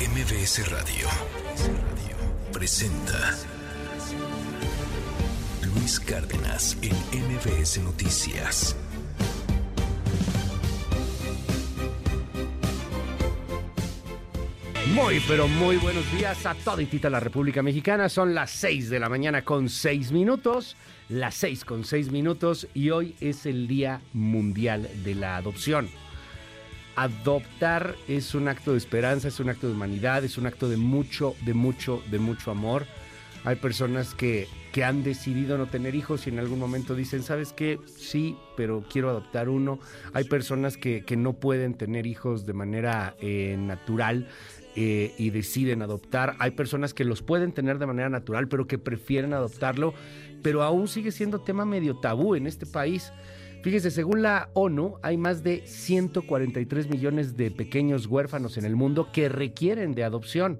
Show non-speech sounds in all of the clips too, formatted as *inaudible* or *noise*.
MBS Radio presenta Luis Cárdenas en MBS Noticias. Muy, pero muy buenos días a toda la República Mexicana. Son las 6 de la mañana con 6 minutos. Las 6 con 6 minutos y hoy es el Día Mundial de la Adopción. Adoptar es un acto de esperanza, es un acto de humanidad, es un acto de mucho, de mucho, de mucho amor. Hay personas que, que han decidido no tener hijos y en algún momento dicen, ¿sabes qué? Sí, pero quiero adoptar uno. Hay personas que, que no pueden tener hijos de manera eh, natural eh, y deciden adoptar. Hay personas que los pueden tener de manera natural, pero que prefieren adoptarlo, pero aún sigue siendo tema medio tabú en este país. Fíjese, según la ONU, hay más de 143 millones de pequeños huérfanos en el mundo que requieren de adopción.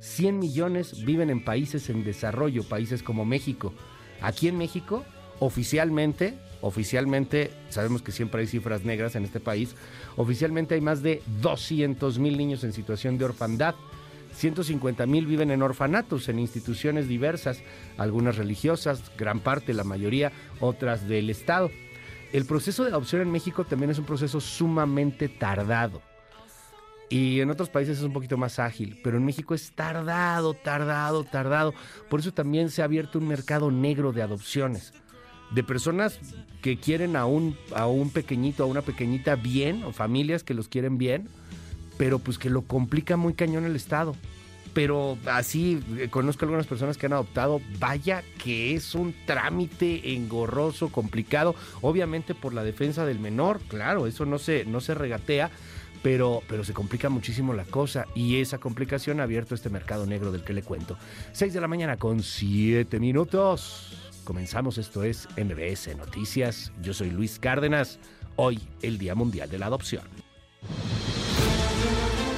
100 millones viven en países en desarrollo, países como México. Aquí en México, oficialmente, oficialmente, sabemos que siempre hay cifras negras en este país, oficialmente hay más de 200 mil niños en situación de orfandad. 150 mil viven en orfanatos, en instituciones diversas, algunas religiosas, gran parte, la mayoría, otras del Estado. El proceso de adopción en México también es un proceso sumamente tardado. Y en otros países es un poquito más ágil, pero en México es tardado, tardado, tardado. Por eso también se ha abierto un mercado negro de adopciones. De personas que quieren a un, a un pequeñito, a una pequeñita bien, o familias que los quieren bien, pero pues que lo complica muy cañón el Estado. Pero así, eh, conozco algunas personas que han adoptado, vaya que es un trámite engorroso, complicado, obviamente por la defensa del menor, claro, eso no se, no se regatea, pero, pero se complica muchísimo la cosa y esa complicación ha abierto este mercado negro del que le cuento. 6 de la mañana con 7 minutos. Comenzamos, esto es MBS Noticias. Yo soy Luis Cárdenas. Hoy, el Día Mundial de la Adopción.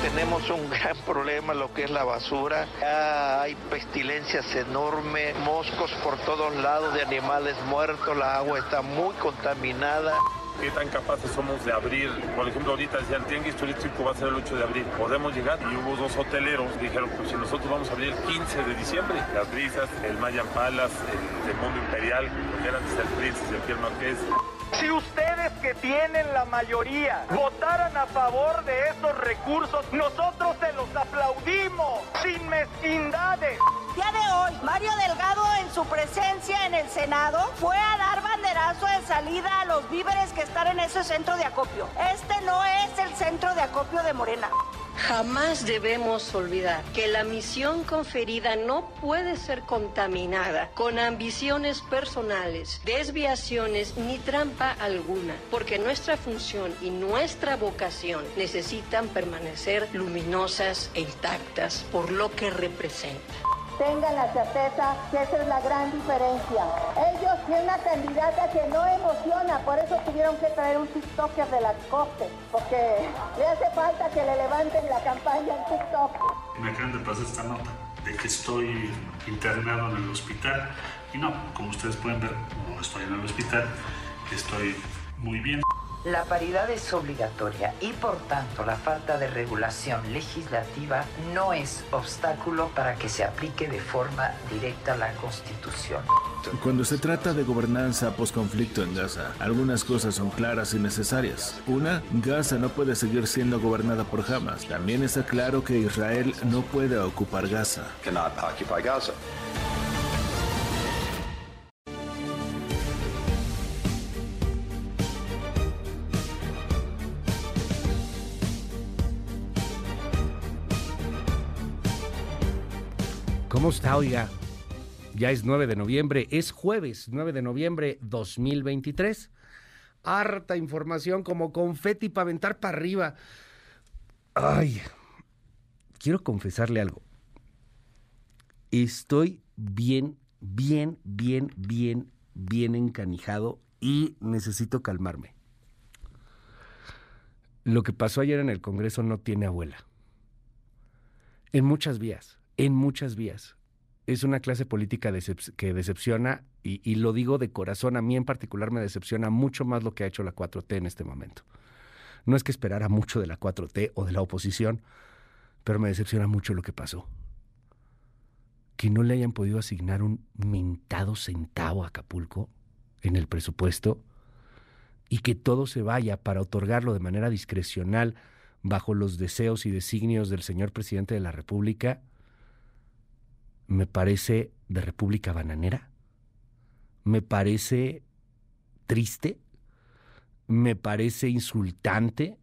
Tenemos un *laughs* gran problema, lo que es la basura. Hay pestilencias enormes, moscos por todos lados de animales muertos, la agua está muy contaminada qué tan capaces somos de abrir. Por ejemplo, ahorita decían, tianguis turístico va a ser el 8 de abril. ¿Podemos llegar? Y hubo dos hoteleros, dijeron, pues si nosotros vamos a abrir el 15 de diciembre, las brisas, el Mayan Palace, el, Mundo Imperial, lo que era antes el Princess, el Pierre Marqués. Si ustedes que tienen la mayoría votaran a favor de esos recursos, nosotros se los aplaudimos, sin mezquindades. Día de hoy, Mario Delgado en su presencia en el Senado fue a dar banderazo de salida a los víveres que están en ese centro de acopio. Este no es el centro de acopio de Morena. Jamás debemos olvidar que la misión conferida no puede ser contaminada con ambiciones personales, desviaciones ni trampa alguna, porque nuestra función y nuestra vocación necesitan permanecer luminosas e intactas por lo que representa tengan la certeza que esa es la gran diferencia. Ellos tienen una candidata que no emociona, por eso tuvieron que traer un TikToker de las costes, porque le hace falta que le levanten la campaña en TikTok. Me acaban de pasar esta nota de que estoy internado en el hospital y no, como ustedes pueden ver, no estoy en el hospital, estoy muy bien. La paridad es obligatoria y por tanto la falta de regulación legislativa no es obstáculo para que se aplique de forma directa la Constitución. Cuando se trata de gobernanza post-conflicto en Gaza, algunas cosas son claras y necesarias. Una, Gaza no puede seguir siendo gobernada por Hamas. También está claro que Israel no puede ocupar Gaza. ¿Cómo está, oiga? Ya es 9 de noviembre, es jueves 9 de noviembre 2023. Harta información como confeti para aventar para arriba. Ay, quiero confesarle algo. Estoy bien, bien, bien, bien, bien encanijado y necesito calmarme. Lo que pasó ayer en el Congreso no tiene abuela. En muchas vías en muchas vías. Es una clase política que decepciona, y, lo digo de corazón, a mí en particular me decepciona mucho más lo que ha hecho la 4T en este momento. No es que esperara mucho de la 4T o de la oposición, pero me decepciona mucho lo que pasó. Que no le hayan podido asignar un mentado centavo a Acapulco en el presupuesto y que todo se vaya para otorgarlo de manera discrecional bajo los deseos y designios del señor presidente de la República, me parece de República Bananera, me parece triste, me parece insultante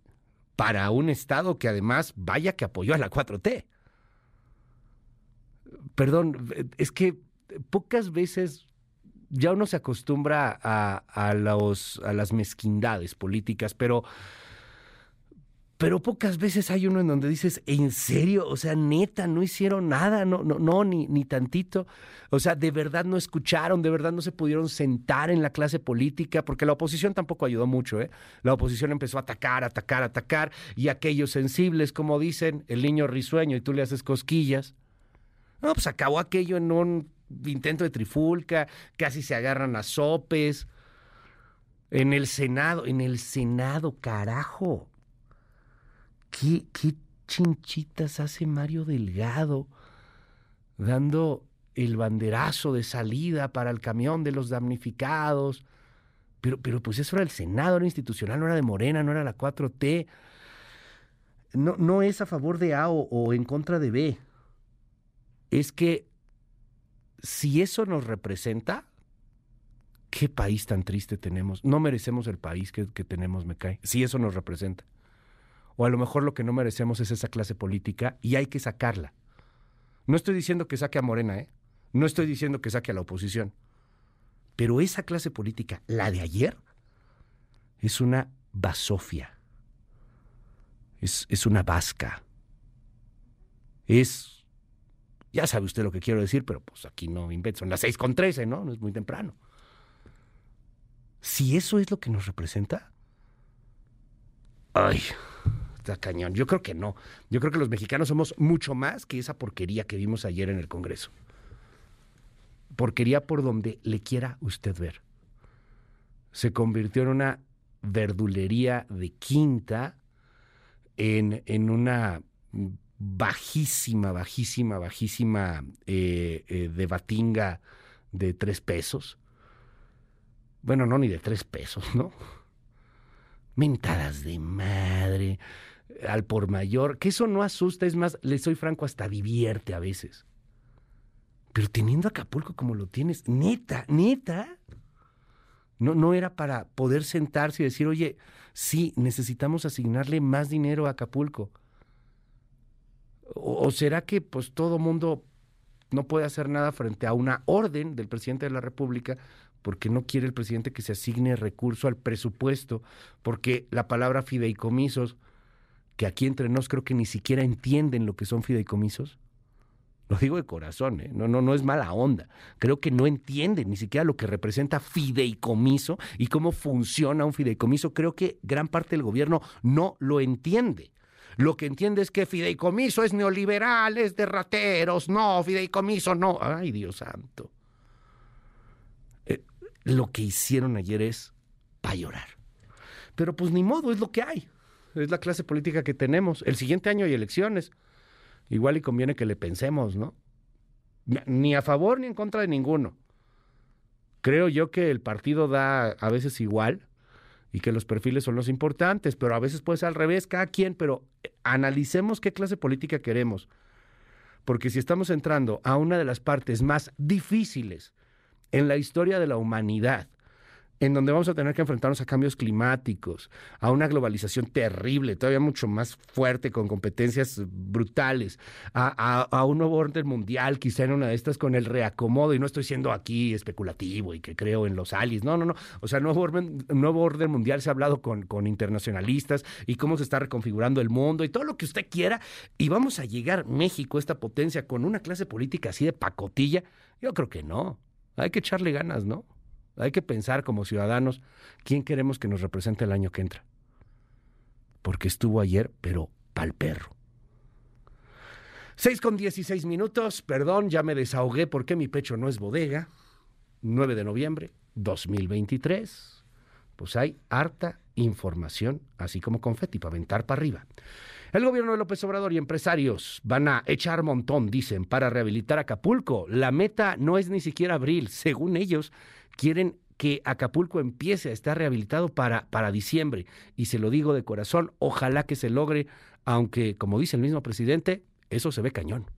para un Estado que además vaya que apoyó a la 4T. Perdón, es que pocas veces ya uno se acostumbra a, los, a las mezquindades políticas, pero pero pocas veces hay uno en donde dices, ¿en serio? O sea, neta, no hicieron nada, no, no, no, ni, ni tantito. O sea, de verdad no escucharon, de verdad no se pudieron sentar en la clase política, porque la oposición tampoco ayudó mucho, ¿eh? La oposición empezó a atacar, atacar, atacar, y aquellos sensibles, como dicen, el niño risueño, y tú le haces cosquillas. No, pues acabó aquello en un intento de trifulca, casi se agarran a sopes. En el Senado, en el Senado, carajo. ¿Qué, chinchitas hace Mario Delgado dando el banderazo de salida para el camión de los damnificados? Pero, pero pues eso era el Senado, era institucional, no era de Morena, no era la 4T. No, no es a favor de A o, en contra de B. Es que si eso nos representa, qué país tan triste tenemos. No merecemos el país que, que tenemos, me cae. Si eso nos representa o a lo mejor lo que no merecemos es esa clase política y hay que sacarla. No estoy diciendo que saque a Morena, ¿eh? No estoy diciendo que saque a la oposición. Pero esa clase política, la de ayer, es una basofia. Es, es una vasca. Es. Ya sabe usted lo que quiero decir, pero pues aquí no invento. Son las seis con trece, ¿no? No es muy temprano. Si eso es lo que nos representa. Ay, cañón. Yo creo que no. Yo creo que los mexicanos somos mucho más que esa porquería que vimos ayer en el Congreso. Porquería por donde le quiera usted ver. Se convirtió en una verdulería de quinta, en, en una bajísima, bajísima, bajísima eh, eh, de batinga de tres pesos. Bueno, no, ni de tres pesos, ¿no? Mentadas de madre, al por mayor, que eso no asusta, es más, le soy franco, hasta divierte a veces. Pero teniendo Acapulco como lo tienes, neta, neta, no, no era para poder sentarse y decir, oye, sí, necesitamos asignarle más dinero a Acapulco. O, será que pues todo mundo no puede hacer nada frente a una orden del presidente de la República porque no quiere el presidente que se asigne recurso al presupuesto, porque la palabra fideicomisos que aquí entre nos creo que ni siquiera entienden lo que son fideicomisos. Lo digo de corazón, ¿eh? no, no, no es mala onda. Creo que no entienden ni siquiera lo que representa fideicomiso y cómo funciona un fideicomiso. Creo que gran parte del gobierno no lo entiende. Lo que entiende es que fideicomiso es neoliberal, es de rateros, no, fideicomiso no. Ay, Dios santo. Eh, lo que hicieron ayer es para llorar. Pero pues ni modo, es lo que hay es la clase política que tenemos. El siguiente año hay elecciones. Igual y conviene que le pensemos, ¿no? Ni a favor ni en contra de ninguno. Creo yo que el partido da a veces igual y que los perfiles son los importantes, pero a veces puede ser al revés, cada quien, pero eh, analicemos qué clase política queremos. Porque si estamos entrando a una de las partes más difíciles en la historia de la humanidad, en donde vamos a tener que enfrentarnos a cambios climáticos, a una globalización terrible, todavía mucho más fuerte, con competencias brutales, a, un nuevo orden mundial, quizá en una de estas con el reacomodo, y no estoy siendo aquí especulativo y que creo en los aliens, no, no, no, o sea, nuevo orden, nuevo orden mundial se ha hablado con, con internacionalistas y cómo se está reconfigurando el mundo y todo lo que usted quiera, y vamos a llegar México, esta potencia, con una clase política así de pacotilla, yo creo que no, hay que echarle ganas, ¿no? Hay que pensar como ciudadanos quién queremos que nos represente el año que entra. Porque estuvo ayer, pero pa'l perro. 6 con 16 minutos, perdón, ya me desahogué porque mi pecho no es bodega. 9 de noviembre 2023. Pues hay harta información, así como confeti para aventar para arriba. El gobierno de López Obrador y empresarios van a echar montón, dicen, para rehabilitar Acapulco. La meta no es ni siquiera abril. Según ellos, quieren que Acapulco empiece a estar rehabilitado para, para diciembre. Y se lo digo de corazón, ojalá que se logre, aunque, como dice el mismo presidente, eso se ve cañón.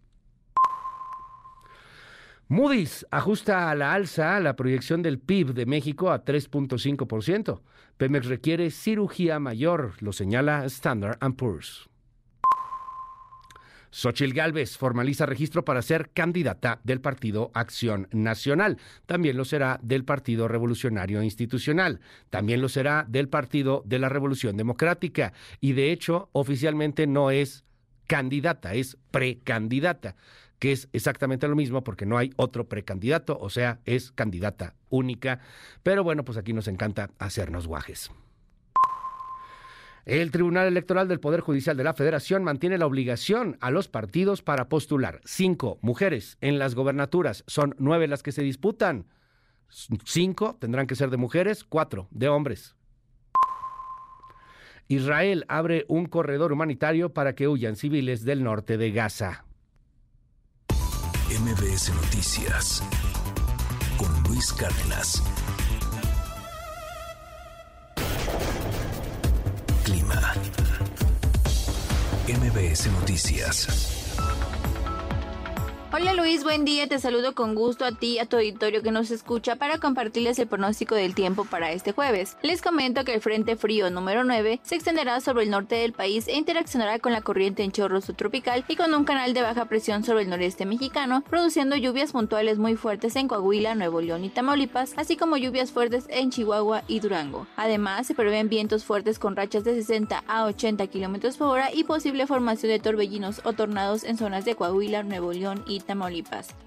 Moody's ajusta a la alza la proyección del PIB de México a 3.5%. Pemex requiere cirugía mayor, lo señala Standard Poor's. Xochil Gálvez formaliza registro para ser candidata del Partido Acción Nacional. También lo será del Partido Revolucionario Institucional. También lo será del Partido de la Revolución Democrática. Y de hecho, oficialmente no es candidata, es precandidata que es exactamente lo mismo porque no hay otro precandidato, o sea, es candidata única. Pero bueno, pues aquí nos encanta hacernos guajes. El Tribunal Electoral del Poder Judicial de la Federación mantiene la obligación a los partidos para postular cinco mujeres en las gobernaturas. Son nueve las que se disputan. Cinco tendrán que ser de mujeres, cuatro de hombres. Israel abre un corredor humanitario para que huyan civiles del norte de Gaza. MBS Noticias con Luis Cárdenas. MBS Noticias. Hola Luis, buen día, te saludo con gusto a ti y a tu auditorio que nos escucha para compartirles el pronóstico del tiempo para este jueves. Les comento que el Frente Frío número 9 se extenderá sobre el norte del país e interaccionará con la corriente en chorro subtropical y con un canal de baja presión sobre el noreste mexicano, produciendo lluvias puntuales muy fuertes en Coahuila, Nuevo León y Tamaulipas, así como lluvias fuertes en Chihuahua y Durango. Además, se prevén vientos fuertes con rachas de 60 a 80 km por hora y posible formación de torbellinos o tornados en zonas de Coahuila, Nuevo León y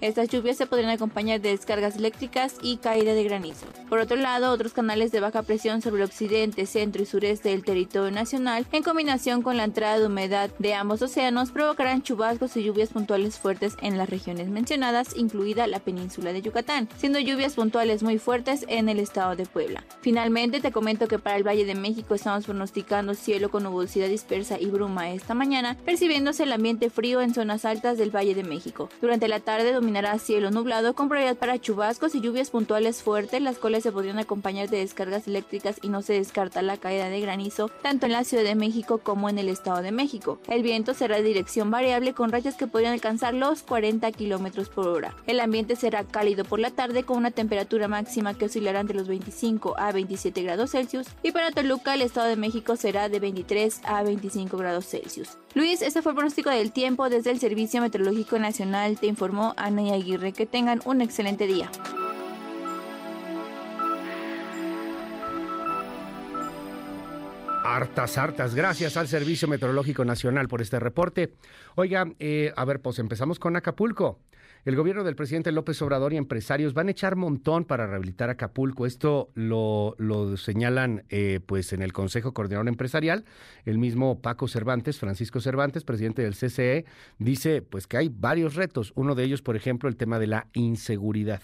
Estas lluvias se podrían acompañar de descargas eléctricas y caída de granizo. Por otro lado, otros canales de baja presión sobre el occidente, centro y sureste del territorio nacional, en combinación con la entrada de humedad de ambos océanos, provocarán chubascos y lluvias puntuales fuertes en las regiones mencionadas, incluida la península de Yucatán, siendo lluvias puntuales muy fuertes en el estado de Puebla. Finalmente, te comento que para el Valle de México estamos pronosticando cielo con nubosidad dispersa y bruma esta mañana, percibiéndose el ambiente frío en zonas altas del Valle de México. Durante la tarde dominará cielo nublado con probabilidad para chubascos y lluvias puntuales fuertes, las cuales se podrían acompañar de descargas eléctricas y no se descarta la caída de granizo tanto en la Ciudad de México como en el Estado de México. El viento será de dirección variable con rayas que podrían alcanzar los 40 kilómetros por hora. El ambiente será cálido por la tarde con una temperatura máxima que oscilará entre los 25 a 27 grados Celsius y para Toluca el Estado de México será de 23 a 25 grados Celsius. Luis, este fue el pronóstico del tiempo desde el Servicio Meteorológico Nacional. Te informó Ana y Aguirre. Que tengan un excelente día. Hartas, hartas. Gracias al Servicio Meteorológico Nacional por este reporte. Oiga, eh, a ver, pues empezamos con Acapulco. El gobierno del presidente López Obrador y empresarios van a echar montón para rehabilitar Acapulco. Esto lo, señalan eh, pues en el Consejo Coordinador Empresarial. El mismo Paco Cervantes, Francisco Cervantes, presidente del CCE, dice pues que hay varios retos. Uno de ellos, por ejemplo, el tema de la inseguridad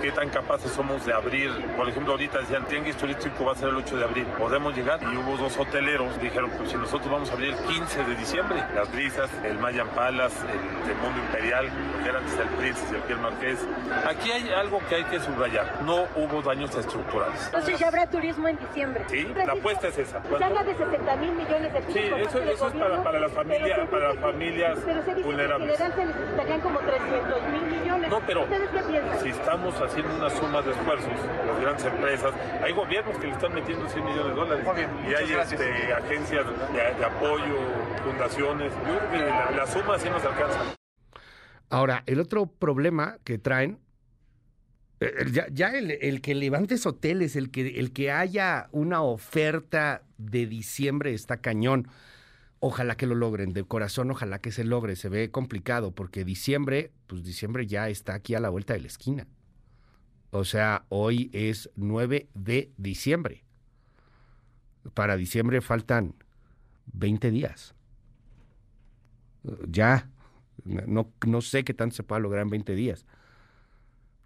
qué tan capaces somos de abrir. Por ejemplo, ahorita decían, Tianguis Turístico va a ser el 8 de abril. ¿Podemos llegar? Y hubo dos hoteleros, dijeron, pues si nosotros vamos a abrir el 15 de diciembre, las brisas, el Mayan Palace, el, Mundo Imperial, que era antes el y el Pier Marqués. Aquí hay algo que hay que subrayar. No hubo daños estructurales. Entonces ya habrá turismo en diciembre. Sí, la apuesta es esa. Se habla de 60 mil millones de pesos. Sí, eso, eso es para, para, las familias, para las familias vulnerables. En general se necesitarían como 300 mil millones. No, pero ¿Ustedes qué piensan? si estamos haciendo una suma de esfuerzos, las grandes empresas, hay gobiernos que le están metiendo 100 millones de dólares y hay este, agencias de, de, apoyo, fundaciones, yo creo que la, la suma sí nos alcanza. Ahora, el otro problema que traen ya, ya el, el, que levantes hoteles, el que, el que haya una oferta de diciembre está cañón. Ojalá que lo logren, de corazón, ojalá que se logre. Se ve complicado porque diciembre, pues diciembre ya está aquí a la vuelta de la esquina. O sea, hoy es 9 de diciembre. Para diciembre faltan 20 días. Ya, no, no sé qué tanto se pueda lograr en 20 días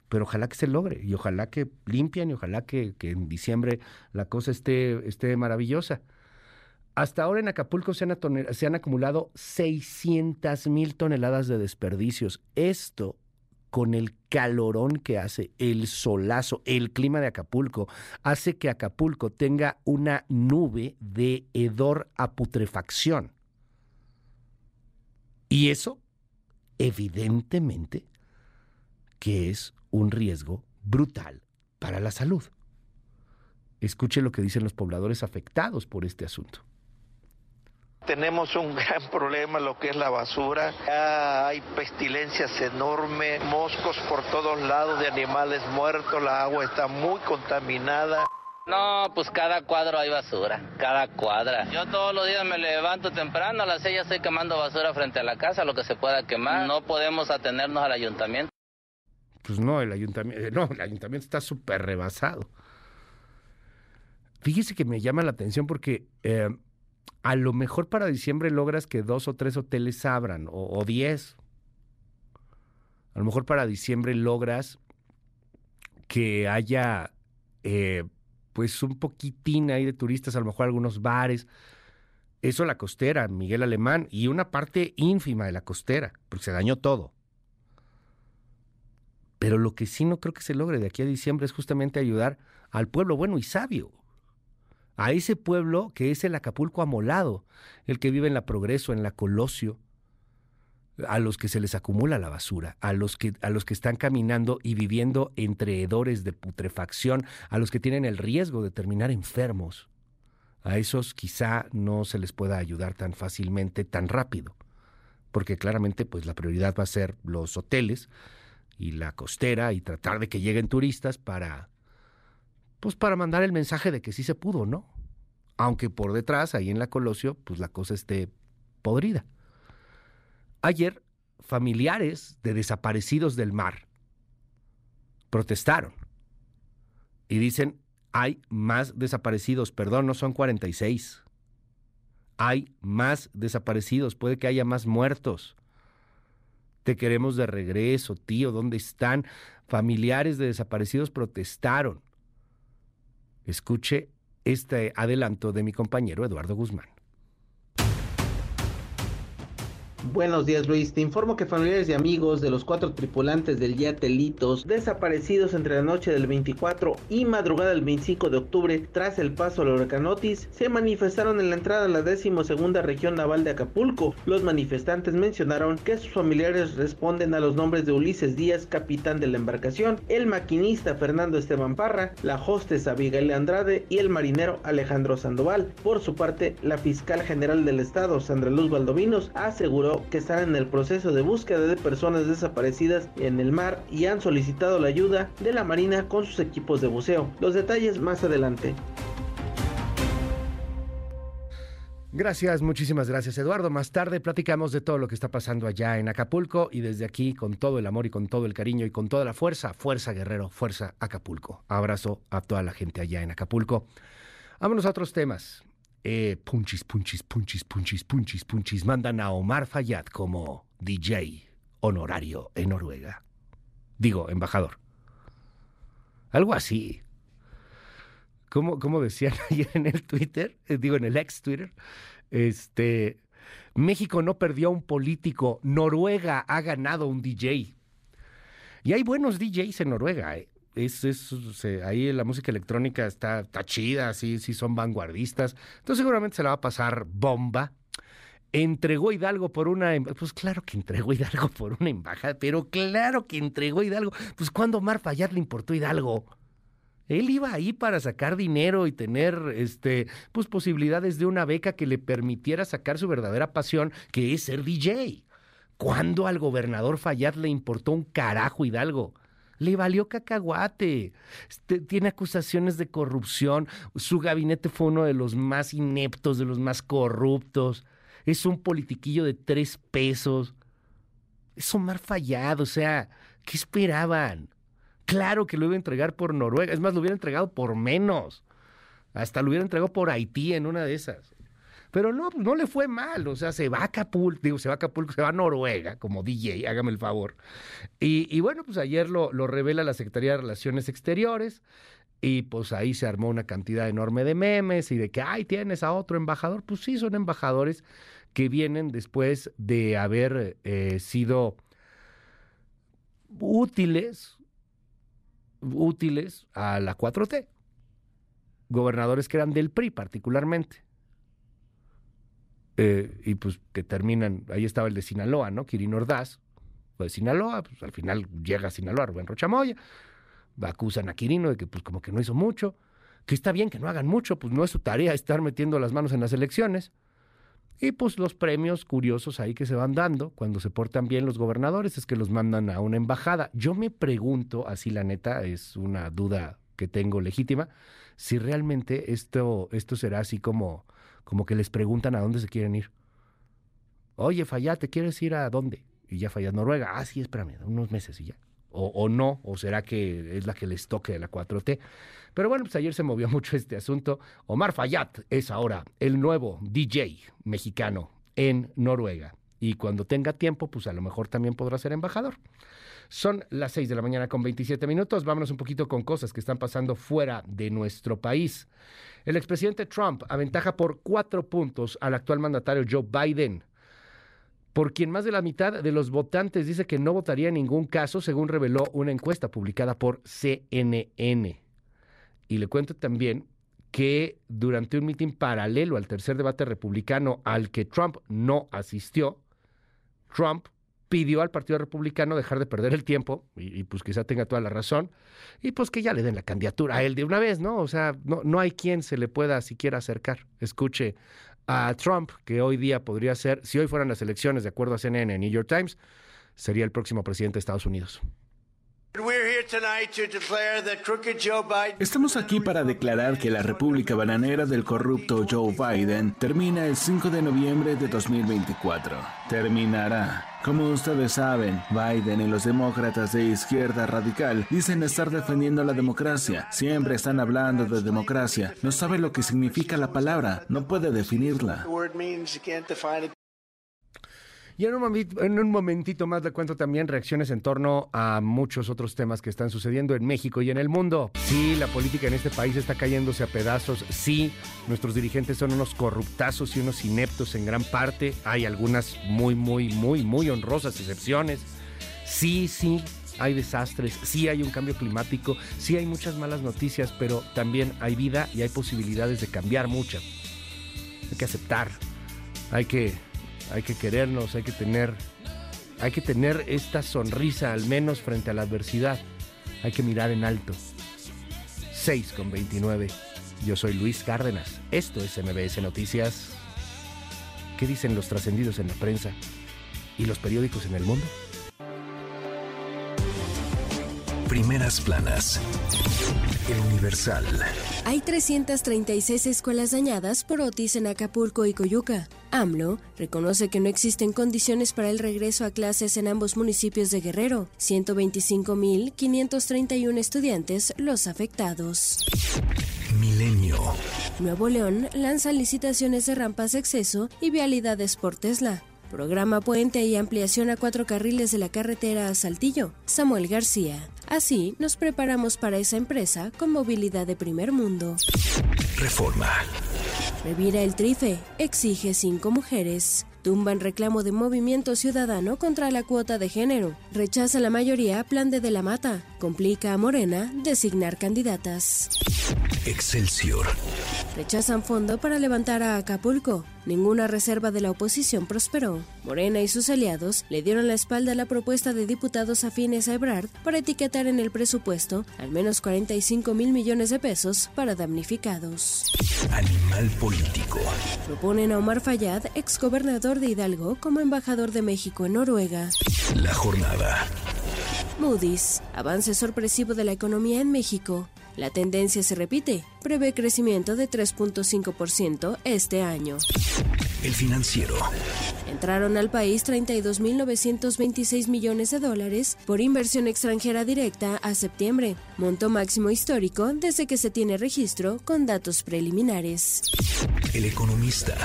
pero ojalá que se logre y ojalá que limpien y ojalá que, en diciembre la cosa esté, esté maravillosa. Hasta ahora en Acapulco se han, se han acumulado 600 mil toneladas de desperdicios. Esto con el calorón que hace, el solazo, el clima de Acapulco, hace que Acapulco tenga una nube de hedor a putrefacción. Y eso, evidentemente, que es un riesgo brutal para la salud. Escuche lo que dicen los pobladores afectados por este asunto. Tenemos un *laughs* gran problema lo que es la basura. Ya hay pestilencias enormes, moscos por todos lados de animales muertos, la agua está muy contaminada. No, pues cada cuadro hay basura, cada cuadra. Yo todos los días me levanto temprano, a las seis ya estoy quemando basura frente a la casa, lo que se pueda quemar. No podemos atenernos al ayuntamiento. Pues no, el ayuntamiento, no, el ayuntamiento está súper rebasado. Fíjese que me llama la atención porque eh, a lo mejor para diciembre logras que dos o tres hoteles abran, o, diez. A lo mejor para diciembre logras que haya eh, pues un poquitín ahí de turistas, a lo mejor algunos bares. Eso la costera, Miguel Alemán, y una parte ínfima de la costera, porque se dañó todo. Pero lo que sí no creo que se logre de aquí a diciembre es justamente ayudar al pueblo bueno y sabio. A ese pueblo que es el Acapulco amolado, el que vive en la Progreso, en la Colosio, a los que se les acumula la basura, a los que, a los que están caminando y viviendo entre hedores de putrefacción, a los que tienen el riesgo de terminar enfermos. A esos quizá no se les pueda ayudar tan fácilmente, tan rápido, porque claramente pues la prioridad va a ser los hoteles y la costera y tratar de que lleguen turistas para pues para mandar el mensaje de que sí se pudo, ¿no? Aunque por detrás, ahí en la Colosio, pues la cosa esté podrida. Ayer, familiares de desaparecidos del mar protestaron y dicen, hay más desaparecidos, perdón, no son 46. Hay más desaparecidos, puede que haya más muertos. Te queremos de regreso, tío, ¿dónde están? Familiares de desaparecidos protestaron. Escuche este adelanto de mi compañero Eduardo Guzmán. Buenos días Luis, te informo que familiares y amigos de los cuatro tripulantes del yate Litos desaparecidos entre la noche del 24 y madrugada del 25 de octubre tras el paso al huracán Otis se manifestaron en la entrada a la decimosegunda región naval de Acapulco. Los manifestantes mencionaron que sus familiares responden a los nombres de Ulises Díaz, capitán de la embarcación, el maquinista Fernando Esteban Parra, la hostess Abigail Andrade y el marinero Alejandro Sandoval. Por su parte, la fiscal general del estado, Sandra Luz Valdovinos, aseguró que están en el proceso de búsqueda de personas desaparecidas en el mar y han solicitado la ayuda de la Marina con sus equipos de buceo. Los detalles más adelante. Gracias, muchísimas gracias Eduardo. Más tarde platicamos de todo lo que está pasando allá en Acapulco y desde aquí con todo el amor y con todo el cariño y con toda la fuerza, fuerza guerrero, fuerza Acapulco. Abrazo a toda la gente allá en Acapulco. Vámonos a otros temas. Eh, punchis, punchis, punchis, punchis, punchis, punchis. Mandan a Omar Fayad como DJ honorario en Noruega. Digo, embajador. Algo así. ¿Cómo, cómo decían *laughs* ayer en el Twitter? Eh, digo, en el ex Twitter. Este. México no perdió a un político. Noruega ha ganado un DJ. Y hay buenos DJs en Noruega, ¿eh? Es, ahí la música electrónica está, está chida, sí, sí son vanguardistas. Entonces seguramente se la va a pasar bomba. Entregó Hidalgo por una... em- Pues claro que entregó Hidalgo *laughs* por una embajada, pero claro que entregó Hidalgo. Pues cuando Omar Fayad le importó Hidalgo. Él iba ahí para sacar dinero y tener este, pues, posibilidades de una beca que le permitiera sacar su verdadera pasión, que es ser DJ. ¿Cuándo al gobernador Fayad le importó un carajo Hidalgo? Le valió cacahuate. Este, tiene acusaciones de corrupción. Su gabinete fue uno de los más ineptos, de los más corruptos. Es un politiquillo de tres pesos. Es Omar Fayad, o sea, ¿qué esperaban? Claro que lo iba a entregar por Noruega. Es más, lo hubiera entregado por menos. Hasta lo hubiera entregado por Haití en una de esas. Pero no, no le fue mal. O sea, se va a Acapulco, digo, se va a Acapulco, se va a Noruega como DJ, hágame el favor. Y, bueno, pues ayer lo, lo revela la Secretaría de Relaciones Exteriores. Y pues ahí se armó una cantidad enorme de memes y de que, ay, tienes a otro embajador. Pues sí, son embajadores que vienen después de haber eh, sido útiles, útiles a la 4T. Gobernadores que eran del PRI particularmente. Eh, y pues que terminan, ahí estaba el de Sinaloa, ¿no? Quirino Ordaz, de Sinaloa, pues al final llega a Sinaloa Rubén Rochamoya, acusan a Quirino de que pues como que no hizo mucho, que está bien que no hagan mucho, pues no es su tarea estar metiendo las manos en las elecciones. Y pues los premios curiosos ahí que se van dando cuando se portan bien los gobernadores es que los mandan a una embajada. Yo me pregunto, así la neta, es una duda que tengo legítima, si realmente esto, esto será así como, como que les preguntan a dónde se quieren ir. Oye, Fallá, ¿te quieres ir a dónde? Y ya Fallá, Noruega. Ah, sí, espérame, unos meses y ya. O, o, no, o será que es la que les toque de la 4T. Pero bueno, pues ayer se movió *laughs* mucho este asunto. Omar Fayad es ahora el nuevo DJ mexicano en Noruega. Y cuando tenga tiempo, pues a lo mejor también podrá ser embajador. Son las 6 de la mañana con 27 minutos. Vámonos un poquito con cosas que están pasando fuera de nuestro país. El expresidente Trump aventaja por cuatro puntos al actual mandatario Joe Biden por quien más de la mitad de los votantes dice que no votaría en ningún caso, según reveló una encuesta publicada por CNN. Y le cuento también que durante un mitin paralelo al tercer debate republicano al que Trump no asistió, Trump pidió al Partido Republicano dejar de perder el tiempo, y, y, pues quizá tenga toda la razón, y pues que ya le den la candidatura a él de una vez, ¿no? O sea, no, no hay quien se le pueda siquiera acercar. Escuche a Trump, que hoy día podría ser, si hoy fueran las elecciones, de acuerdo a CNN New York Times, sería el próximo presidente de Estados Unidos. Estamos aquí para declarar que la República Bananera del corrupto Joe Biden termina el 5 de noviembre de 2024. Terminará. Como ustedes saben, Biden y los demócratas de izquierda radical dicen estar defendiendo la democracia. Siempre están hablando de democracia. No sabe lo que significa la palabra. No puede definirla. Y en un, momentito, en un, momentito más le cuento también reacciones en torno a muchos otros temas que están sucediendo en México y en el mundo. Sí, la política en este país está cayéndose a pedazos. Sí, nuestros dirigentes son unos corruptazos y unos ineptos en gran parte. Hay algunas muy, muy, muy, muy honrosas excepciones. Sí, sí, hay desastres, sí hay un cambio climático, sí hay muchas malas noticias, pero también hay vida y hay posibilidades de cambiar muchas. Hay que aceptar, hay que hay que querernos, hay que tener, hay que tener esta sonrisa al menos frente a la adversidad. Hay que mirar en alto. 6 con 29. Yo soy Luis Cárdenas. Esto es MBS Noticias. ¿Qué dicen los trascendidos en la prensa y los periódicos en el mundo? Primeras planas. El Universal. Hay 336 escuelas dañadas por Otis en Acapulco y Coyuca. AMLO reconoce que no existen condiciones para el regreso a clases en ambos municipios de Guerrero. 125.531 estudiantes los afectados. Milenio. Nuevo León lanza licitaciones de rampas de acceso y vialidades por Tesla. Programa puente y ampliación a cuatro carriles de la carretera a Saltillo. Samuel García. Así nos preparamos para esa empresa con movilidad de primer mundo. Reforma. Revira el trife. Exige cinco mujeres. Tumban reclamo de movimiento ciudadano contra la cuota de género. Rechaza la mayoría plan de De la Mata. Complica a Morena designar candidatas. Excelsior. Rechazan fondo para levantar a Acapulco. Ninguna reserva de la oposición prosperó. Morena y sus aliados le dieron la espalda a la propuesta de diputados afines a Ebrard para etiquetar en el presupuesto al menos 45 mil millones de pesos para damnificados. Animal político. Proponen a Omar Fayad, exgobernador de Hidalgo, como embajador de México en Noruega. La jornada. Moody's. Avance sorpresivo de la economía en México. La tendencia se repite, prevé crecimiento de 3.5% este año. El financiero. Entraron al país 32.926 millones de dólares por inversión extranjera directa a septiembre, monto máximo histórico desde que se tiene registro con datos preliminares. El economista.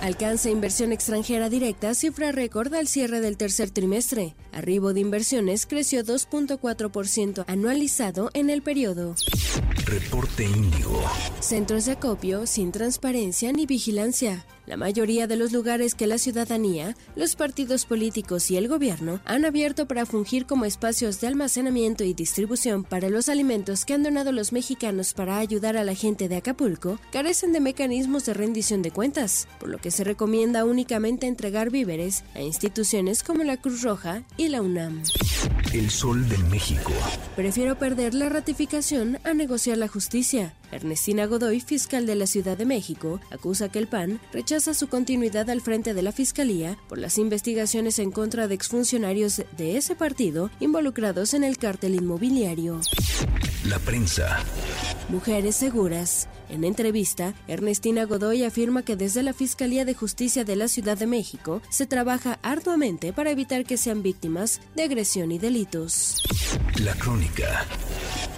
Alcanza inversión extranjera directa, cifra récord al cierre del tercer trimestre. Arribo de inversiones creció 2.4% anualizado en el periodo. Reporte Índigo. Centros de acopio sin transparencia ni vigilancia. La mayoría de los lugares que la ciudadanía, los partidos políticos y el gobierno han abierto para fungir como espacios de almacenamiento y distribución para los alimentos que han donado los mexicanos para ayudar a la gente de Acapulco, carecen de mecanismos de rendición de cuentas, por lo que se recomienda únicamente entregar víveres a instituciones como la Cruz Roja y la UNAM. El Sol de México. Prefiero perder la ratificación a negociar la justicia. Ernestina Godoy, fiscal de la Ciudad de México, acusa que el PAN rechaza su continuidad al frente de la Fiscalía por las investigaciones en contra de exfuncionarios de ese partido involucrados en el cártel inmobiliario. La prensa. Mujeres seguras. En entrevista, Ernestina Godoy afirma que desde la Fiscalía de Justicia de la Ciudad de México se trabaja arduamente para evitar que sean víctimas de agresión y delitos. La crónica.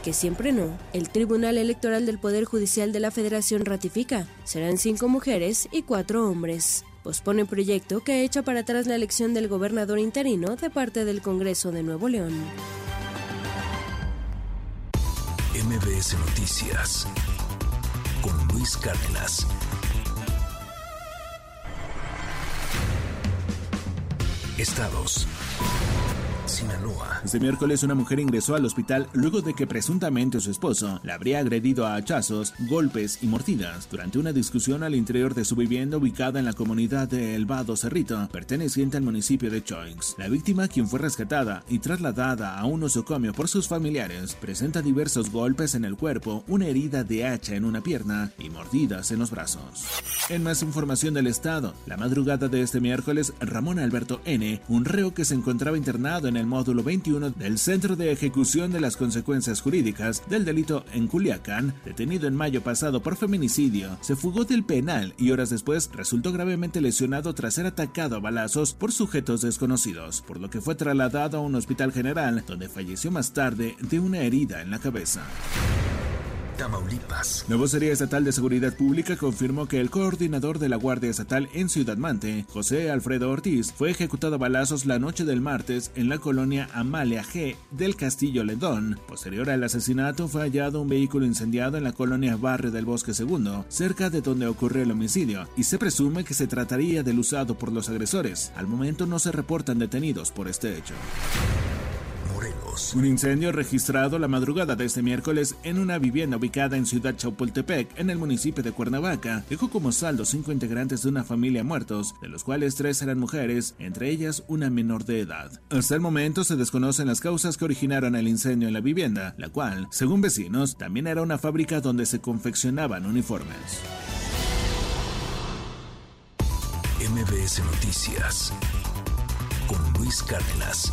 Que siempre no. El Tribunal Electoral del Poder Judicial de la Federación ratifica. Serán cinco mujeres y cuatro hombres. Pospone proyecto que echa para atrás la elección del gobernador interino de parte del Congreso de Nuevo León. MBS Noticias. Con Luis Cárdenas. Estados. Sinaloa. Este miércoles una mujer ingresó al hospital luego de que presuntamente su esposo la habría agredido a hachazos, golpes y mordidas durante una discusión al interior de su vivienda ubicada en la comunidad de El Vado Cerrito, perteneciente al municipio de Choix. La víctima, quien fue rescatada y trasladada a un osocomio por sus familiares, presenta diversos golpes en el cuerpo, una herida de hacha en una pierna y mordidas en los brazos. En más información del Estado, la madrugada de este miércoles, Ramón Alberto N., un reo que se encontraba internado en el módulo 21 del Centro de Ejecución de las Consecuencias Jurídicas del Delito en Culiacán, detenido en mayo pasado por feminicidio, se fugó del penal y horas después resultó gravemente lesionado tras ser atacado a balazos por sujetos desconocidos, por lo que fue trasladado a un hospital general donde falleció más tarde de una herida en la cabeza. Tamaulipas. La vocería estatal de seguridad pública confirmó que el coordinador de la Guardia Estatal en Ciudad Mante, José Alfredo Ortiz, fue ejecutado a balazos la noche del martes en la colonia Amalia G del Castillo Ledón. Posterior al asesinato fue hallado un vehículo incendiado en la colonia Barrio del Bosque II, cerca de donde ocurrió el homicidio, y se presume que se trataría del usado por los agresores. Al momento no se reportan detenidos por este hecho. Un incendio registrado la madrugada de este miércoles en una vivienda ubicada en Ciudad Chaupoltepec, en el municipio de Cuernavaca, dejó como saldo cinco integrantes de una familia muertos, de los cuales tres eran mujeres, entre ellas una menor de edad. Hasta el momento se desconocen las causas que originaron el incendio en la vivienda, la cual, según vecinos, también era una fábrica donde se confeccionaban uniformes. MBS Noticias con Luis Cárdenas.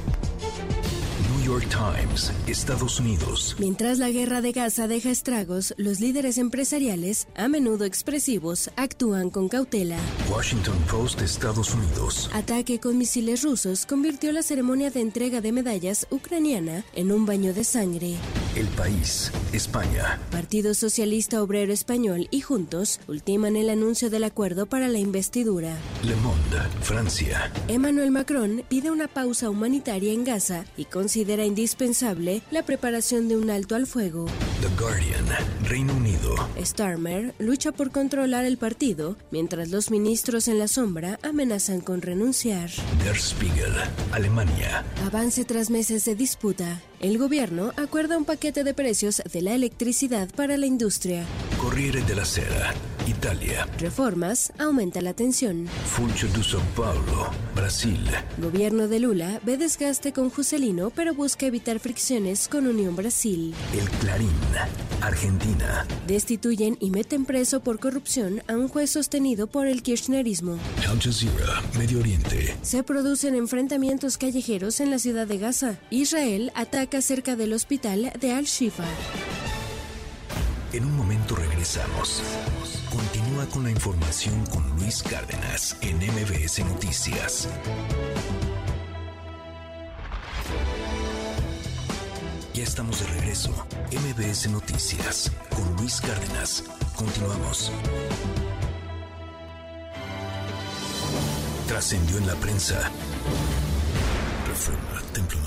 New York Times, Estados Unidos. Mientras la guerra de Gaza deja estragos, los líderes empresariales, a menudo expresivos, actúan con cautela. Washington Post, Estados Unidos. Ataque con misiles rusos convirtió la ceremonia de entrega de medallas ucraniana en un baño de sangre. El país, España. Partido Socialista Obrero Español y Juntos ultiman el anuncio del acuerdo para la investidura. Le Monde, Francia. Emmanuel Macron pide una pausa humanitaria en Gaza y considera indispensable la preparación de un alto al fuego. The Guardian, Reino Unido. Starmer lucha por controlar el partido, mientras los ministros en la sombra amenazan con renunciar. Der Spiegel, Alemania. Avance tras meses de disputa. El gobierno acuerda un paquete de precios de la electricidad para la industria. Corriere della Sera, Italia. Reformas aumenta la tensión. Funcho de São Paulo, Brasil. Gobierno de Lula ve desgaste con Juscelino, pero busca evitar fricciones con Unión Brasil. El Clarín, Argentina. Destituyen y meten preso por corrupción a un juez sostenido por el kirchnerismo. Al Jazeera, Medio Oriente. Se producen enfrentamientos callejeros en la ciudad de Gaza. Israel ataca cerca del hospital de Al-Shifa. En un momento regresamos. Continúa con la información con Luis Cárdenas en MBS Noticias. Ya estamos de regreso. MBS Noticias con Luis Cárdenas. Continuamos. Trascendió en la prensa. Reforma Templo.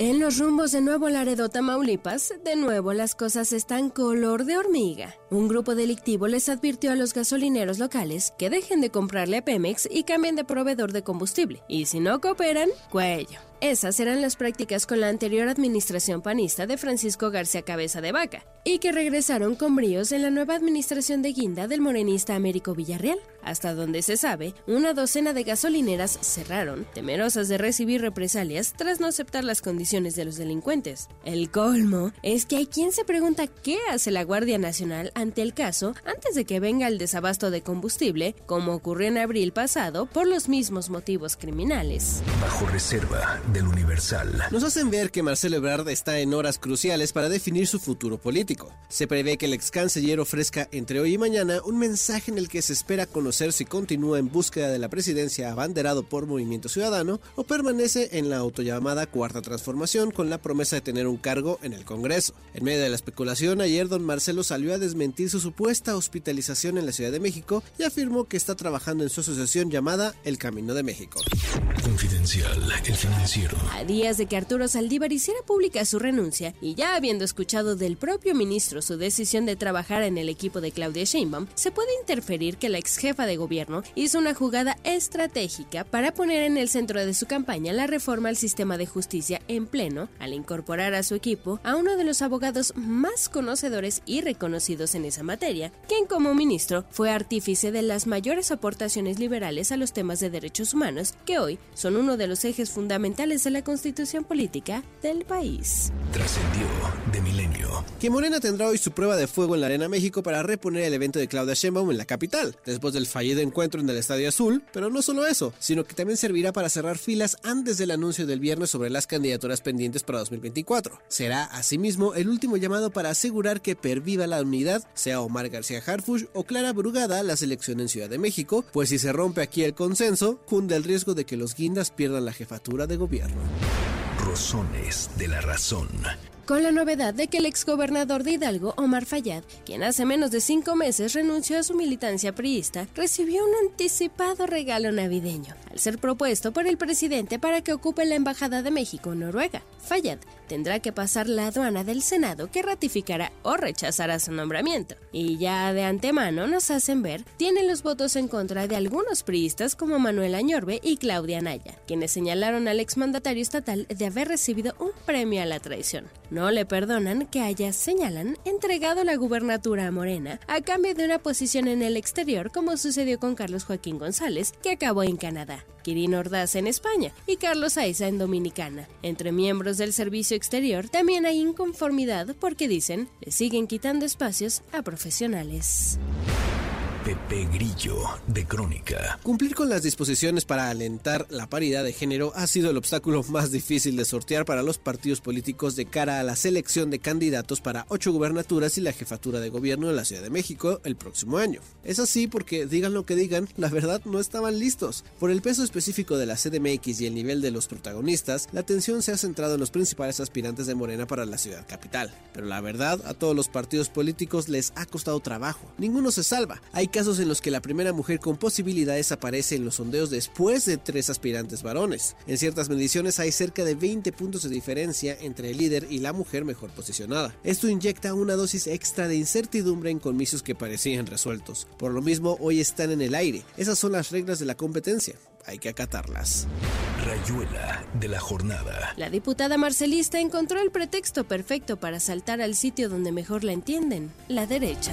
En los rumbos de Nuevo Laredo, Tamaulipas, de nuevo las cosas están color de hormiga. Un grupo delictivo les advirtió a los gasolineros locales que dejen de comprarle a Pemex y cambien de proveedor de combustible. Y si no cooperan, cuello. Esas eran las prácticas con la anterior administración panista de Francisco García Cabeza de Vaca, y que regresaron con bríos en la nueva administración de Guinda del morenista Américo Villarreal. Hasta donde se sabe, una docena de gasolineras cerraron, temerosas de recibir represalias tras no aceptar las condiciones de los delincuentes. El colmo es que hay quien se pregunta qué hace la Guardia Nacional ante el caso antes de que venga el desabasto de combustible, como ocurrió en abril pasado por los mismos motivos criminales. Bajo reserva del Universal. Nos hacen ver que Marcelo Ebrard está en horas cruciales para definir su futuro político. Se prevé que el ex canciller ofrezca entre hoy y mañana un mensaje en el que se espera conocer si continúa en búsqueda de la presidencia abanderado por Movimiento Ciudadano o permanece en la autollamada Cuarta Transformación con la promesa de tener un cargo en el Congreso. En medio de la especulación, ayer don Marcelo salió a desmentir su supuesta hospitalización en la Ciudad de México y afirmó que está trabajando en su asociación llamada El Camino de México. Confidencial, el financiero. A días de que Arturo Saldívar hiciera pública su renuncia y ya habiendo escuchado del propio ministro su decisión de trabajar en el equipo de Claudia Sheinbaum, se puede interferir que la ex jefa de gobierno hizo una jugada estratégica para poner en el centro de su campaña la reforma al sistema de justicia en pleno, al incorporar a su equipo a uno de los abogados más conocedores y reconocidos en esa materia, quien como ministro fue artífice de las mayores aportaciones liberales a los temas de derechos humanos, que hoy son uno de los ejes fundamentales de la constitución política del país. Trascendió de milenio. Que Morena tendrá hoy su prueba de fuego en la Arena México para reponer el evento de Claudia Sheinbaum en la capital, después del fallido encuentro en el Estadio Azul, pero no solo eso, sino que también servirá para cerrar filas antes del anuncio del viernes sobre las candidaturas pendientes para 2024. Será asimismo el último llamado para asegurar que perviva la unidad, sea Omar García Harfuch o Clara Brugada la selección en Ciudad de México, pues si se rompe aquí el consenso, cunde el riesgo de que los guindas pierdan la jefatura de gobierno. Rosones de la razón. Con la novedad de que el exgobernador de Hidalgo, Omar Fayad, quien hace menos de cinco meses renunció a su militancia priista, recibió un anticipado regalo navideño, al ser propuesto por el presidente para que ocupe la Embajada de México en Noruega. Fayad tendrá que pasar la aduana del Senado que ratificará o rechazará su nombramiento. Y ya de antemano nos hacen ver, tienen los votos en contra de algunos priistas como Manuel Añorbe y Claudia Naya, quienes señalaron al exmandatario estatal de haber recibido un premio a la traición. No le perdonan que haya, señalan, entregado la gubernatura a Morena a cambio de una posición en el exterior como sucedió con Carlos Joaquín González, que acabó en Canadá. Kirin Ordaz en España y Carlos Aiza en Dominicana. Entre miembros del servicio exterior también hay inconformidad porque dicen le siguen quitando espacios a profesionales. Pepe Grillo, de Crónica. Cumplir con las disposiciones para alentar la paridad de género ha sido el obstáculo más difícil de sortear para los partidos políticos de cara a la selección de candidatos para ocho gubernaturas y la jefatura de gobierno de la Ciudad de México el próximo año. Es así porque, digan lo que digan, la verdad no estaban listos. Por el peso específico de la CDMX y el nivel de los protagonistas, la atención se ha centrado en los principales aspirantes de Morena para la ciudad capital. Pero la verdad, a todos los partidos políticos les ha costado trabajo. Ninguno se salva. Hay casos en los que la primera mujer con posibilidades aparece en los sondeos después de tres aspirantes varones. En ciertas mediciones hay cerca de 20 puntos de diferencia entre el líder y la mujer mejor posicionada. Esto inyecta una dosis extra de incertidumbre en comicios que parecían resueltos. Por lo mismo, hoy están en el aire. Esas son las reglas de la competencia. Hay que acatarlas. Rayuela de la jornada. La diputada marcelista encontró el pretexto perfecto para saltar al sitio donde mejor la entienden, la derecha.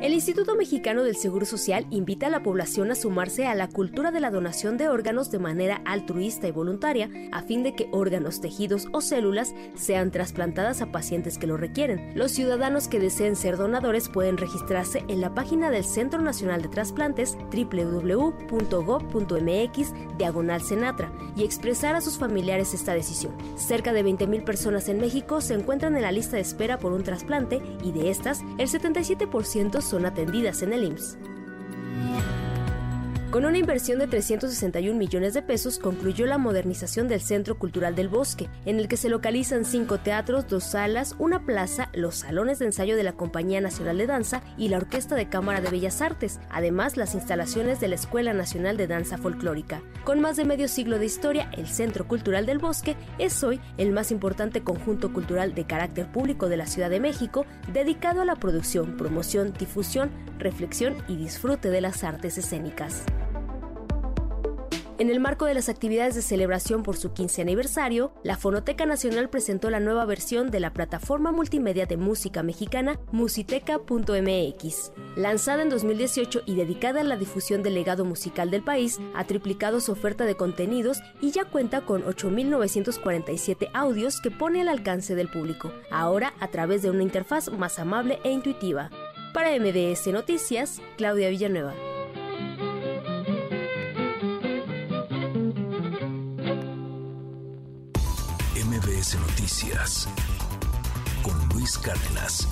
El Instituto Mexicano del Seguro Social invita a la población a sumarse a la cultura de la donación de órganos de manera altruista y voluntaria, a fin de que órganos, tejidos o células sean trasplantadas a pacientes que lo requieren. Los ciudadanos que deseen ser donadores pueden registrarse en la página del Centro Nacional de Trasplantes www.gov.mx diagonal Senatra y expresar a sus familiares esta decisión. Cerca de 20.000 personas en México se encuentran en la lista de espera por un trasplante y de estas, el 77% son atendidas en el IMSS. Con una inversión de 361 millones de pesos concluyó la modernización del Centro Cultural del Bosque, en el que se localizan cinco teatros, dos salas, una plaza, los salones de ensayo de la Compañía Nacional de Danza y la Orquesta de Cámara de Bellas Artes, además las instalaciones de la Escuela Nacional de Danza Folclórica. Con más de medio siglo de historia, el Centro Cultural del Bosque es hoy el más importante conjunto cultural de carácter público de la Ciudad de México, dedicado a la producción, promoción, difusión, reflexión y disfrute de las artes escénicas. En el marco de las actividades de celebración por su 15 aniversario, la Fonoteca Nacional presentó la nueva versión de la plataforma multimedia de música mexicana musiteca.mx. Lanzada en 2018 y dedicada a la difusión del legado musical del país, ha triplicado su oferta de contenidos y ya cuenta con 8.947 audios que pone al alcance del público, ahora a través de una interfaz más amable e intuitiva. Para MDS Noticias, Claudia Villanueva. Noticias con Luis Cárdenas.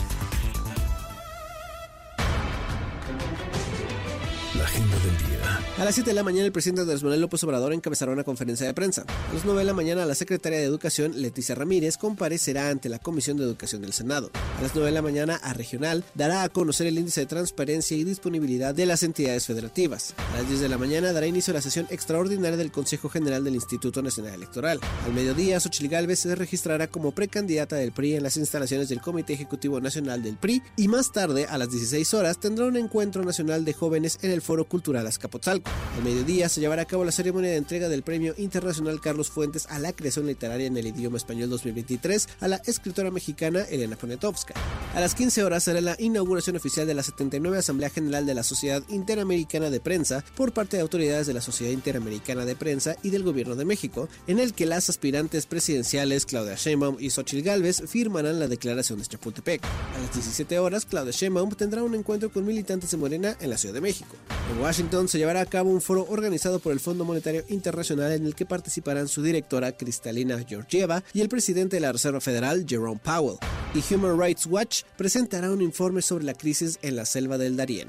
La agenda del día. A las 7 de la mañana, el presidente Andrés Manuel López Obrador encabezará una conferencia de prensa. A las 9 de la mañana, la secretaria de Educación, Leticia Ramírez, comparecerá ante la Comisión de Educación del Senado. A las 9 de la mañana, a Regional, dará a conocer el índice de transparencia y disponibilidad de las entidades federativas. A las 10 de la mañana, dará inicio a la sesión extraordinaria del Consejo General del Instituto Nacional Electoral. Al mediodía, Xochitl Gálvez se registrará como precandidata del PRI en las instalaciones del Comité Ejecutivo Nacional del PRI y más tarde, a las 16 horas, tendrá un encuentro nacional de jóvenes en el Foro Cultural Azcapotzalco. Al mediodía se llevará a cabo la ceremonia de entrega del Premio Internacional Carlos Fuentes a la creación literaria en el idioma español 2023 a la escritora mexicana Elena Poniatowska. A las 15 horas será la inauguración oficial de la 79 Asamblea General de la Sociedad Interamericana de Prensa por parte de autoridades de la Sociedad Interamericana de Prensa y del Gobierno de México, en el que las aspirantes presidenciales Claudia Sheinbaum y Xochitl Gálvez firmarán la declaración de Chapultepec. A las 17 horas, Claudia Sheinbaum tendrá un encuentro con militantes de Morena en la Ciudad de México. En Washington se llevará a cabo un foro organizado por el Fondo Monetario Internacional en el que participarán su directora Cristalina Georgieva y el presidente de la Reserva Federal Jerome Powell. Y Human Rights Watch presentará un informe sobre la crisis en la selva del Darién.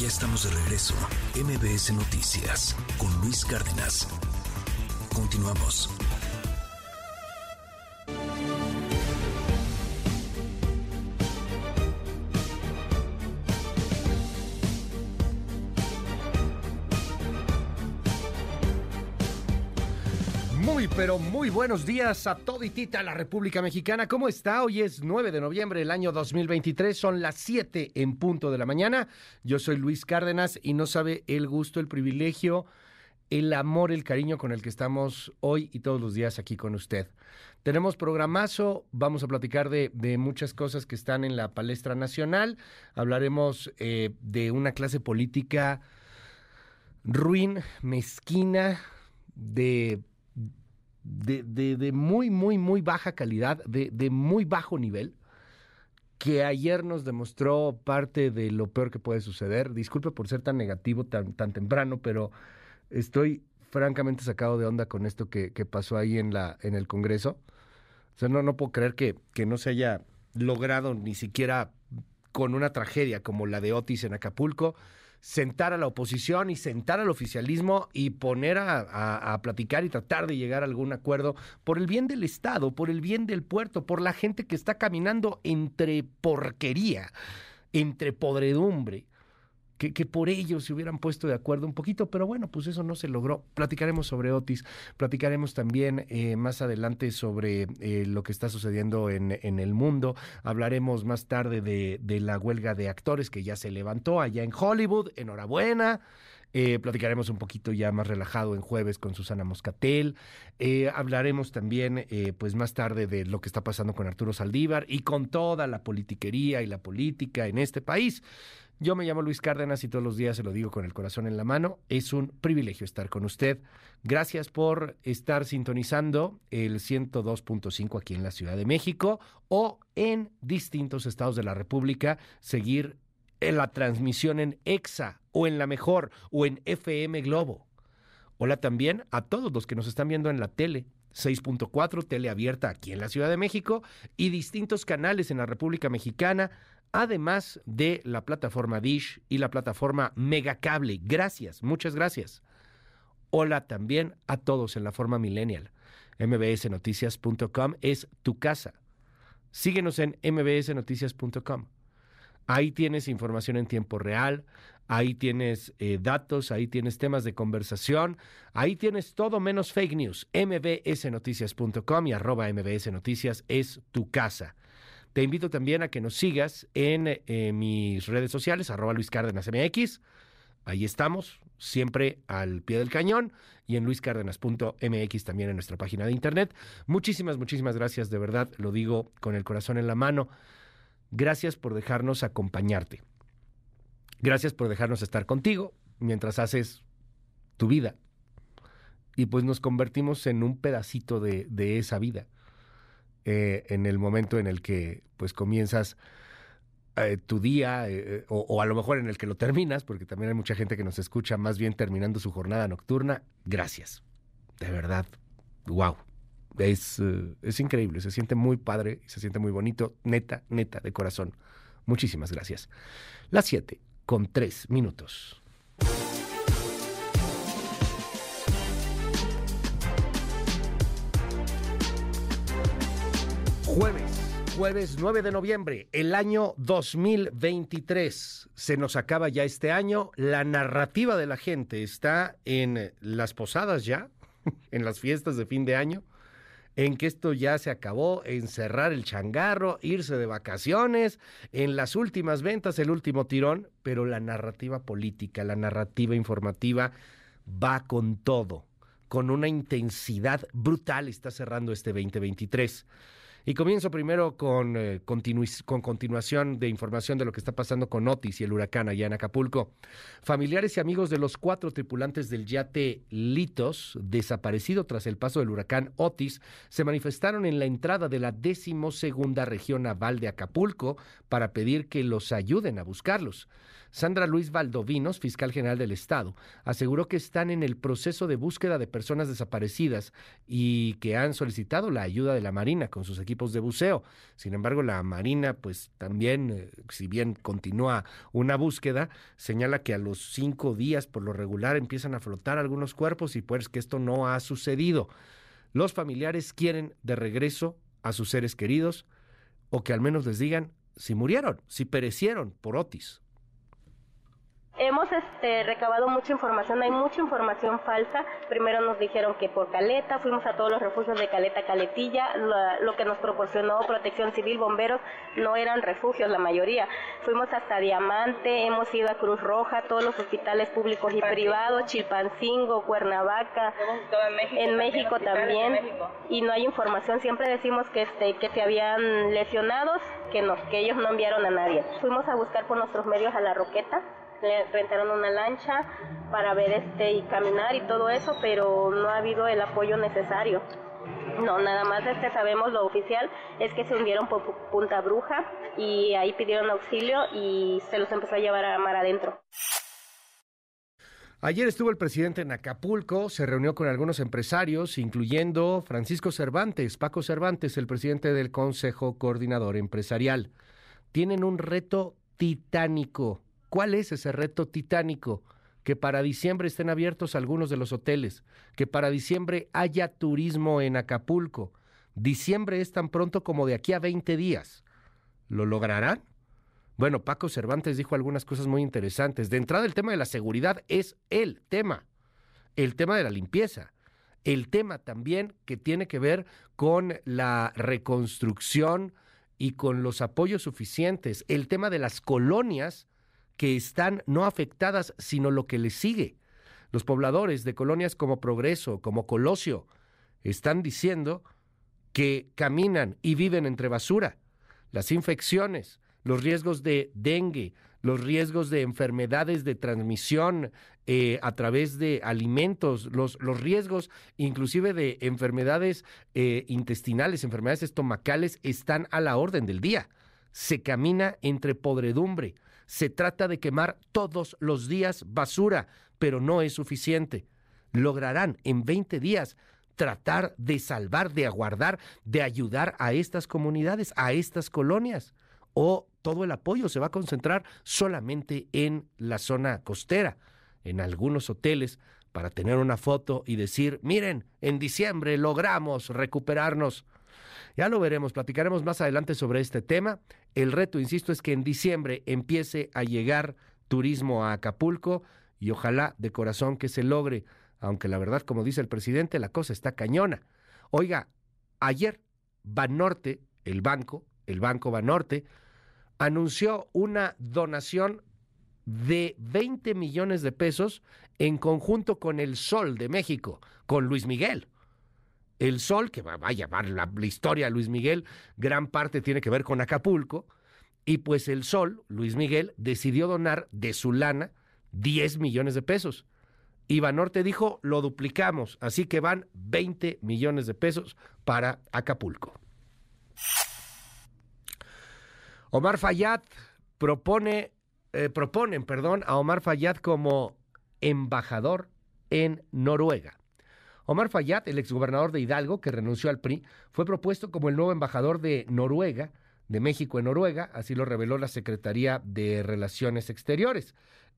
Ya estamos de regreso. MBS Noticias con Luis Cárdenas. Continuamos. Muy, pero muy buenos días a toditita la República Mexicana. ¿Cómo está? Hoy es 9 de noviembre del año 2023. Son las 7 en punto de la mañana. Yo soy Luis Cárdenas y no sabe el gusto, el privilegio, el amor, el cariño con el que estamos hoy y todos los días aquí con usted. Tenemos programazo, vamos a platicar de, muchas cosas que están en la palestra nacional. Hablaremos eh, de una clase política ruin, mezquina, de de, de, de, muy, muy, muy baja calidad, de, de, muy bajo nivel, que ayer nos demostró parte de lo peor que puede suceder. Disculpe por ser tan negativo tan, tan temprano, pero estoy francamente sacado de onda con esto que, que pasó ahí en, la, en el Congreso. O sea, no, no puedo creer que, que no se haya logrado ni siquiera con una tragedia como la de Otis en Acapulco, sentar a la oposición y sentar al oficialismo y poner a, a, platicar y tratar de llegar a algún acuerdo por el bien del Estado, por el bien del puerto, por la gente que está caminando entre porquería, entre podredumbre. Que, por ello se hubieran puesto de acuerdo un poquito, pero bueno, pues eso no se logró. Platicaremos sobre Otis, platicaremos también eh, más adelante sobre eh, lo que está sucediendo en, en, el mundo, hablaremos más tarde de, de, la huelga de actores que ya se levantó allá en Hollywood, enhorabuena. Eh, platicaremos un poquito ya más relajado en jueves con Susana Moscatel. Hablaremos también, pues más tarde, de lo que está pasando con Arturo Saldívar y con toda la politiquería y la política en este país. Yo me llamo Luis Cárdenas y todos los días se lo digo con el corazón en la mano. Es un privilegio estar con usted. Gracias por estar sintonizando el 102.5 aquí en la Ciudad de México o en distintos estados de la República. Seguir la transmisión en EXA o en la mejor o en FM Globo. Hola también a todos los que nos están viendo en la tele. 6.4, tele abierta aquí en la Ciudad de México y distintos canales en la República Mexicana además de la plataforma Dish y la plataforma Megacable. Gracias, muchas gracias. Hola también a todos en la forma millennial. mbsnoticias.com es tu casa. Síguenos en mbsnoticias.com. Ahí tienes información en tiempo real, ahí tienes eh, datos, ahí tienes temas de conversación, ahí tienes todo menos fake news. mbsnoticias.com y arroba mbsnoticias es tu casa. Te invito también a que nos sigas en eh, mis redes sociales, arroba Luis Cárdenas MX. Ahí estamos, siempre al pie del cañón y en luiscárdenas.mx también en nuestra página de internet. Muchísimas, muchísimas gracias, de verdad, lo digo con el corazón en la mano. Gracias por dejarnos acompañarte. Gracias por dejarnos estar contigo mientras haces tu vida. Y pues nos convertimos en un pedacito de, de esa vida. Eh, en el momento en el que pues comienzas eh, tu día eh, o, a lo mejor en el que lo terminas, porque también hay mucha gente que nos escucha más bien terminando su jornada nocturna. Gracias. De verdad. Wow. Es, es increíble, se siente muy padre, se siente muy bonito, neta, neta, de corazón. Muchísimas gracias. Las 7 con 3 minutos. Jueves, jueves 9 de noviembre, el año 2023. Se nos acaba ya este año. La narrativa de la gente está en las posadas ya, *laughs* en las fiestas de fin de año, en que esto ya se acabó, en cerrar el changarro, irse de vacaciones, en las últimas ventas, el último tirón, pero la narrativa política, la narrativa informativa va con todo, con una intensidad brutal está cerrando este 2023. Y comienzo primero con, eh, con continuación de información de lo que está pasando con Otis y el huracán allá en Acapulco. Familiares y amigos de los cuatro tripulantes del yate Litos, desaparecido tras el paso del huracán Otis, se manifestaron en la entrada de la decimosegunda región naval de Acapulco para pedir que los ayuden a buscarlos. Sandra Luis Valdovinos, fiscal general del Estado, aseguró que están en el proceso de búsqueda de personas desaparecidas y que han solicitado la ayuda de la Marina con sus equipos de buceo. Sin embargo, la Marina, pues también, eh, si bien continúa una búsqueda, señala que a los cinco días por lo regular empiezan a flotar algunos cuerpos y pues que esto no ha sucedido. Los familiares quieren de regreso a sus seres queridos o que al menos les digan si murieron, si perecieron por Otis. Hemos este, recabado mucha información, hay mucha información falsa. Primero nos dijeron que por Caleta, fuimos a todos los refugios de Caleta, Caletilla, lo, que nos proporcionó Protección Civil, bomberos, no eran refugios la mayoría. Fuimos hasta Diamante, hemos ido a Cruz Roja, todos los hospitales públicos y privados, Chilpancingo, Cuernavaca, en México también, y no hay información. Siempre decimos que, este, que se habían lesionados, que, no, que ellos no enviaron a nadie. Fuimos a buscar por nuestros medios a la Roqueta rentaron una lancha para ver este y caminar y todo eso, pero no ha habido el apoyo necesario. No, nada más este sabemos lo oficial es que se hundieron por Punta Bruja y ahí pidieron auxilio y se los empezó a llevar a mar adentro. Ayer estuvo el presidente en Acapulco, se reunió con algunos empresarios, incluyendo Francisco Cervantes, Paco Cervantes, el presidente del Consejo Coordinador Empresarial. Tienen un reto titánico ¿Cuál es ese reto titánico? Que para diciembre estén abiertos algunos de los hoteles, que para diciembre haya turismo en Acapulco. Diciembre es tan pronto como de aquí a 20 días. ¿Lo lograrán? Bueno, Paco Cervantes dijo algunas cosas muy interesantes. De entrada, el tema de la seguridad es el tema. El tema de la limpieza. El tema también que tiene que ver con la reconstrucción y con los apoyos suficientes. El tema de las colonias que están no afectadas, sino lo que les sigue. Los pobladores de colonias como Progreso, como Colosio, están diciendo que caminan y viven entre basura. Las infecciones, los riesgos de dengue, los riesgos de enfermedades de transmisión eh, a través de alimentos, los, los, riesgos inclusive de enfermedades eh, intestinales, enfermedades estomacales, están a la orden del día. Se camina entre podredumbre. Se trata de quemar todos los días basura, pero no es suficiente. Lograrán en 20 días tratar de salvar, de aguardar, de ayudar a estas comunidades, a estas colonias o todo el apoyo se va a concentrar solamente en la zona costera, en algunos hoteles, para tener una foto y decir, miren, en diciembre logramos recuperarnos. Ya lo veremos, platicaremos más adelante sobre este tema. El reto, insisto, es que en diciembre empiece a llegar turismo a Acapulco y ojalá de corazón que se logre, aunque la verdad, como dice el presidente, la cosa está cañona. Oiga, ayer Banorte, el banco, el Banco Banorte, anunció una donación de 20 millones de pesos en conjunto con el Sol de México, con Luis Miguel. El Sol, que va a llamar la, historia de Luis Miguel, gran parte tiene que ver con Acapulco, y pues el Sol, Luis Miguel, decidió donar de su lana 10 millones de pesos. Y Banorte dijo, lo duplicamos, así que van 20 millones de pesos para Acapulco. Omar Fayad propone, eh, proponen perdón, a Omar Fayad como embajador en Noruega. Omar Fayad, el exgobernador de Hidalgo, que renunció al PRI, fue propuesto como el nuevo embajador de Noruega, de México en Noruega, así lo reveló la Secretaría de Relaciones Exteriores.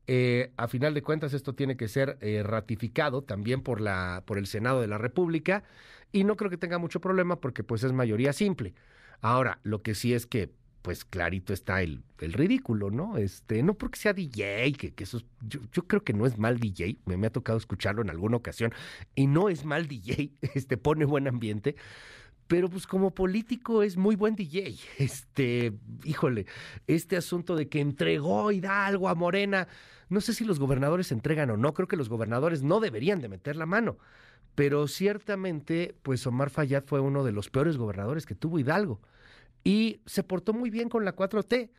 Eh, a final de cuentas, esto tiene que ser eh, ratificado también por, la, por el Senado de la República y no creo que tenga mucho problema porque pues es mayoría simple. Ahora, lo que sí es que pues clarito está el, el, ridículo, ¿no? Este, no porque sea DJ, que, que eso yo, yo, creo que no es mal DJ, me, me, ha tocado escucharlo en alguna ocasión, y no es mal DJ, *laughs* este, pone buen ambiente, pero pues como político es muy buen DJ. *laughs* Este, híjole, este asunto de que entregó Hidalgo a Morena, no sé si los gobernadores entregan o no, creo que los gobernadores no deberían de meter la mano. Pero ciertamente, pues Omar Fayad fue uno de los peores gobernadores que tuvo Hidalgo y se portó muy bien con la 4T.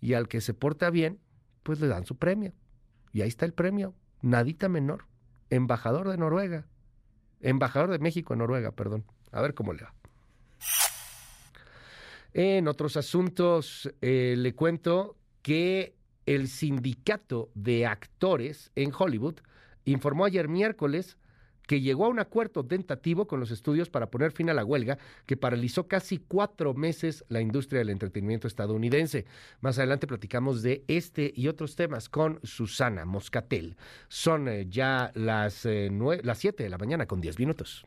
Y al que se porta bien, pues le dan su premio. Y ahí está el premio, nadita menor, embajador de Noruega, embajador de México en Noruega, perdón. A ver cómo le va. En otros asuntos, eh, le cuento que el sindicato de actores en Hollywood informó ayer miércoles que llegó a un acuerdo tentativo con los estudios para poner fin a la huelga que paralizó casi cuatro meses la industria del entretenimiento estadounidense. Más adelante platicamos de este y otros temas con Susana Moscatel. Son eh, ya las, eh, las 7 de la mañana con 10 minutos.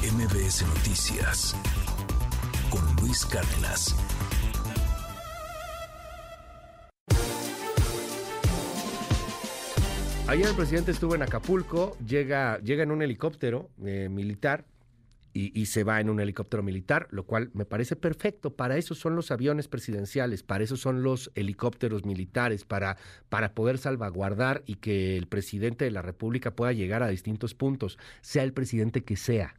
MBS Noticias con Luis Cárdenas. Ayer el presidente estuvo en Acapulco, llega, llega en un helicóptero eh, militar y, se va en un helicóptero militar, lo cual me parece perfecto. Para eso son los aviones presidenciales, para eso son los helicópteros militares, para, para poder salvaguardar y que el presidente de la República pueda llegar a distintos puntos, sea el presidente que sea.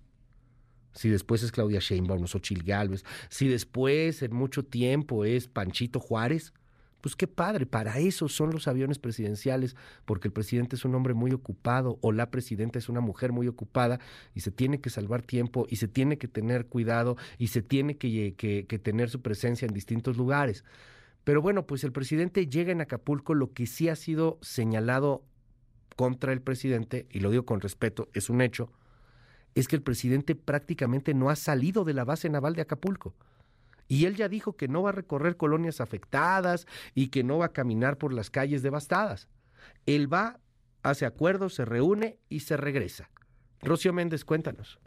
Si después es Claudia Sheinbaum o Xochitl Gálvez, si después en mucho tiempo es Panchito Juárez, pues qué padre, para eso son los aviones presidenciales, porque el presidente es un hombre muy ocupado o la presidenta es una mujer muy ocupada y se tiene que salvar tiempo y se tiene que tener cuidado y se tiene que, tener su presencia en distintos lugares. Pero bueno, pues el presidente llega en Acapulco, lo que sí ha sido señalado contra el presidente, y lo digo con respeto, es un hecho, es que el presidente prácticamente no ha salido de la base naval de Acapulco. Y él ya dijo que no va a recorrer colonias afectadas y que no va a caminar por las calles devastadas. Él va, hace acuerdos, se reúne y se regresa. Rocío Méndez, cuéntanos.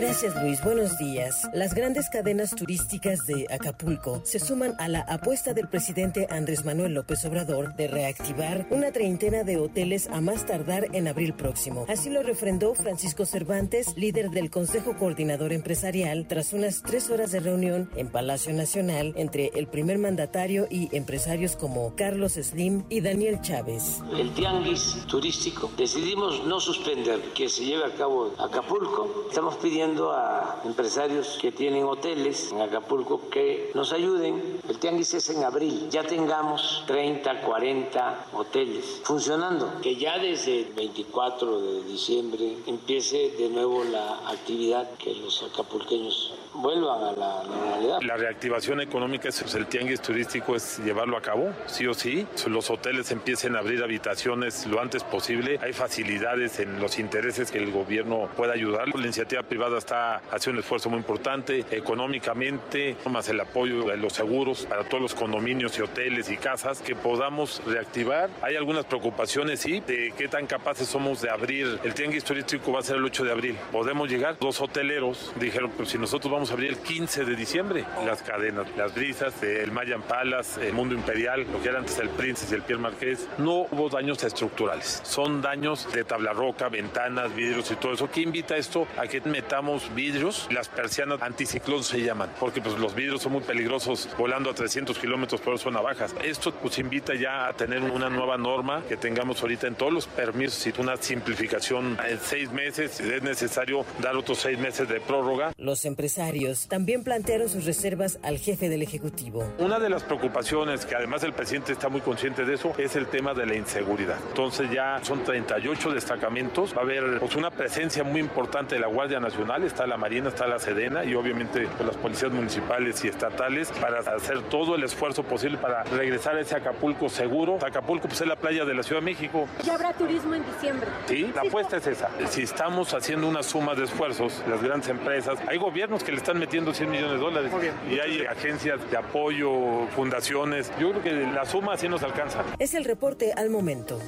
Gracias Luis, buenos días. Las grandes cadenas turísticas de Acapulco se suman a la apuesta del presidente Andrés Manuel López Obrador de reactivar una treintena de hoteles a más tardar en abril próximo. Así lo refrendó Francisco Cervantes, líder del Consejo Coordinador Empresarial, tras unas tres horas de reunión en Palacio Nacional entre el primer mandatario y empresarios como Carlos Slim y Daniel Chávez. El tianguis turístico decidimos no suspender que se lleve a cabo Acapulco. Estamos pidiendo a empresarios que tienen hoteles en Acapulco que nos ayuden. El tianguis es en abril. Ya tengamos 30, 40 hoteles funcionando. Que ya desde el 24 de diciembre empiece de nuevo la actividad que los acapulqueños vuelvan a la normalidad. La reactivación económica es el tianguis turístico es llevarlo a cabo, sí o sí. Los hoteles empiecen a abrir habitaciones lo antes posible. Hay facilidades en los intereses que el gobierno pueda ayudar. La iniciativa privada está haciendo un esfuerzo muy importante económicamente, más el apoyo de los seguros para todos los condominios y hoteles y casas que podamos reactivar. Hay algunas preocupaciones, sí, de qué tan capaces somos de abrir. El tianguis turístico va a ser el 8 de abril. Podemos llegar. Dos hoteleros dijeron, pues si nosotros vamos a abrir el 15 de diciembre, las cadenas, las brisas, el Mayan Palace, el Mundo Imperial, lo que era antes el Princess y el Pierre Marqués, no hubo daños estructurales. Son daños de tabla roca, ventanas, vidrios y todo eso. ¿Qué invita esto a que metamos vidrios? Las persianas anticiclón se llaman, porque pues los vidrios son muy peligrosos volando a 300 kilómetros por hora son navajas. Esto pues invita ya a tener una nueva norma que tengamos ahorita en todos los permisos y una simplificación en seis meses. Es necesario dar otros seis meses de prórroga. Los empresarios también plantearon sus reservas al jefe del Ejecutivo. Una de las preocupaciones, que además el presidente está muy consciente de eso, es el tema de la inseguridad. Entonces ya son 38 destacamentos, va a haber pues, una presencia muy importante de la Guardia Nacional, está la Marina, está la Sedena y obviamente pues, las policías municipales y estatales para hacer todo el esfuerzo posible para regresar a ese Acapulco seguro. Acapulco pues, es la playa de la Ciudad de México. Ya habrá turismo en diciembre. Sí, la apuesta es esa. Si estamos haciendo una suma de esfuerzos, las grandes empresas, hay gobiernos que le están metiendo 100 millones de dólares y hay agencias de apoyo, fundaciones. Yo creo que la suma sí nos alcanza. Es el reporte al momento.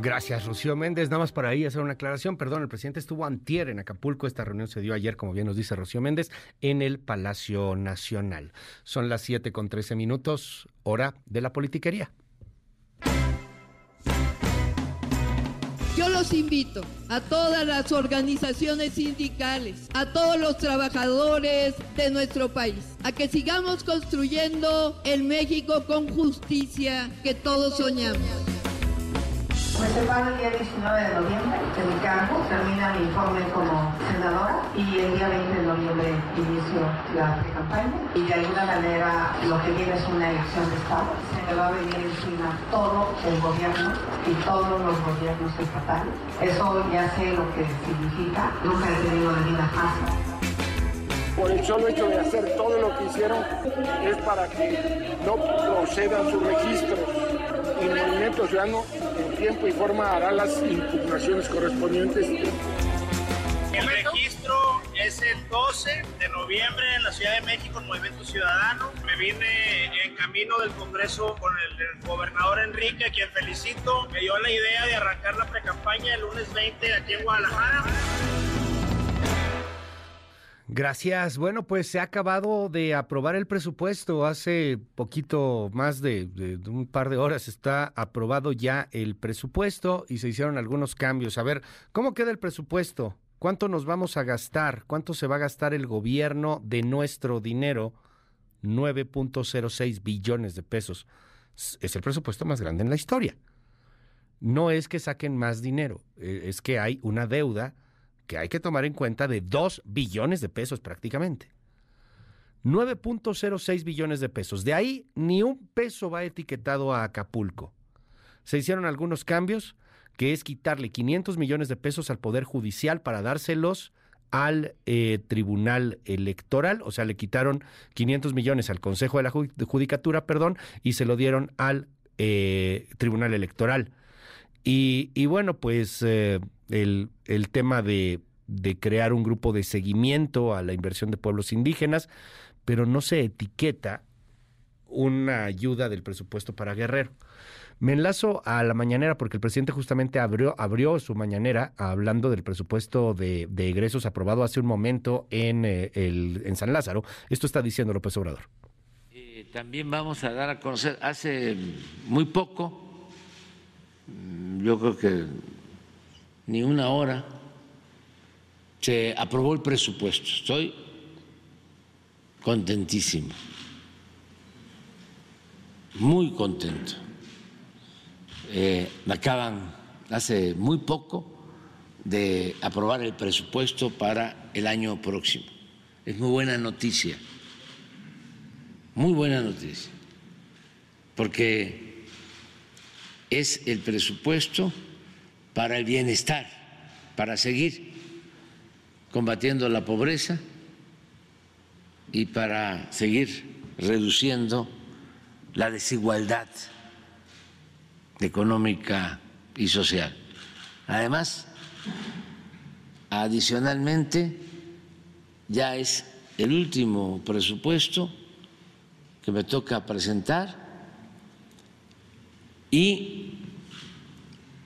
Gracias, Rocío Méndez. Nada más para ahí hacer una aclaración. Perdón, el presidente estuvo antier en Acapulco. Esta reunión se dio ayer, como bien nos dice Rocío Méndez, en el Palacio Nacional. Son las 7 con 13 minutos, hora de la politiquería. Yo los invito a todas las organizaciones sindicales, a todos los trabajadores de nuestro país, a que sigamos construyendo el México con justicia que todos soñamos. Me separo el día 19 de noviembre de mi cargo, termina mi informe como senadora y el día 20 de noviembre inicio la pre-campaña y de alguna manera lo que viene es una elección de Estado. Se me va a venir encima todo el gobierno y todos los gobiernos estatales. Eso ya sé lo que significa. Nunca he tenido una vida fácil. Por el solo hecho de hacer todo lo que hicieron es para que no procedan sus registros el Movimiento Ciudadano en tiempo y forma hará las impugnaciones correspondientes. El registro es el 12 de noviembre en la Ciudad de México, el Movimiento Ciudadano. Me vine en camino del Congreso con el, gobernador Enrique, a quien felicito. Me dio la idea de arrancar la precampaña el lunes 20 aquí en Guadalajara. Gracias. Bueno, pues se ha acabado de aprobar el presupuesto. Hace poquito más de, un par de horas está aprobado ya el presupuesto y se hicieron algunos cambios. A ver, ¿cómo queda el presupuesto? ¿Cuánto nos vamos a gastar? ¿Cuánto se va a gastar el gobierno de nuestro dinero? 9.06 billones de pesos. Es el presupuesto más grande en la historia. No es que saquen más dinero, es que hay una deuda que hay que tomar en cuenta de 2 billones de pesos prácticamente. 9.06 billones de pesos. De ahí ni un peso va etiquetado a Acapulco. Se hicieron algunos cambios, que es quitarle 500 millones de pesos al Poder Judicial para dárselos al eh, Tribunal Electoral, o sea, le quitaron 500 millones al Consejo de la Judicatura, perdón, y se lo dieron al eh, Tribunal Electoral. Y, bueno, pues eh, el, el, tema de, de, crear un grupo de seguimiento a la inversión de pueblos indígenas, pero no se etiqueta una ayuda del presupuesto para Guerrero. Me enlazo a la mañanera porque el presidente justamente abrió, abrió su mañanera hablando del presupuesto de, de egresos aprobado hace un momento en, eh, el, en San Lázaro. Esto está diciendo López Obrador. Eh, también vamos a dar a conocer, hace muy poco, mm, yo creo que ni una hora, se aprobó el presupuesto. Estoy contentísimo, muy contento. Eh, me acaban hace muy poco de aprobar el presupuesto para el año próximo. Es muy buena noticia, muy buena noticia, porque es el presupuesto para el bienestar, para seguir combatiendo la pobreza y para seguir reduciendo la desigualdad económica y social. Además, adicionalmente, ya es el último presupuesto que me toca presentar y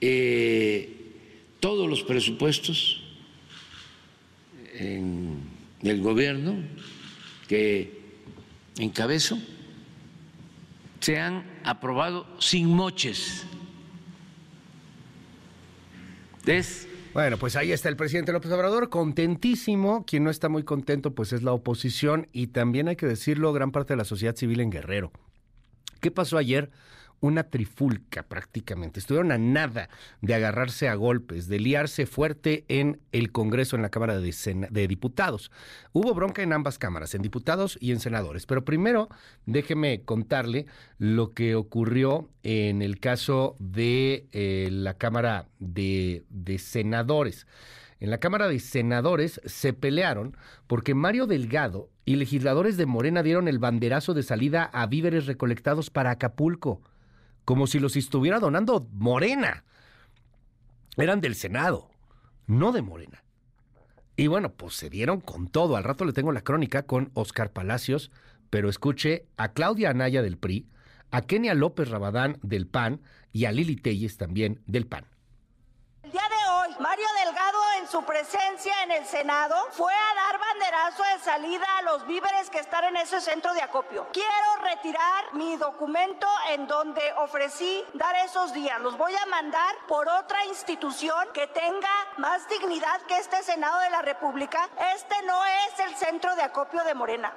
eh, todos los presupuestos en el gobierno que encabezo se han aprobado sin moches. Bueno, pues ahí está el presidente López Obrador, contentísimo. Quien no está muy contento, pues es la oposición y también hay que decirlo, gran parte de la sociedad civil en Guerrero. ¿Qué pasó ayer? Una trifulca prácticamente. Estuvieron a nada de agarrarse a golpes, de liarse fuerte en el Congreso, en la Cámara de, Diputados. Hubo bronca en ambas cámaras, en diputados y en senadores. Pero primero, déjeme contarle lo que ocurrió en el caso de eh, la Cámara de, de Senadores. En la Cámara de Senadores se pelearon porque Mario Delgado y legisladores de Morena dieron el banderazo de salida a víveres recolectados para Acapulco como si los estuviera donando Morena. Eran del Senado, no de Morena. Y bueno, pues se dieron con todo. Al rato le tengo la crónica con Oscar Palacios, pero escuche a Claudia Anaya del PRI, a Kenia López Rabadán del PAN y a Lili Telles también del PAN. Mario Delgado su presencia en el Senado fue a dar banderazo de salida a los víveres que están en ese centro de acopio. Quiero retirar mi documento en donde ofrecí dar esos días. Los voy a mandar por otra institución que tenga más dignidad que este Senado de la República. Este no es el centro de acopio de Morena.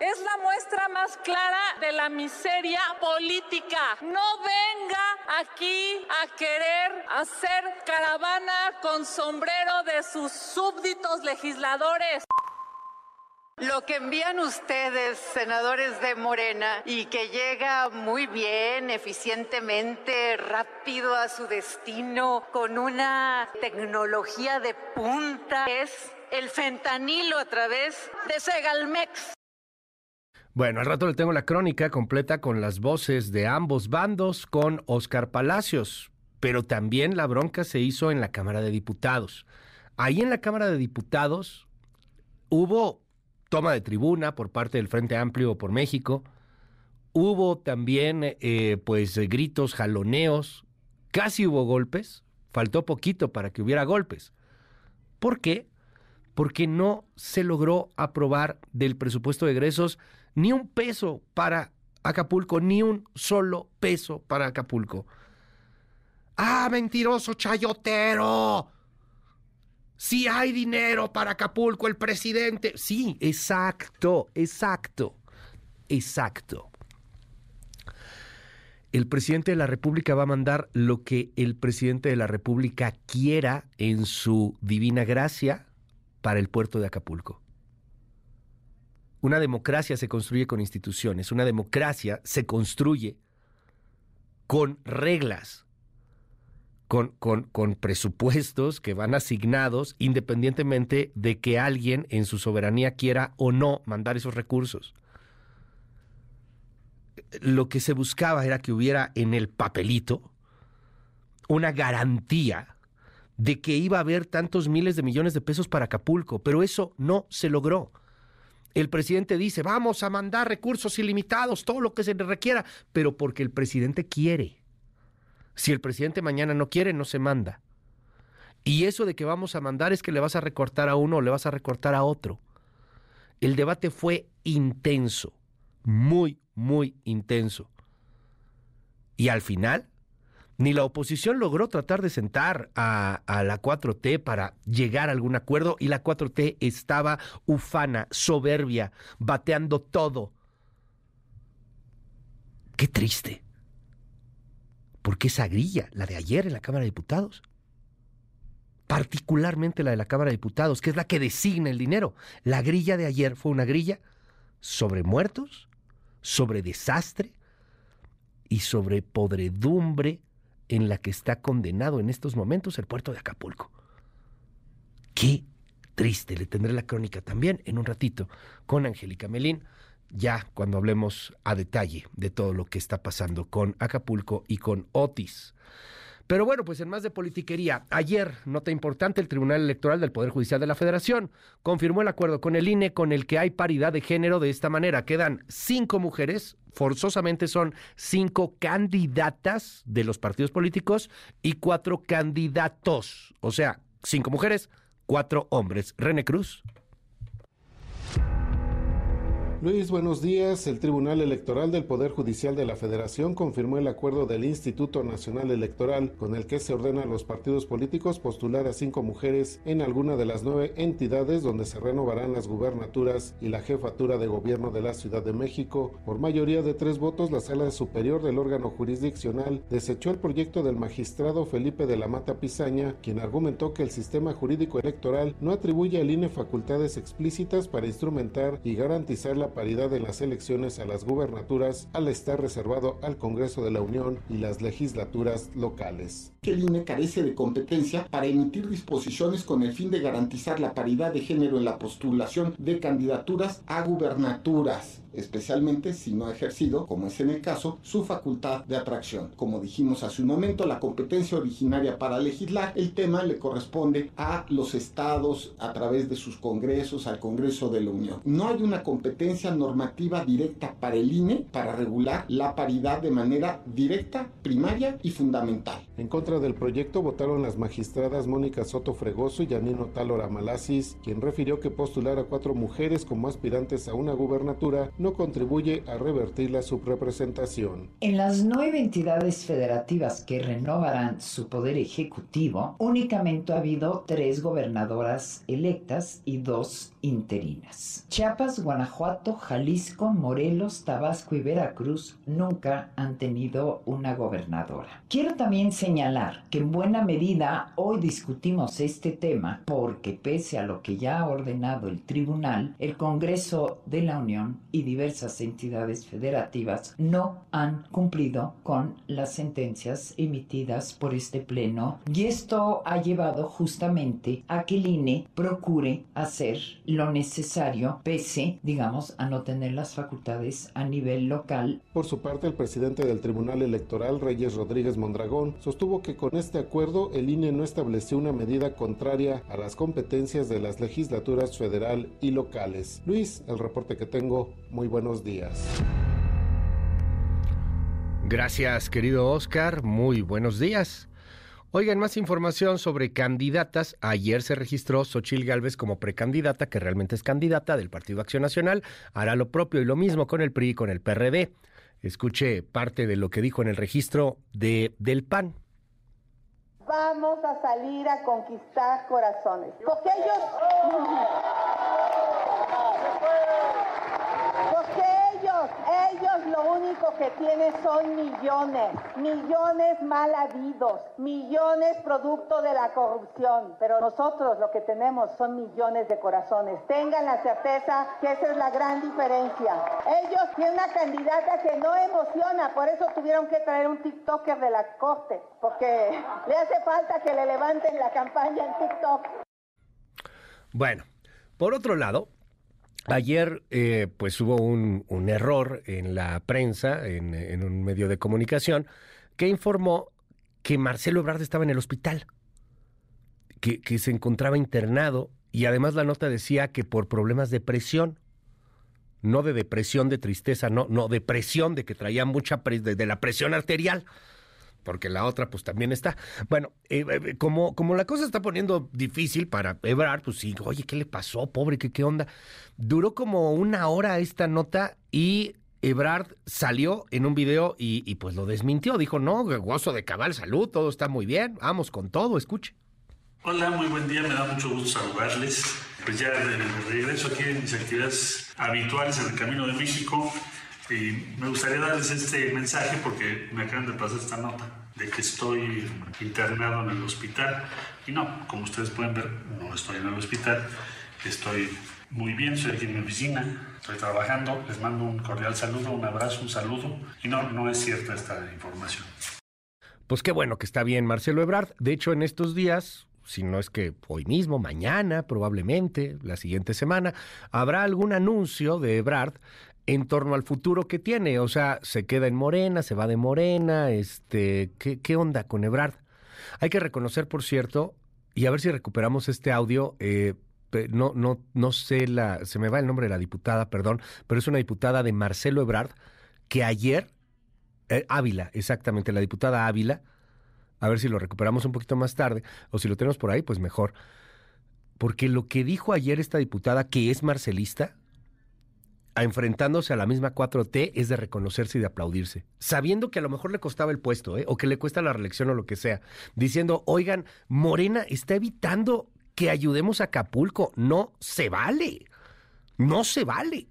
Es la muestra más clara de la miseria política. No venga aquí a querer hacer caravana con sombrero de sus súbditos legisladores. Lo que envían ustedes, senadores de Morena, y que llega muy bien, eficientemente, rápido a su destino, con una tecnología de punta, es el fentanilo a través de Segalmex. Bueno, al rato le tengo la crónica completa con las voces de ambos bandos con Oscar Palacios, pero también la bronca se hizo en la Cámara de Diputados. Ahí en la Cámara de Diputados hubo toma de tribuna por parte del Frente Amplio por México, hubo también eh, pues gritos, jaloneos, casi hubo golpes, faltó poquito para que hubiera golpes. ¿Por qué? Porque no se logró aprobar del presupuesto de egresos ni un peso para Acapulco, ni un solo peso para Acapulco. ¡Ah, mentiroso chayotero! Sí hay dinero para Acapulco, el presidente. Sí, exacto, exacto, exacto. El presidente de la República va a mandar lo que el presidente de la República quiera en su divina gracia para el puerto de Acapulco. Una democracia se construye con instituciones, una democracia se construye con reglas, con, con, con, presupuestos que van asignados independientemente de que alguien en su soberanía quiera o no mandar esos recursos. Lo que se buscaba era que hubiera en el papelito una garantía de que iba a haber tantos miles de millones de pesos para Acapulco, pero eso no se logró. El presidente dice, vamos a mandar recursos ilimitados, todo lo que se le requiera, pero porque el presidente quiere. Si el presidente mañana no quiere, no se manda. Y eso de que vamos a mandar es que le vas a recortar a uno o le vas a recortar a otro. El debate fue intenso, muy, muy intenso. Y al final, ni la oposición logró tratar de sentar a, la 4T para llegar a algún acuerdo y la 4T estaba ufana, soberbia, bateando todo. Qué triste. Porque esa grilla, la de ayer en la Cámara de Diputados, particularmente la de la Cámara de Diputados, que es la que designa el dinero, la grilla de ayer fue una grilla sobre muertos, sobre desastre y sobre podredumbre en la que está condenado en estos momentos el puerto de Acapulco. Qué triste, le tendré la crónica también en un ratito con Angélica Melín, ya cuando hablemos a detalle de todo lo que está pasando con Acapulco y con Otis. Pero bueno, pues en más de politiquería, ayer, nota importante, el Tribunal Electoral del Poder Judicial de la Federación confirmó el acuerdo con el INE con el que hay paridad de género de esta manera. Quedan cinco mujeres, forzosamente son cinco candidatas de los partidos políticos y cuatro candidatos. O sea, cinco mujeres, cuatro hombres. René Cruz. Luis, buenos días. El Tribunal Electoral del Poder Judicial de la Federación confirmó el acuerdo del Instituto Nacional Electoral con el que se ordena a los partidos políticos postular a cinco mujeres en alguna de las nueve entidades donde se renovarán las gubernaturas y la jefatura de gobierno de la Ciudad de México. Por mayoría de tres votos, la Sala Superior del órgano jurisdiccional desechó el proyecto del magistrado Felipe de la Mata Pizaña, quien argumentó que el sistema jurídico electoral no atribuye al INE facultades explícitas para instrumentar y garantizar la paridad en las elecciones a las gubernaturas al estar reservado al Congreso de la Unión y las legislaturas locales. El INE carece de competencia para emitir disposiciones con el fin de garantizar la paridad de género en la postulación de candidaturas a gubernaturas especialmente si no ha ejercido, como es en el caso, su facultad de atracción. Como dijimos hace un momento, la competencia originaria para legislar el tema le corresponde a los estados a través de sus congresos, al Congreso de la Unión. No hay una competencia normativa directa para el INE para regular la paridad de manera directa, primaria y fundamental. En contra del proyecto votaron las magistradas Mónica Soto Fregoso y Yanino Talora Malasis, quien refirió que postular a cuatro mujeres como aspirantes a una gubernatura no contribuye a revertir la subrepresentación. En las nueve entidades federativas que renovarán su poder ejecutivo, únicamente ha habido tres gobernadoras electas y dos interinas. Chiapas, Guanajuato, Jalisco, Morelos, Tabasco y Veracruz nunca han tenido una gobernadora. Quiero también señalar que en buena medida hoy discutimos este tema porque pese a lo que ya ha ordenado el tribunal, el Congreso de la Unión y diversas entidades federativas no han cumplido con las sentencias emitidas por este pleno y esto ha llevado justamente a que el INE procure hacer lo necesario pese, digamos, a no tener las facultades a nivel local. Por su parte, el presidente del Tribunal Electoral, Reyes Rodríguez Mondragón, sostuvo que con este acuerdo el INE no estableció una medida contraria a las competencias de las legislaturas federal y locales. Luis, el reporte que tengo, muy buenos días. Gracias, querido Oscar. Muy buenos días. Oigan, más información sobre candidatas. Ayer se registró Xochil Gálvez como precandidata, que realmente es candidata del Partido Acción Nacional. Hará lo propio y lo mismo con el PRI y con el PRD. Escuche parte de lo que dijo en el registro de, del PAN. Vamos a salir a conquistar corazones. Porque ellos... Ellos lo único que tienen son millones, millones mal habidos, millones producto de la corrupción. Pero nosotros lo que tenemos son millones de corazones. Tengan la certeza que esa es la gran diferencia. Ellos tienen una candidata que no emociona, por eso tuvieron que traer un TikToker de la corte, porque le hace falta que le levanten la campaña en TikTok. Bueno, por otro lado, Ayer, eh, pues hubo un, un, error en la prensa, en, en, un medio de comunicación, que informó que Marcelo Ebrard estaba en el hospital, que, que, se encontraba internado y además la nota decía que por problemas de presión. no de depresión, de tristeza, no, no, depresión, de que traía mucha de, de la presión arterial porque la otra pues también está. Bueno, eh, eh, como, como la cosa está poniendo difícil para Ebrard, pues sí, oye, ¿qué le pasó, pobre? ¿Qué, qué onda? Duró como una hora esta nota y Ebrard salió en un video y, pues lo desmintió. Dijo, no, gozo de cabal, salud, todo está muy bien, vamos con todo, escuche. Hola, muy buen día, me da mucho gusto saludarles. Pues ya de, regreso aquí en mis actividades habituales en el Camino de México. Y me gustaría darles este mensaje porque me acaban de pasar esta nota de que estoy internado en el hospital. Y no, como ustedes pueden ver, no estoy en el hospital, estoy muy bien, estoy aquí en mi oficina, estoy trabajando, les mando un cordial saludo, un abrazo, un saludo. Y no, no es cierta esta información. Pues qué bueno que está bien Marcelo Ebrard. De hecho, en estos días, si no es que hoy mismo, mañana, probablemente, la siguiente semana, habrá algún anuncio de Ebrard en torno al futuro que tiene. O sea, se queda en Morena, se va de Morena, este, ¿qué, qué onda con Ebrard? Hay que reconocer, por cierto, y a ver si recuperamos este audio. Eh, no, no, no sé la, se me va el nombre de la diputada, perdón, pero es una diputada de Marcelo Ebrard que ayer, eh, Ávila, exactamente, la diputada Ávila, a ver si lo recuperamos un poquito más tarde, o si lo tenemos por ahí, pues mejor. Porque lo que dijo ayer esta diputada, que es marcelista, enfrentándose a la misma 4T es de reconocerse y de aplaudirse, sabiendo que a lo mejor le costaba el puesto, ¿eh? o que le cuesta la reelección o lo que sea, diciendo, oigan, Morena está evitando que ayudemos a Acapulco, no se vale, no se vale.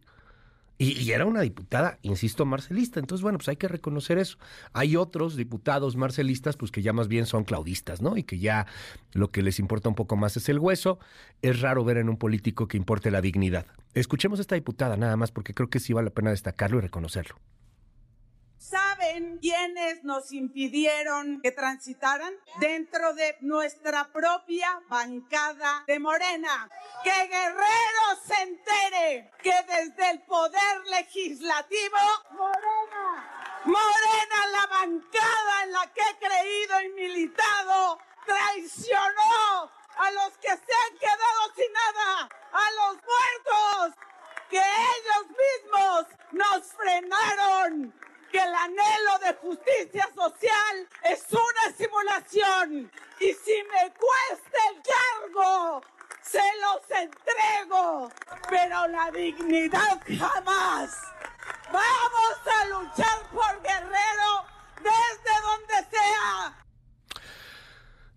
Y, era una diputada, insisto, marcelista. Entonces, bueno, pues hay que reconocer eso. Hay otros diputados marcelistas, pues que ya más bien son claudistas, ¿no? Y que ya lo que les importa un poco más es el hueso. Es raro ver en un político que importe la dignidad. Escuchemos a esta diputada nada más, porque creo que sí vale la pena destacarlo y reconocerlo. ¿Saben quiénes nos impidieron que transitaran? Dentro de nuestra propia bancada de Morena. Que Guerrero se entere que desde el poder legislativo, Morena, Morena, la bancada en la que he creído y militado, traicionó a los que se han quedado sin nada, a los muertos, que ellos mismos nos frenaron que el anhelo de justicia social es una simulación y si me cuesta el cargo, se los entrego, pero la dignidad jamás. Vamos a luchar por Guerrero desde donde sea.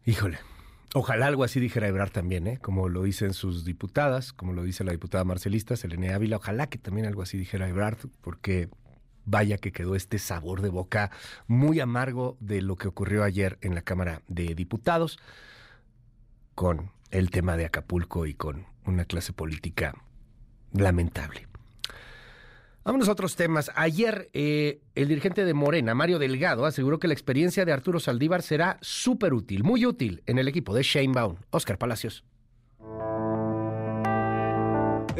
Híjole. Ojalá algo así dijera Ebrard también, ¿eh? como lo dicen sus diputadas, como lo dice la diputada marcelista Selene Ávila. Ojalá que también algo así dijera Ebrard, porque vaya que quedó este sabor de boca muy amargo de lo que ocurrió ayer en la Cámara de Diputados con el tema de Acapulco y con una clase política lamentable. Vámonos a otros temas. Ayer eh, el dirigente de Morena, Mario Delgado, aseguró que la experiencia de Arturo Saldívar será súper útil, muy útil en el equipo de Shane Baum. Oscar Palacios.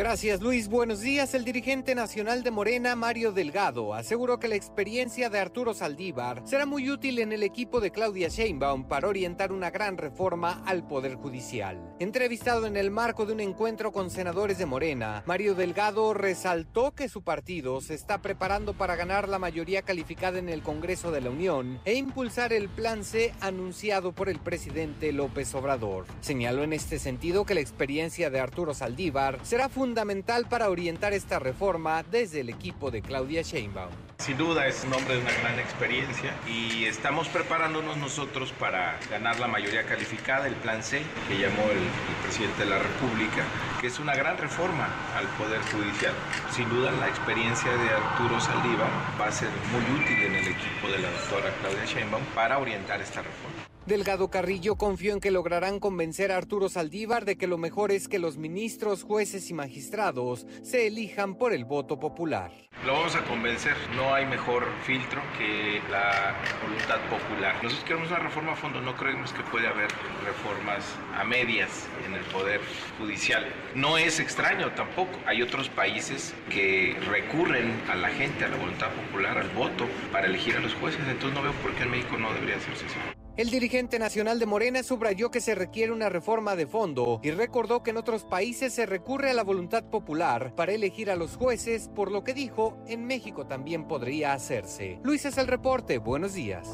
Gracias Luis, buenos días. El dirigente nacional de Morena, Mario Delgado, aseguró que la experiencia de Arturo Saldívar será muy útil en el equipo de Claudia Sheinbaum para orientar una gran reforma al Poder Judicial. Entrevistado en el marco de un encuentro con senadores de Morena, Mario Delgado resaltó que su partido se está preparando para ganar la mayoría calificada en el Congreso de la Unión e impulsar el Plan C anunciado por el presidente López Obrador. Señaló en este sentido que la experiencia de Arturo Saldívar será fundamental fundamental para orientar esta reforma desde el equipo de Claudia Sheinbaum. Sin duda es un hombre de una gran experiencia y estamos preparándonos nosotros para ganar la mayoría calificada, el Plan C, que llamó el, presidente de la República, que es una gran reforma al Poder Judicial. Sin duda la experiencia de Arturo Saldívar va a ser muy útil en el equipo de la doctora Claudia Sheinbaum para orientar esta reforma. Delgado Carrillo confió en que lograrán convencer a Arturo Saldívar de que lo mejor es que los ministros, jueces y magistrados se elijan por el voto popular. Lo vamos a convencer, no hay mejor filtro que la voluntad popular. Nosotros queremos una reforma a fondo, no creemos que puede haber reformas a medias en el poder judicial. No es extraño tampoco, hay otros países que recurren a la gente, a la voluntad popular, al voto para elegir a los jueces, entonces no veo por qué en México no debería hacerse eso. El dirigente nacional de Morena subrayó que se requiere una reforma de fondo y recordó que en otros países se recurre a la voluntad popular para elegir a los jueces, por lo que dijo, en México también podría hacerse. Luis es el reporte, buenos días.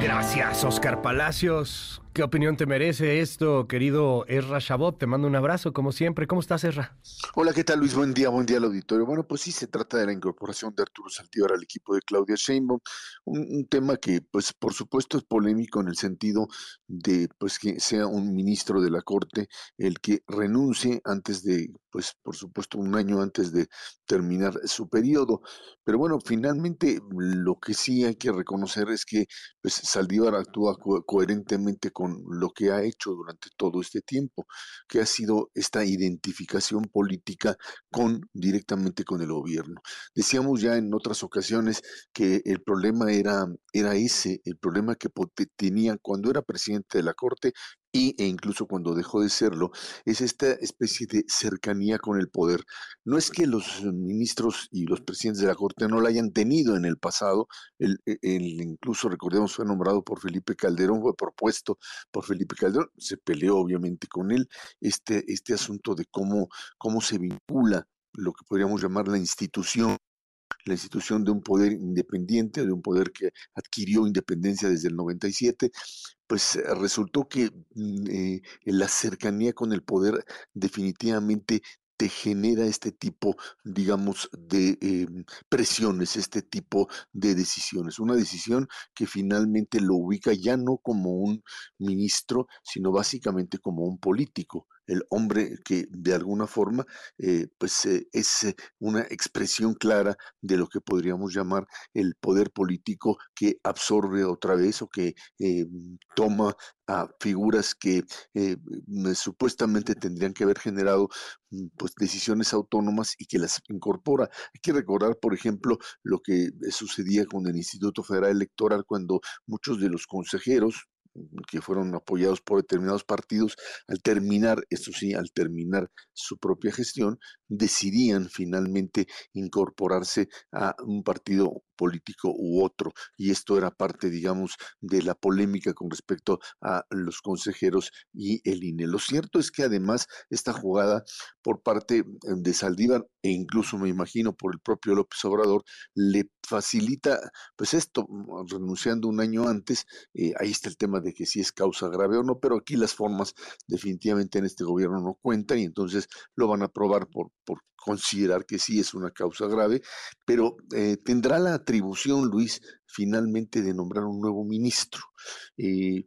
Gracias, Oscar Palacios. ¿Qué opinión te merece esto, querido Erra Chabot? Te mando un abrazo, como siempre. ¿Cómo estás, Erra? Hola, ¿qué tal, Luis? Buen día, buen día al auditorio. Bueno, pues sí, se trata de la incorporación de Arturo Saldívar al equipo de Claudia Sheinbaum, un, tema que, pues, por supuesto es polémico en el sentido de, pues, que sea un ministro de la Corte el que renuncie antes de, pues, por supuesto, un año antes de terminar su periodo. Pero bueno, finalmente lo que sí hay que reconocer es que, pues, Saldívar actúa co coherentemente con con lo que ha hecho durante todo este tiempo, que ha sido esta identificación política con directamente con el gobierno. Decíamos ya en otras ocasiones que el problema era, era ese, el problema que tenía cuando era presidente de la Corte y, e incluso cuando dejó de serlo, es esta especie de cercanía con el poder. No es que los ministros y los presidentes de la Corte no la hayan tenido en el pasado, el, e, el, incluso recordemos fue nombrado por Felipe Calderón, fue propuesto por Felipe Calderón, se peleó obviamente con él, este, este asunto de cómo, cómo se vincula lo que podríamos llamar la institución la institución de un poder independiente, de un poder que adquirió independencia desde el 97, pues eh, resultó que mm, eh, la cercanía con el poder definitivamente te genera este tipo, digamos, de eh, presiones, este tipo de decisiones. Una decisión que finalmente lo ubica ya no como un ministro, sino básicamente como un político el hombre que de alguna forma eh, pues eh, es eh, una expresión clara de lo que podríamos llamar el poder político que absorbe otra vez o que toma a figuras que supuestamente tendrían que haber generado mm, pues decisiones autónomas y que las incorpora. Hay que recordar, por ejemplo, lo que sucedía con el Instituto Federal Electoral cuando muchos de los consejeros que fueron apoyados por determinados partidos, al terminar, esto sí, al terminar su propia gestión, decidían finalmente incorporarse a un partido político u otro. Y esto era parte, digamos, de la polémica con respecto a los consejeros y el INE. Lo cierto es que además esta jugada por parte eh, de Saldívar e incluso me imagino por el propio López Obrador le facilita, pues esto, mm, renunciando un año antes, eh, ahí está el tema de que si es causa grave o no, pero aquí las formas definitivamente en este gobierno no cuentan y entonces lo van a aprobar por, por considerar que sí es una causa grave, pero eh, tendrá la atribución, Luis, finalmente de nombrar un nuevo ministro. Eh,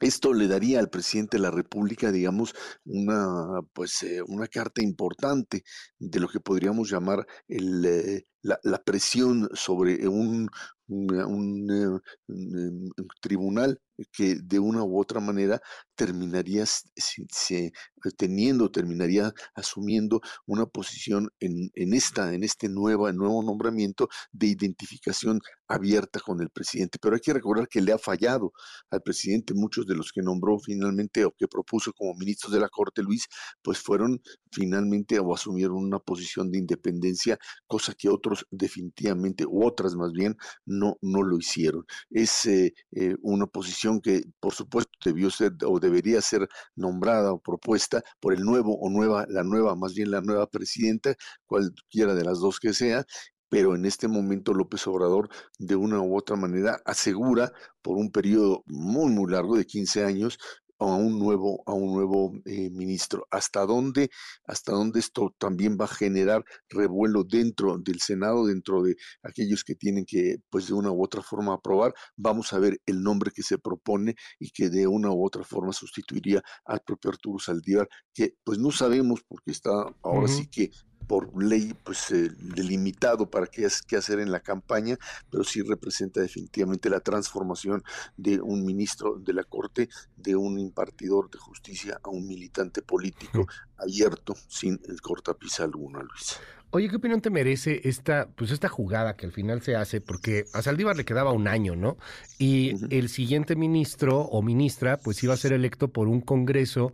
esto le daría al presidente de la República, digamos, una, pues, eh, una carta importante de lo que podríamos llamar el, eh, la, la, presión sobre un, un, un, un, tribunal que de una u otra manera terminaría se, teniendo, terminaría asumiendo una posición en, en, esta, en este nuevo, nuevo nombramiento de identificación abierta con el presidente. Pero hay que recordar que le ha fallado al presidente. Muchos de los que nombró finalmente o que propuso como ministros de la Corte, Luis, pues fueron finalmente o asumieron una posición de independencia, cosa que otros definitivamente, u otras más bien, no, no lo hicieron. Es eh, eh, una posición que, por supuesto, debió ser o debería ser nombrada o propuesta por el nuevo o nueva, la nueva, más bien la nueva presidenta, cualquiera de las dos que sea, pero en este momento López Obrador de una u otra manera asegura por un periodo muy muy largo de 15 años a un nuevo a un nuevo eh, ministro hasta dónde hasta dónde esto también va a generar revuelo dentro del senado dentro de aquellos que tienen que pues de una u otra forma aprobar vamos a ver el nombre que se propone y que de una u otra forma sustituiría al propio Arturo Saldívar que pues no sabemos porque está ahora uh -huh. sí que por ley pues eh, delimitado para qué, qué, hacer en la campaña, pero sí representa definitivamente la transformación de un ministro de la Corte, de un impartidor de justicia a un militante político abierto, sin el cortapisa alguno, Luis. Oye, ¿qué opinión te merece esta, pues esta jugada que al final se hace? Porque a Saldívar le quedaba un año, ¿no? Y uh -huh. el siguiente ministro o ministra, pues iba a ser electo por un congreso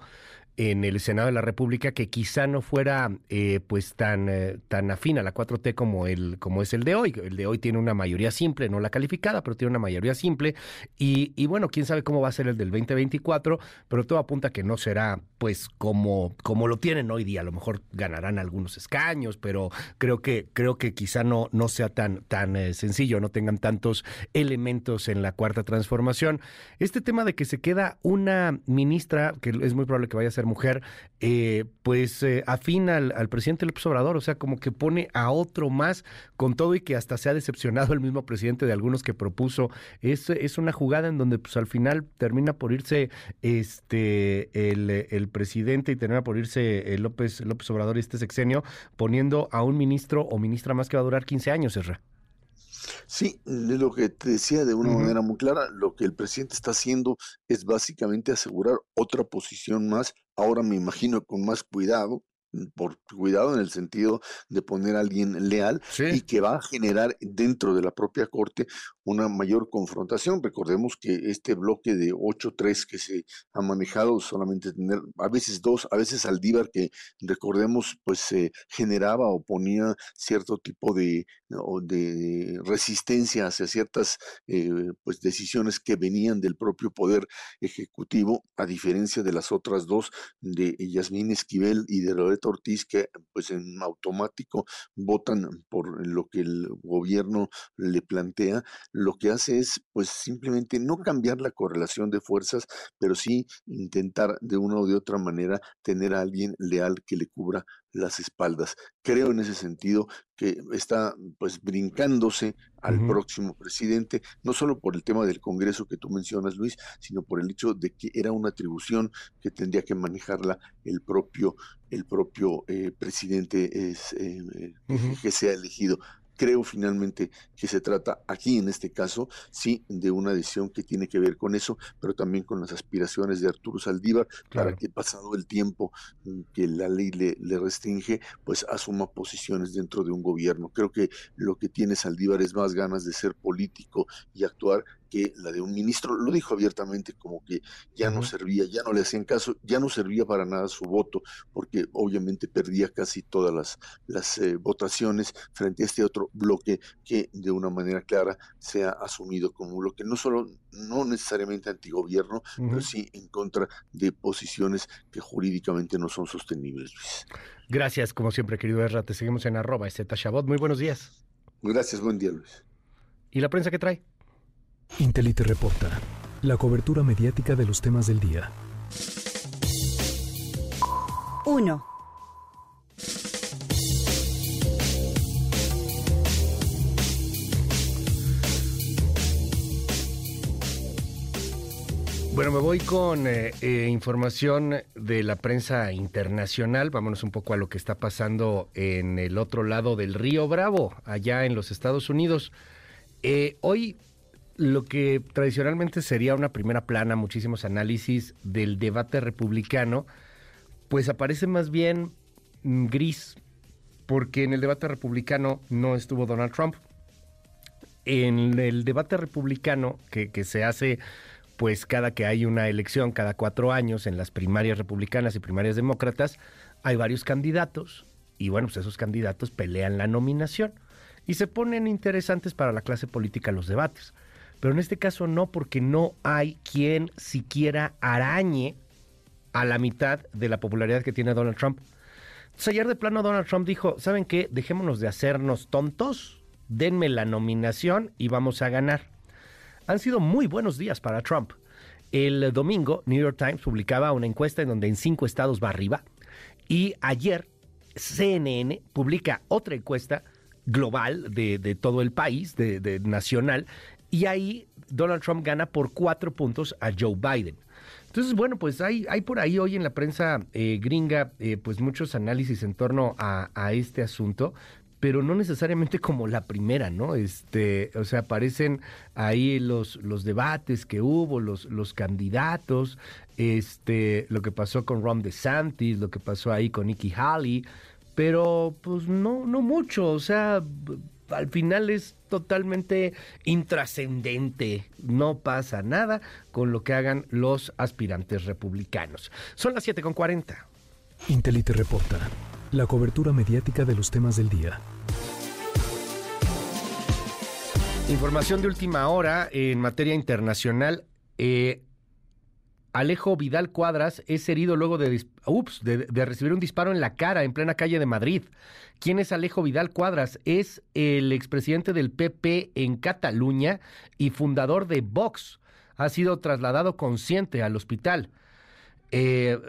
en el Senado de la República que quizá no fuera eh, pues tan, eh, tan afín a la 4T como, el, como es el de hoy. El de hoy tiene una mayoría simple, no la calificada, pero tiene una mayoría simple. Y, y bueno, quién sabe cómo va a ser el del 2024, pero todo apunta a que no será pues como, como lo tienen hoy día. A lo mejor ganarán algunos escaños, pero creo que, creo que quizá no, no sea tan, tan eh, sencillo, no tengan tantos elementos en la cuarta transformación. Este tema de que se queda una ministra, que es muy probable que vaya a ser mujer, eh, pues eh, afina al, presidente López Obrador, o sea, como que pone a otro más con todo y que hasta se ha decepcionado el mismo presidente de algunos que propuso. Es, es una jugada en donde pues al final termina por irse este el, presidente y termina por irse eh, López, López Obrador y este sexenio poniendo a un ministro o ministra más que va a durar 15 años, Esra. Sí, lo que te decía de una manera muy clara, lo que el presidente está haciendo es básicamente asegurar otra posición más, ahora me imagino con más cuidado, Mm, por cuidado en el sentido de poner a alguien leal y que va a generar dentro de la propia corte una mayor confrontación. Recordemos que este bloque de 8-3 que se ha manejado, solamente tener a veces dos, a veces Aldívar, que recordemos, pues se generaba o ponía cierto tipo de, de resistencia hacia ciertas eh, pues decisiones que venían del propio poder ejecutivo, a diferencia de las otras dos, de Yasmín Esquivel y de Loreto Ortiz que pues en automático votan por lo que el gobierno le plantea, lo que hace es pues simplemente no cambiar la correlación de fuerzas, pero sí intentar de una o de otra manera tener a alguien leal que le cubra las espaldas. Creo en ese sentido que está pues brincándose al próximo presidente, no solo por el tema del Congreso que tú mencionas, Luis, sino por el hecho de que era una atribución que tendría que manejarla el propio, el propio eh, presidente es, eh, eh, que sea elegido creo finalmente que se trata aquí, en este caso, sí, de una decisión que tiene que ver con eso, pero también con las aspiraciones de Arturo Saldívar para que pasado el tiempo mm, que la ley le, le, restringe, pues asuma posiciones dentro de un gobierno. Creo que lo que tiene Saldívar es más ganas de ser político y actuar que la de un ministro, lo dijo abiertamente como que ya no servía, ya no le hacían caso, ya no servía para nada su voto, porque obviamente perdía casi todas las, las eh, votaciones frente a este otro bloque que de una manera clara se ha asumido como un bloque no solo, no necesariamente antigobierno, pero sí en contra de posiciones que jurídicamente no son sostenibles, Luis. Gracias, como siempre, querido Erra, te seguimos en arroba, Shabot. Muy buenos días. Gracias, buen día, Luis. ¿Y la prensa qué trae? Intelite reporta, la cobertura mediática de los temas del día. 1. Bueno, me voy con eh, eh, información de la prensa internacional. Vámonos un poco a lo que está pasando en el otro lado del río Bravo, allá en los Estados Unidos. Eh, hoy lo que tradicionalmente sería una primera plana, muchísimos análisis del debate republicano, pues aparece más bien mm, gris, porque en el debate republicano no estuvo Donald Trump. En el debate republicano que, se hace pues cada que hay una elección, cada cuatro años, en las primarias republicanas y primarias demócratas, hay varios candidatos y bueno, pues esos candidatos pelean la nominación y se ponen interesantes para la clase política los debates pero en este caso no, porque no hay quien siquiera arañe a la mitad de la popularidad que tiene Donald Trump. Entonces, ayer de plano Donald Trump dijo, ¿saben qué? Dejémonos de hacernos tontos, denme la nominación y vamos a ganar. Han sido muy buenos días para Trump. El domingo, New York Times publicaba una encuesta en donde en cinco estados va arriba. Y ayer, CNN publica otra encuesta global de, todo el país, de nacional, y ahí Donald Trump gana por cuatro puntos a Joe Biden. Entonces, bueno, pues hay, hay por ahí hoy en la prensa eh, gringa eh, pues muchos análisis en torno a, este asunto, pero no necesariamente como la primera, ¿no? Este, o sea, aparecen ahí los, los debates que hubo, los, los candidatos, este, lo que pasó con Ron DeSantis, lo que pasó ahí con Nikki Haley, pero pues no, no mucho, o sea, al final es totalmente intrascendente. No pasa nada con lo que hagan los aspirantes republicanos. Son las 7.40. Intelite reporta. La cobertura mediática de los temas del día. Información de última hora en materia internacional. Eh, Alejo Vidal Cuadras es herido luego de, de, recibir un disparo en la cara en plena calle de Madrid. ¿Quién es Alejo Vidal Cuadras? Es el expresidente del PP en Cataluña y fundador de Vox. Ha sido trasladado consciente al hospital. Eh,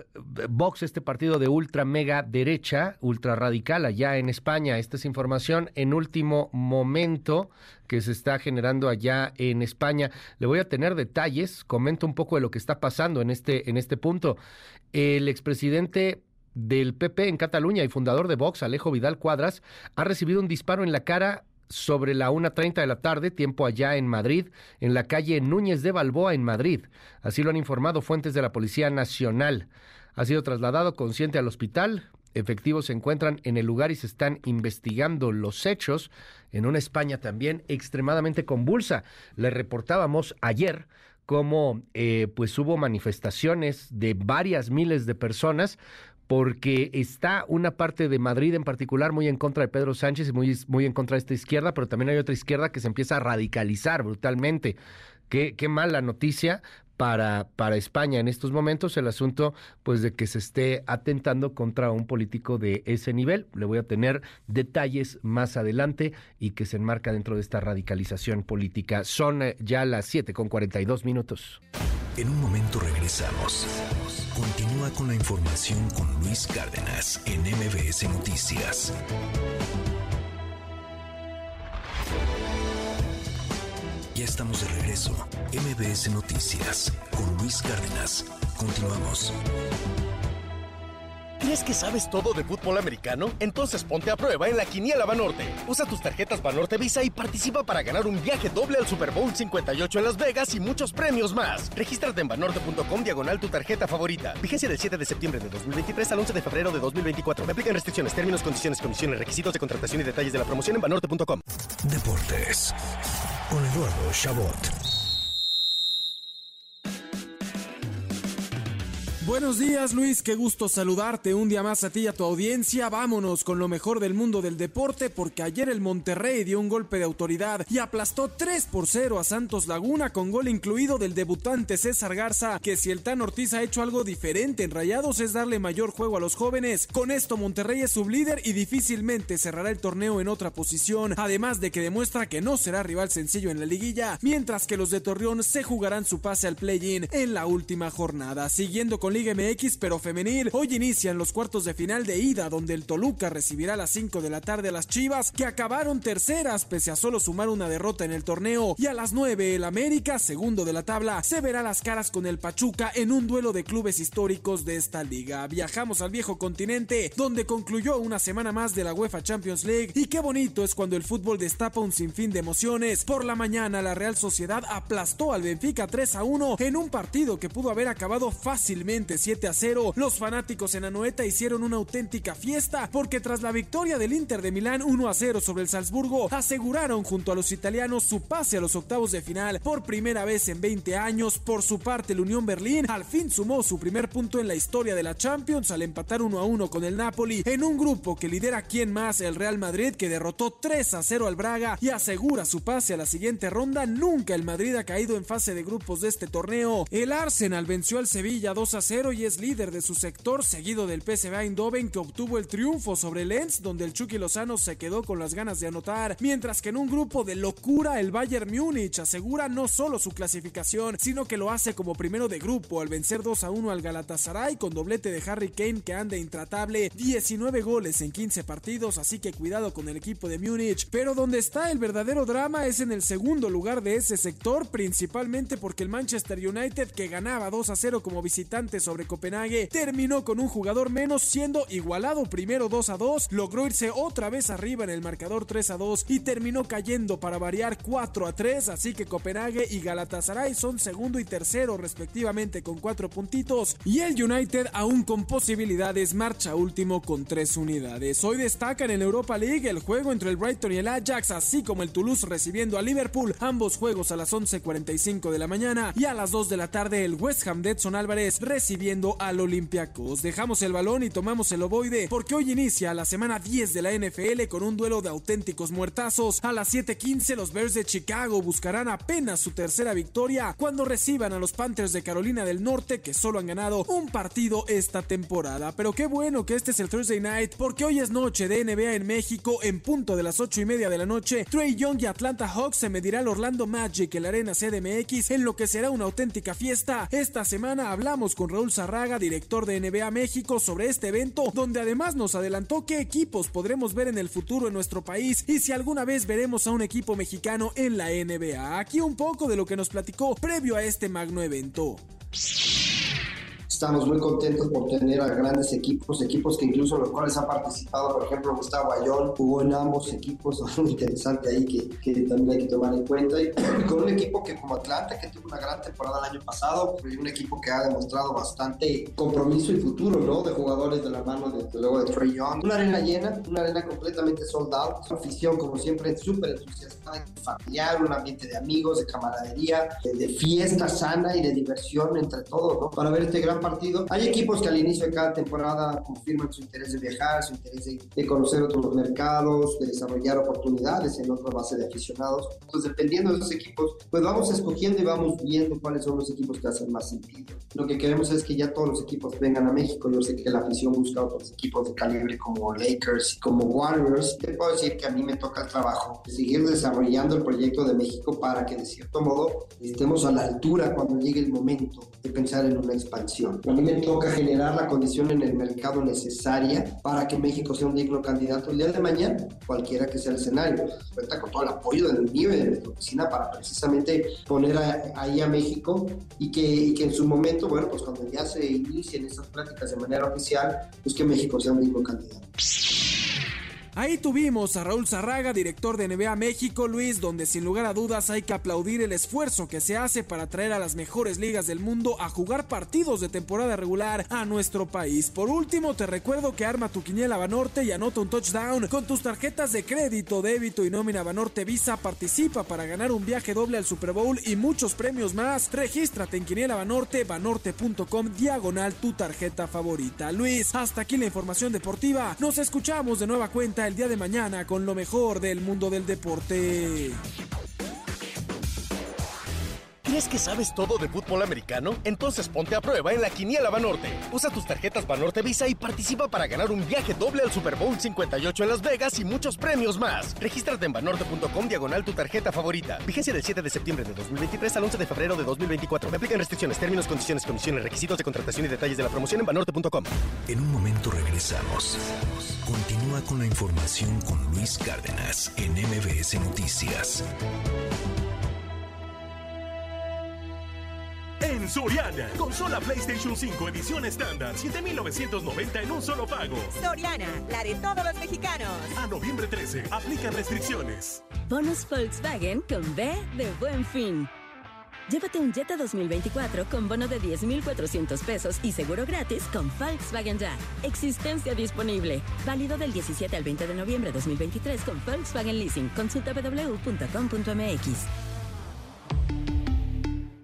Vox, este partido de ultra mega derecha, ultra radical allá en España. Esta es información en último momento que se está generando allá en España. Le voy a tener detalles, comento un poco de lo que está pasando en este, en este punto. El expresidente del PP en Cataluña y fundador de Vox, Alejo Vidal Cuadras, ha recibido un disparo en la cara sobre la 1.30 de la tarde, tiempo allá en Madrid, en la calle Núñez de Balboa, en Madrid. Así lo han informado fuentes de la Policía Nacional. Ha sido trasladado consciente al hospital. Efectivos se encuentran en el lugar y se están investigando los hechos en una España también extremadamente convulsa. Le reportábamos ayer cómo eh, pues hubo manifestaciones de varias miles de personas porque está una parte de Madrid en particular muy en contra de Pedro Sánchez y muy, muy en contra de esta izquierda, pero también hay otra izquierda que se empieza a radicalizar brutalmente. Qué, qué mala noticia para, para España en estos momentos el asunto pues de que se esté atentando contra un político de ese nivel. Le voy a tener detalles más adelante y que se enmarca dentro de esta radicalización política. Son eh, ya las 7 con 42 minutos. En un momento regresamos. Continúa con la información con Luis Cárdenas en MBS Noticias. Ya estamos de regreso. MBS Noticias con Luis Cárdenas. Continuamos. ¿Crees que sabes todo de fútbol americano? Entonces ponte a prueba en la Quiniela Banorte. Usa tus tarjetas Banorte Visa y participa para ganar un viaje doble al Super Bowl 58 en Las Vegas y muchos premios más. Regístrate en banorte.com diagonal tu tarjeta favorita. Vigencia del 7 de septiembre de 2023 al 11 de febrero de 2024. Me aplican restricciones, términos, condiciones, comisiones, requisitos de contratación y detalles de la promoción en banorte.com. Deportes con Eduardo Chabot. Buenos días Luis, qué gusto saludarte un día más a ti y a tu audiencia. Vámonos con lo mejor del mundo del deporte porque ayer el Monterrey dio un golpe de autoridad y aplastó 3 por 0 a Santos Laguna con gol incluido del debutante César Garza, que si el Tan Ortiz ha hecho algo diferente en Rayados es darle mayor juego a los jóvenes. Con esto Monterrey es sublíder y difícilmente cerrará el torneo en otra posición, además de que demuestra que no será rival sencillo en la liguilla, mientras que los de Torreón se jugarán su pase al play-in en la última jornada. Siguiendo con Liga MX, pero femenil. Hoy inician los cuartos de final de ida, donde el Toluca recibirá a las 5 de la tarde a las Chivas, que acabaron terceras pese a solo sumar una derrota en el torneo. Y a las 9 el América, segundo de la tabla, se verá las caras con el Pachuca en un duelo de clubes históricos de esta liga. Viajamos al viejo continente, donde concluyó una semana más de la UEFA Champions League. Y qué bonito es cuando el fútbol destapa un sinfín de emociones. Por la mañana, la Real Sociedad aplastó al Benfica 3 a 1 en un partido que pudo haber acabado fácilmente 7 a 0. Los fanáticos en Anoeta hicieron una auténtica fiesta porque tras la victoria del Inter de Milán 1 a 0 sobre el Salzburgo, aseguraron junto a los italianos su pase a los octavos de final por primera vez en 20 años. Por su parte, el Unión Berlín al fin sumó su primer punto en la historia de la Champions al empatar 1 a 1 con el Napoli en un grupo que lidera quien más el Real Madrid que derrotó 3 a 0 al Braga y asegura su pase a la siguiente ronda. Nunca el Madrid ha caído en fase de grupos de este torneo. El Arsenal venció al Sevilla 2 a 0 y es líder de su sector, seguido del PSV Eindhoven que obtuvo el triunfo sobre Lens, donde el Chucky Lozano se quedó con las ganas de anotar, mientras que en un grupo de locura el Bayern Múnich asegura no solo su clasificación, sino que lo hace como primero de grupo al vencer 2 a 1 al Galatasaray con doblete de Harry Kane que anda intratable, 19 goles en 15 partidos, así que cuidado con el equipo de Múnich, pero donde está el verdadero drama es en el segundo lugar de ese sector, principalmente porque el Manchester United que ganaba 2 a 0 como visitante sobre Copenhague terminó con un jugador menos siendo igualado primero 2 a 2, logró irse otra vez arriba en el marcador 3 a 2 y terminó cayendo para variar 4 a 3, así que Copenhague y Galatasaray son segundo y tercero respectivamente con 4 puntitos y el United aún con posibilidades marcha último con 3 unidades. Hoy destacan en Europa League el juego entre el Brighton y el Ajax, así como el Toulouse recibiendo a Liverpool, ambos juegos a las 11:45 de la mañana y a las 2 de la tarde el West Ham de Edson Álvarez recibiendo al Olympiacos. Dejamos el balón y tomamos el ovoide porque hoy inicia la semana 10 de la NFL con un duelo de auténticos muertazos. A las 7:15 los Bears de Chicago buscarán apenas su tercera victoria cuando reciban a los Panthers de Carolina del Norte que solo han ganado un partido esta temporada. Pero qué bueno que este es el Thursday Night porque hoy es noche de NBA en México en punto de las 8 y media de la noche. Trey Young y Atlanta Hawks se medirá al Orlando Magic en la arena CDMX en lo que será una auténtica fiesta. Esta semana hablamos con Raúl Zarraga, director de NBA México, sobre este evento, donde además nos adelantó qué equipos podremos ver en el futuro en nuestro país y si alguna vez veremos a un equipo mexicano en la NBA. Aquí un poco de lo que nos platicó previo a este magno evento. Estamos muy contentos por tener a grandes equipos, equipos que incluso los cuales ha participado, por ejemplo, Gustavo Ayón jugó en ambos equipos, *laughs* muy interesante ahí que, que, también hay que tomar en cuenta. Y con un equipo que como Atlanta, que tuvo una gran temporada el año pasado, un equipo que ha demostrado bastante compromiso y futuro, ¿no? De jugadores de la mano, de, luego de Trey Young. Una arena llena, una arena completamente sold out, una afición como siempre súper entusiasmada, familiar, un ambiente de amigos, de camaradería, de, de fiesta sana y de diversión entre todos, ¿no? Para ver este gran partido hay equipos que al inicio de cada temporada confirman su interés de viajar, su interés de, conocer otros mercados, de desarrollar oportunidades en otra base de aficionados. Entonces, dependiendo de esos equipos, pues vamos escogiendo y vamos viendo cuáles son los equipos que hacen más sentido. Lo que queremos es que ya todos los equipos vengan a México. Yo sé que la afición busca otros equipos de calibre como Lakers, como Warriors. Te puedo decir que a mí me toca el trabajo de seguir desarrollando el proyecto de México para que de cierto modo estemos a la altura cuando llegue el momento de pensar en una expansión. A mí me toca generar la condición en el mercado necesaria para que México sea un digno candidato el día de mañana, cualquiera que sea el escenario. Cuenta con todo el apoyo del mío y de mi oficina para precisamente poner ahí a México y que, y que en su momento, bueno, pues cuando ya se inicien estas prácticas de manera oficial, pues que México sea un digno candidato. Ahí tuvimos a Raúl Zarraga, director de NBA México, Luis, donde sin lugar a dudas hay que aplaudir el esfuerzo que se hace para traer a las mejores ligas del mundo a jugar partidos de temporada regular a nuestro país. Por último, te recuerdo que arma tu quiniela Banorte y anota un touchdown con tus tarjetas de crédito, débito y nómina Banorte Visa. Participa para ganar un viaje doble al Super Bowl y muchos premios más. Regístrate en quiniela Banorte, banorte.com, diagonal tu tarjeta favorita. Luis, hasta aquí la información deportiva. Nos escuchamos de nueva cuenta el día de mañana con lo mejor del mundo del deporte. ¿Crees que sabes todo de fútbol americano? Entonces ponte a prueba en la Quiniela Banorte. Usa tus tarjetas Banorte Visa y participa para ganar un viaje doble al Super Bowl 58 en Las Vegas y muchos premios más. Regístrate en banorte.com diagonal tu tarjeta favorita. Vigencia del 7 de septiembre de 2023 al 11 de febrero de 2024. Me aplican restricciones, términos, condiciones, condiciones, requisitos de contratación y detalles de la promoción en banorte.com. En un momento regresamos. Continúa con la información con Luis Cárdenas en MBS Noticias. En Soriana, consola PlayStation 5 edición estándar, 7,990 en un solo pago. Soriana, la de todos los mexicanos. A noviembre 13, aplica restricciones. Bonus Volkswagen con B de Buen Fin. Llévate un Jetta 2024 con bono de 10,400 pesos y seguro gratis con Volkswagen Ya. Existencia disponible. Válido del 17 al 20 de noviembre de 2023 con Volkswagen Leasing. Consulta www.com.mx.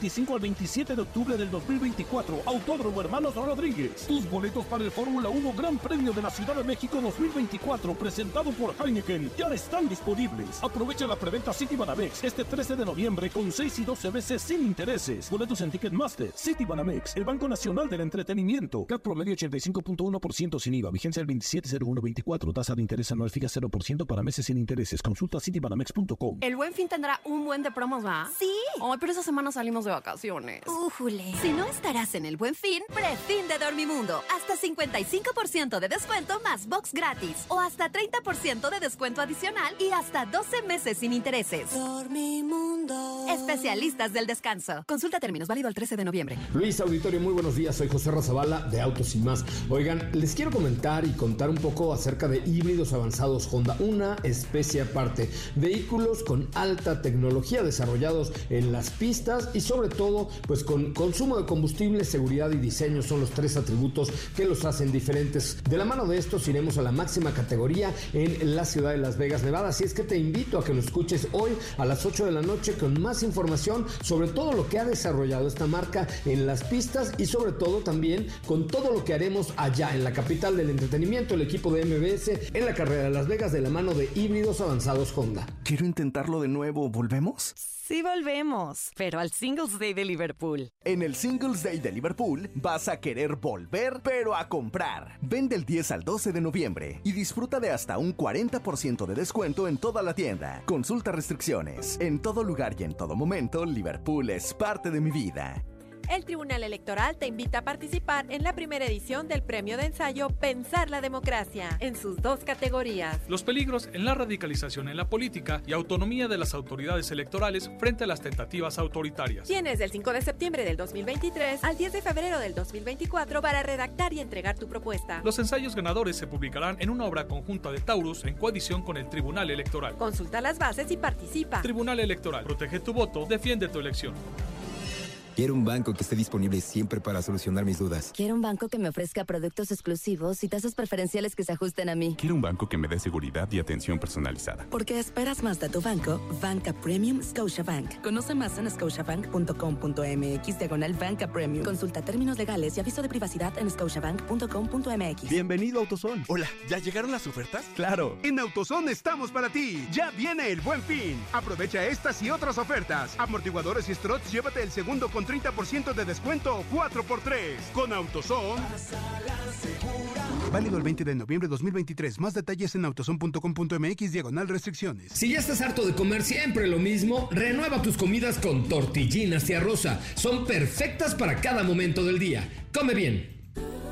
25 al 27 de octubre del 2024. Autódromo Hermanos Rodríguez. Tus boletos para el Fórmula 1 Gran Premio de la Ciudad de México 2024, presentado por Heineken, ya están disponibles. Aprovecha la preventa City Banamex este 13 de noviembre con 6 y 12 veces sin intereses. Boletos en Ticketmaster. City Banamex, el Banco Nacional del Entretenimiento. CAP promedio 85.1% sin IVA. Vigencia el 270124. Tasa de interés anual fija 0% para meses sin intereses. Consulta citybanamex.com. El buen fin tendrá un buen de promos, ¿va? Sí. Ay, pero esa semana salimos de vacaciones. Újule. Si no estarás en el buen fin, prefin de Dormimundo. Hasta 55% de descuento más box gratis. O hasta 30% de descuento adicional y hasta 12 meses sin intereses. Dormimundo. Especialistas del descanso. Consulta términos válido el 13 de noviembre. Luis Auditorio, muy buenos días. Soy José Razabala de Autos y más. Oigan, les quiero comentar y contar un poco acerca de híbridos avanzados Honda, una especie aparte. Vehículos con alta tecnología desarrollados en las pistas y sobre todo, pues con consumo de combustible, seguridad y diseño son los tres atributos que los hacen diferentes. De la mano de estos iremos a la máxima categoría en la ciudad de Las Vegas, Nevada. Así es que te invito a que lo escuches hoy a las 8 de la noche con más información sobre todo lo que ha desarrollado esta marca en las pistas y sobre todo también con todo lo que haremos allá en la capital del entretenimiento, el equipo de MBS en la carrera de Las Vegas de la mano de híbridos avanzados Honda. Quiero intentarlo de nuevo, ¿volvemos? Sí volvemos, pero al Day de Liverpool. En el Singles Day de Liverpool vas a querer volver, pero a comprar. Ven del 10 al 12 de noviembre y disfruta de hasta un 40% de descuento en toda la tienda. Consulta restricciones. En todo lugar y en todo momento, Liverpool es parte de mi vida. El Tribunal Electoral te invita a participar en la primera edición del premio de ensayo Pensar la Democracia, en sus dos categorías. Los peligros en la radicalización en la política y autonomía de las autoridades electorales frente a las tentativas autoritarias. Tienes del 5 de septiembre del 2023 al 10 de febrero del 2024 para redactar y entregar tu propuesta. Los ensayos ganadores se publicarán en una obra conjunta de Taurus en coadición con el Tribunal Electoral. Consulta las bases y participa. Tribunal Electoral. Protege tu voto, defiende tu elección. Quiero un banco que esté disponible siempre para solucionar mis dudas. Quiero un banco que me ofrezca productos exclusivos y tasas preferenciales que se ajusten a mí. Quiero un banco que me dé seguridad y atención personalizada. Porque esperas más de tu banco, Banca Premium Scotiabank. Conoce más en scotiabank.com.mx diagonal Banca Premium. Consulta términos legales y aviso de privacidad en scotiabank.com.mx. Bienvenido a AutoZone. Hola, ¿ya llegaron las ofertas? Claro. En AutoZone estamos para ti. Ya viene el buen fin. Aprovecha estas y otras ofertas. Amortiguadores y struts, llévate el segundo con 30% de descuento o 4x3. Con AutoZone. Válido el 20 de noviembre de 2023. Más detalles en autozone.com.mx diagonal restricciones. Si ya estás harto de comer siempre lo mismo, renueva tus comidas con tortillinas y arroza. Son perfectas para cada momento del día. Come bien.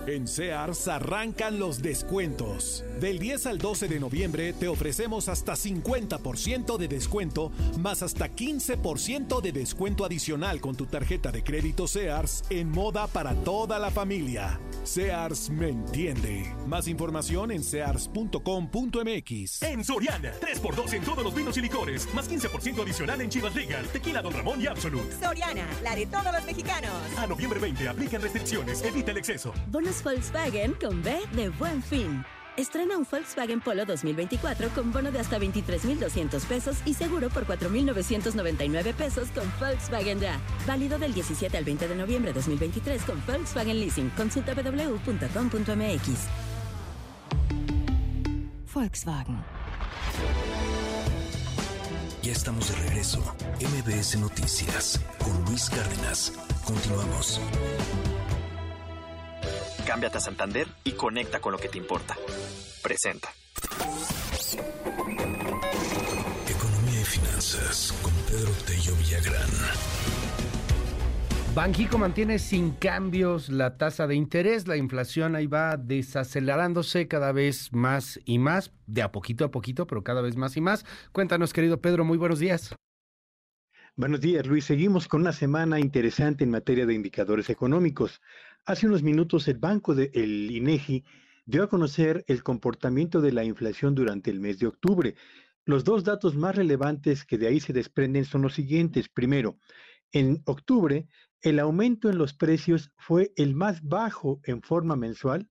En Sears arrancan los descuentos. Del 10 al 12 de noviembre te ofrecemos hasta 50% de descuento, más hasta 15% de descuento adicional con tu tarjeta de crédito Sears en moda para toda la familia. Sears me entiende. Más información en sears.com.mx. En Soriana, 3x2 en todos los vinos y licores, más 15% adicional en Chivas Regal, Tequila Don Ramón y Absolut. Soriana, la de todos los mexicanos. A noviembre 20 aplican restricciones, evita el exceso. Bonos Volkswagen con B de Buen Fin. Estrena un Volkswagen Polo 2024 con bono de hasta 23,200 pesos y seguro por 4,999 pesos con Volkswagen Ya. Válido del 17 al 20 de noviembre de 2023 con Volkswagen Leasing. Consulta www.com.mx. Volkswagen. Ya estamos de regreso. MBS Noticias con Luis Cárdenas. Continuamos. Cámbiate a Santander y conecta con lo que te importa. Presenta. Economía y finanzas con Pedro Tello Villagrán. Banjico mantiene sin cambios la tasa de interés, la inflación ahí va desacelerándose cada vez más y más, de a poquito a poquito, pero cada vez más y más. Cuéntanos, querido Pedro, muy buenos días. Buenos días, Luis. Seguimos con una semana interesante en materia de indicadores económicos. Hace unos minutos el banco del INEGI dio a conocer el comportamiento de la inflación durante el mes de octubre. Los dos datos más relevantes que de ahí se desprenden son los siguientes. Primero, en octubre, el aumento en los precios fue el más bajo en forma mensual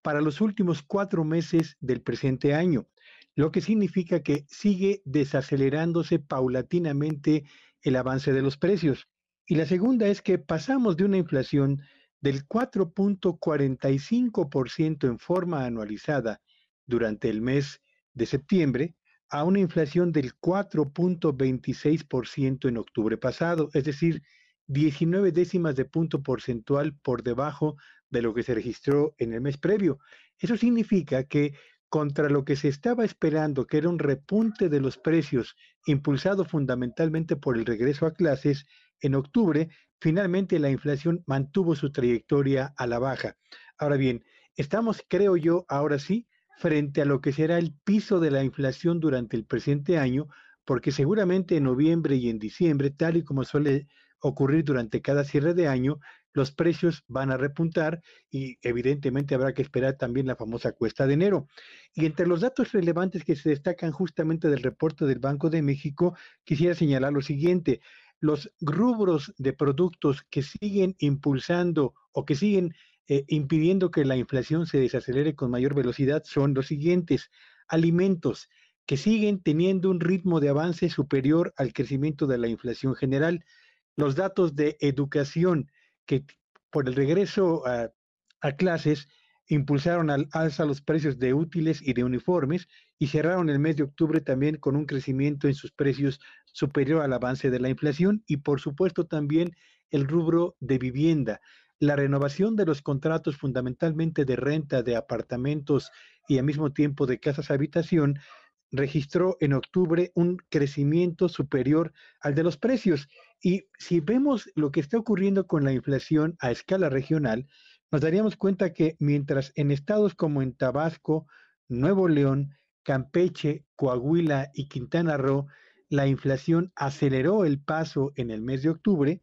para los últimos cuatro meses del presente año, lo que significa que sigue desacelerándose paulatinamente el avance de los precios. Y la segunda es que pasamos de una inflación del 4.45% en forma anualizada durante el mes de septiembre a una inflación del 4.26% en octubre pasado, es decir, 19 décimas de punto porcentual por debajo de lo que se registró en el mes previo. Eso significa que contra lo que se estaba esperando, que era un repunte de los precios impulsado fundamentalmente por el regreso a clases, en octubre finalmente la inflación mantuvo su trayectoria a la baja. Ahora bien, estamos, creo yo, ahora sí, frente a lo que será el piso de la inflación durante el presente año, porque seguramente en noviembre y en diciembre, tal y como suele ocurrir durante cada cierre de año, los precios van a repuntar y evidentemente habrá que esperar también la famosa cuesta de enero. Y entre los datos relevantes que se destacan justamente del reporte del Banco de México, quisiera señalar lo siguiente. Los rubros de productos que siguen impulsando o que siguen eh, impidiendo que la inflación se desacelere con mayor velocidad son los siguientes. Alimentos que siguen teniendo un ritmo de avance superior al crecimiento de la inflación general. Los datos de educación que por el regreso a, a clases impulsaron al alza los precios de útiles y de uniformes y cerraron el mes de octubre también con un crecimiento en sus precios superior al avance de la inflación y por supuesto también el rubro de vivienda la renovación de los contratos fundamentalmente de renta de apartamentos y al mismo tiempo de casas habitación registró en octubre un crecimiento superior al de los precios. Y si vemos lo que está ocurriendo con la inflación a escala regional, nos daríamos cuenta que mientras en estados como en Tabasco, Nuevo León, Campeche, Coahuila y Quintana Roo, la inflación aceleró el paso en el mes de octubre,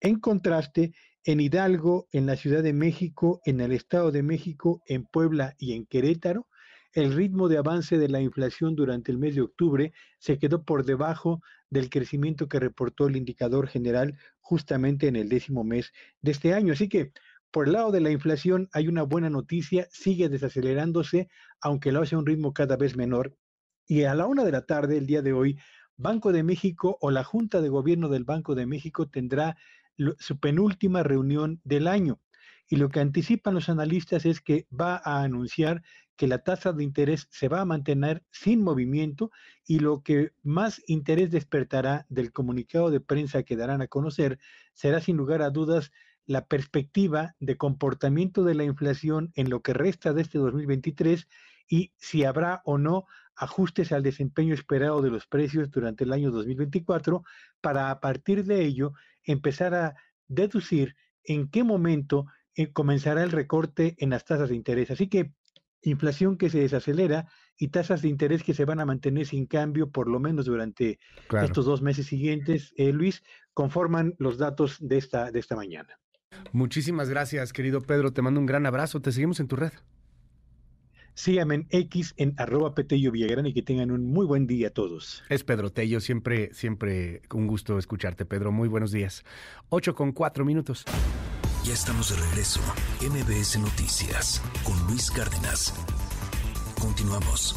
en contraste, en Hidalgo, en la Ciudad de México, en el Estado de México, en Puebla y en Querétaro, el ritmo de avance de la inflación durante el mes de octubre se quedó por debajo del crecimiento que reportó el indicador general justamente en el décimo mes de este año. Así que por el lado de la inflación hay una buena noticia, sigue desacelerándose, aunque lo hace a un ritmo cada vez menor. Y a la una de la tarde, el día de hoy, Banco de México o la Junta de Gobierno del Banco de México tendrá su penúltima reunión del año. Y lo que anticipan los analistas es que va a anunciar que la tasa de interés se va a mantener sin movimiento y lo que más interés despertará del comunicado de prensa que darán a conocer será sin lugar a dudas la perspectiva de comportamiento de la inflación en lo que resta de este 2023 y si habrá o no ajustes al desempeño esperado de los precios durante el año 2024 para a partir de ello empezar a deducir en qué momento eh, comenzará el recorte en las tasas de interés. Así que inflación que se desacelera y tasas de interés que se van a mantener sin cambio por lo menos durante estos dos meses siguientes, eh, Luis, conforman los datos de esta, de esta mañana. Muchísimas gracias, querido Pedro. Te mando un gran abrazo. Te seguimos en tu red. Síganme en X en arroba Petello Villagrán y que tengan un muy buen día todos. Es Pedro Tello, siempre, siempre un gusto escucharte, Pedro. Muy buenos días. Ocho con cuatro minutos. Ya estamos de regreso. MBS Noticias con Luis Cárdenas. Continuamos.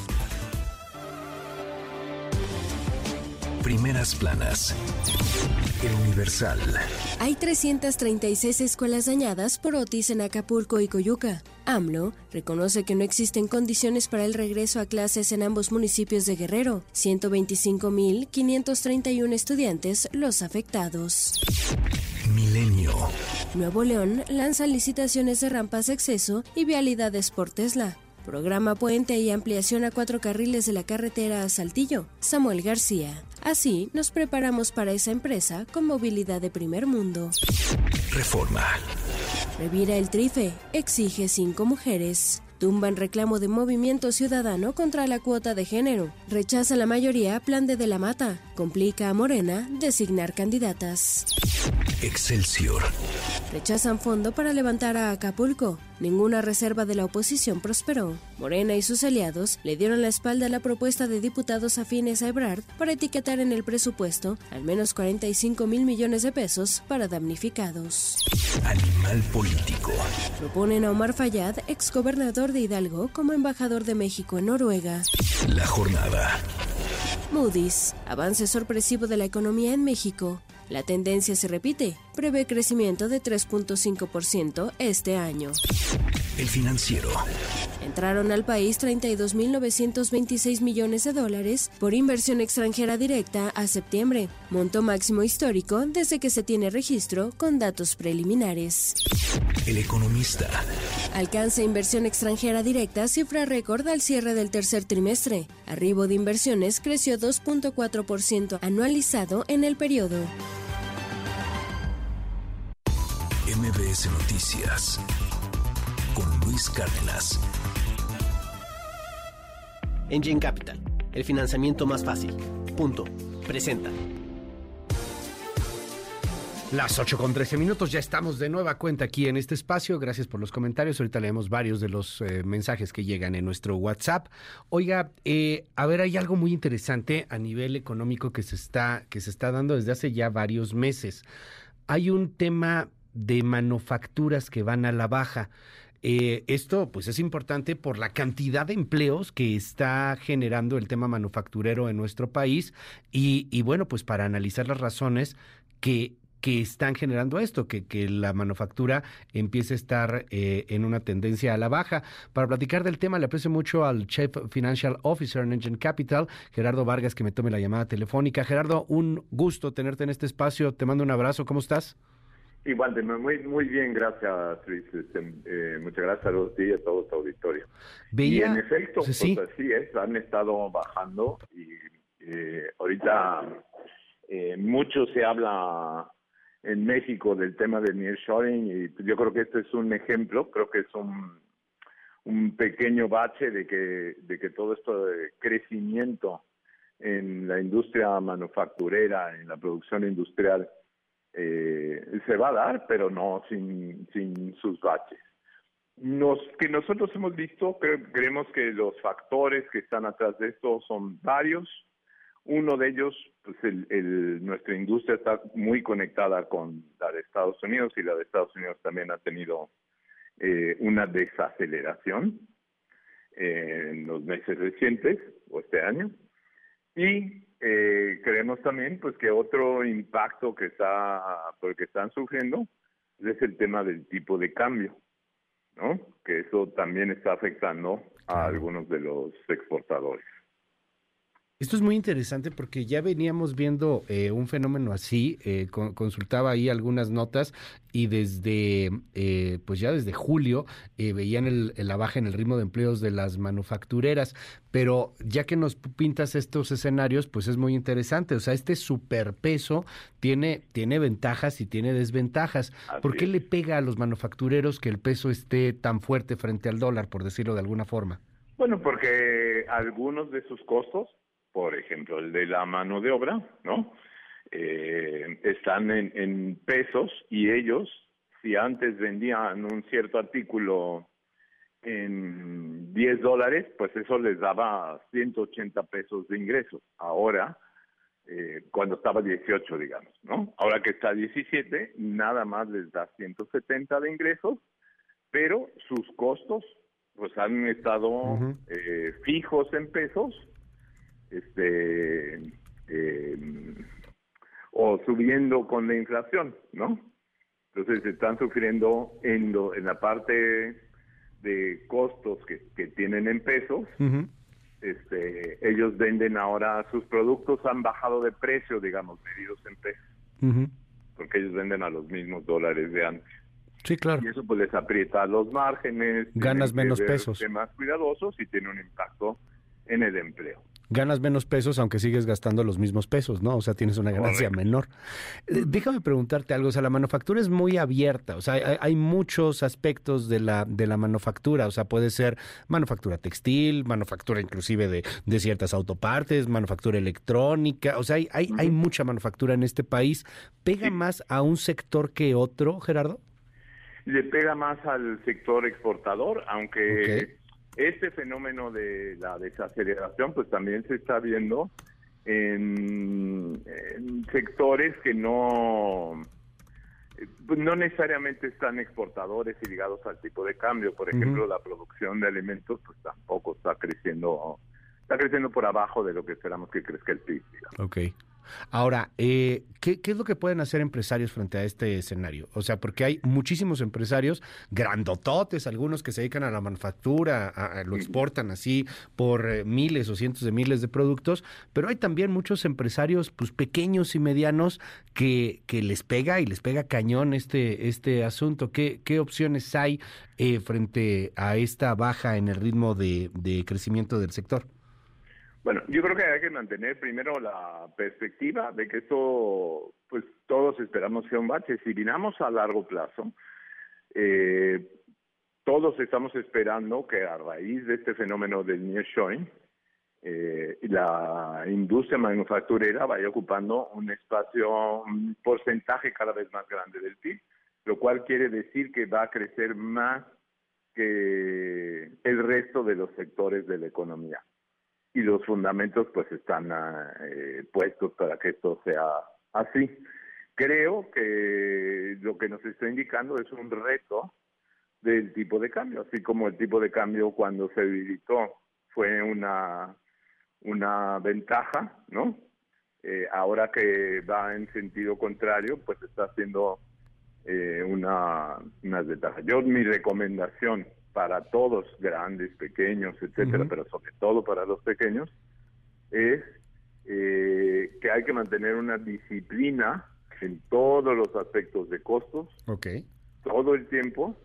Primeras planas. El Universal. Hay 336 escuelas dañadas por Otis en Acapulco y Coyuca. AMLO reconoce que no existen condiciones para el regreso a clases en ambos municipios de Guerrero. 125.531 estudiantes los afectados. Milenio. Nuevo León lanza licitaciones de rampas de exceso y vialidades por Tesla. Programa puente y ampliación a cuatro carriles de la carretera a Saltillo. Samuel García. Así nos preparamos para esa empresa con movilidad de primer mundo. Reforma. Revira el trife. Exige cinco mujeres. Tumban reclamo de movimiento ciudadano contra la cuota de género. Rechaza la mayoría plan de De la Mata. Complica a Morena designar candidatas. Excelsior. Rechazan fondo para levantar a Acapulco. Ninguna reserva de la oposición prosperó. Morena y sus aliados le dieron la espalda a la propuesta de diputados afines a Ebrard para etiquetar en el presupuesto al menos 45 mil millones de pesos para damnificados. Animal político. Proponen a Omar Fayad, exgobernador de Hidalgo, como embajador de México en Noruega. La jornada. Moody's. Avance sorpresivo de la economía en México. La tendencia se repite, prevé crecimiento de 3.5% este año. El financiero. Entraron al país 32.926 millones de dólares por inversión extranjera directa a septiembre, monto máximo histórico desde que se tiene registro con datos preliminares. El economista. Alcanza inversión extranjera directa cifra récord al cierre del tercer trimestre. Arribo de inversiones creció 2.4% anualizado en el periodo. MBS Noticias con Luis Cárdenas. Engine Capital, el financiamiento más fácil. Punto. Presenta. Las 8 con 13 minutos, ya estamos de nueva cuenta aquí en este espacio. Gracias por los comentarios. Ahorita leemos varios de los eh, mensajes que llegan en nuestro WhatsApp. Oiga, eh, a ver, hay algo muy interesante a nivel económico que se está, que se está dando desde hace ya varios meses. Hay un tema de manufacturas que van a la baja. Eh, esto pues es importante por la cantidad de empleos que está generando el tema manufacturero en nuestro país y, bueno, pues para analizar las razones que que están generando esto, que, que la manufactura empiece a estar eh, en una tendencia a la baja. Para platicar del tema, le aprecio mucho al Chief Financial Officer en Engine Capital, Gerardo Vargas, que me tome la llamada telefónica. Gerardo, un gusto tenerte en este espacio. Te mando un abrazo. ¿Cómo estás? Igual, muy, muy bien, gracias, Luis. Este, eh, muchas gracias a ti y a todo tu auditorio. y en efecto, pues, sí. es, han estado bajando y eh, ahorita eh, mucho se habla en México del tema del nearshoring y yo creo que este es un ejemplo, creo que es un, un pequeño bache de que, de que todo esto de crecimiento en la industria manufacturera, en la producción industrial, eh, se va a dar, pero no sin, sin sus baches. Nos, que nosotros hemos visto, creemos que los factores que están atrás de esto son varios. Uno de ellos, pues el, nuestra industria está muy conectada con la de Estados Unidos y la de Estados Unidos también ha tenido eh, una desaceleración eh, en los meses recientes o este año. Y eh, creemos también pues que otro impacto que está porque están sufriendo es el tema del tipo de cambio, ¿no? Que eso también está afectando a algunos de los exportadores. Esto es muy interesante porque ya veníamos viendo eh, un fenómeno así, eh, consultaba ahí algunas notas y desde, eh, pues ya desde julio veían el, la baja en el ritmo de empleos de las manufactureras, pero ya que nos pintas estos escenarios, pues es muy interesante, o sea, este superpeso tiene, tiene ventajas y tiene desventajas. ¿Por qué le pega a los manufactureros que el peso esté tan fuerte frente al dólar, por decirlo de alguna forma? Bueno, porque algunos de sus costos por ejemplo, el de la mano de obra, ¿no? Eh, están en, pesos y ellos, si antes vendían un cierto artículo en 10 dólares, pues eso les daba 180 pesos de ingresos. Ahora, eh, cuando estaba 18, digamos, ¿no? Ahora que está 17, nada más les da 170 de ingresos, pero sus costos pues han estado eh, fijos en pesos este eh, o subiendo con la inflación, ¿no? Entonces están sufriendo en, en la parte de costos que, tienen en pesos. este, ellos venden ahora, sus productos han bajado de precio, digamos, medidos en pesos. Porque ellos venden a los mismos dólares de antes. Sí, claro. Y eso pues les aprieta los márgenes. Ganas menos pesos. Más cuidadosos y tiene un impacto en el empleo ganas menos pesos aunque sigues gastando los mismos pesos, ¿no? O sea, tienes una ganancia menor. Eh, déjame preguntarte algo, o sea, la manufactura es muy abierta, o sea, hay, muchos aspectos de la, de la manufactura, o sea, puede ser manufactura textil, manufactura inclusive de, de ciertas autopartes, manufactura electrónica, o sea, hay, hay, hay mucha manufactura en este país. ¿Pega más a un sector que otro, Gerardo? Le pega más al sector exportador, aunque... Este fenómeno de la desaceleración pues también se está viendo en, sectores que no pues, no necesariamente están exportadores y ligados al tipo de cambio. Por ejemplo, la producción de alimentos pues tampoco está creciendo, está creciendo por abajo de lo que esperamos que crezca el PIB. Ok. Ahora, eh, ¿qué, es lo que pueden hacer empresarios frente a este escenario? O sea, porque hay muchísimos empresarios grandototes, algunos que se dedican a la manufactura, lo exportan así por eh, miles o cientos de miles de productos, pero hay también muchos empresarios pues pequeños y medianos que, que les pega y les pega cañón este, este asunto. ¿Qué, qué opciones hay eh, frente a esta baja en el ritmo de crecimiento del sector? Bueno, yo creo que hay que mantener primero la perspectiva de que esto, pues todos esperamos sea un bache. Si vinamos a largo plazo, eh, todos estamos esperando que a raíz de este fenómeno del nearshoring, eh, la industria manufacturera vaya ocupando un espacio, un porcentaje cada vez más grande del PIB, lo cual quiere decir que va a crecer más que el resto de los sectores de la economía y los fundamentos pues están eh, puestos para que esto sea así. Creo que lo que nos está indicando es un reto del tipo de cambio, así como el tipo de cambio cuando se debilitó fue una, una ventaja, ¿no? Eh, ahora que va en sentido contrario, pues está haciendo eh, una, una desventaja. Yo mi recomendación para todos, grandes, pequeños, etcétera, pero sobre todo para los pequeños, es eh, que hay que mantener una disciplina en todos los aspectos de costos, okay. todo el tiempo.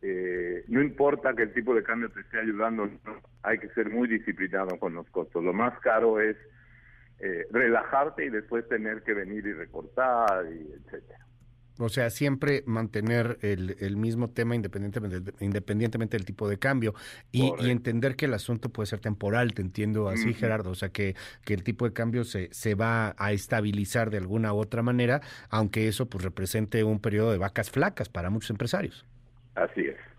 Eh, no importa que el tipo de cambio te esté ayudando, hay que ser muy disciplinado con los costos. Lo más caro es eh, relajarte y después tener que venir y recortar, y etcétera. O sea, siempre mantener el, mismo tema independientemente, independientemente del tipo de cambio y, entender que el asunto puede ser temporal, te entiendo así, Gerardo. O sea, que, que el tipo de cambio se, se va a estabilizar de alguna u otra manera, aunque eso pues represente un periodo de vacas flacas para muchos empresarios. Así es.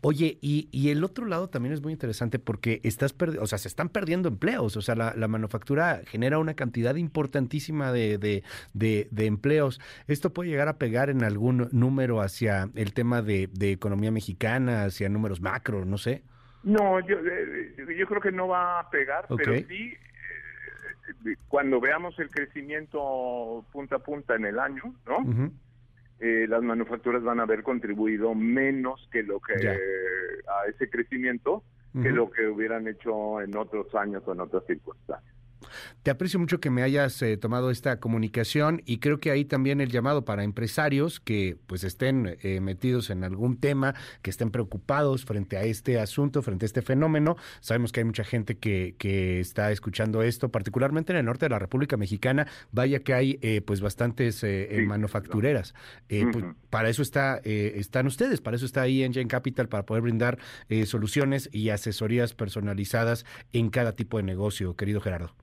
Oye, y, y, el otro lado también es muy interesante porque estás o sea, se están perdiendo empleos, o sea, la, la manufactura genera una cantidad importantísima de, de, de, empleos. ¿Esto puede llegar a pegar en algún número hacia el tema de, de economía mexicana, hacia números macro, no sé? No, yo, eh, yo creo que no va a pegar, pero sí eh, cuando veamos el crecimiento punta a punta en el año, ¿no? Eh, las manufacturas van a haber contribuido menos que lo que a ese crecimiento que lo que hubieran hecho en otros años o en otras circunstancias. Te aprecio mucho que me hayas eh, tomado esta comunicación y creo que ahí también el llamado para empresarios que pues estén eh, metidos en algún tema, que estén preocupados frente a este asunto, frente a este fenómeno. Sabemos que hay mucha gente que, que está escuchando esto, particularmente en el norte de la República Mexicana. Vaya que hay eh, pues bastantes manufactureras. Pues, para eso está están ustedes, para eso está ahí Engine Capital, para poder brindar soluciones y asesorías personalizadas en cada tipo de negocio, querido Gerardo.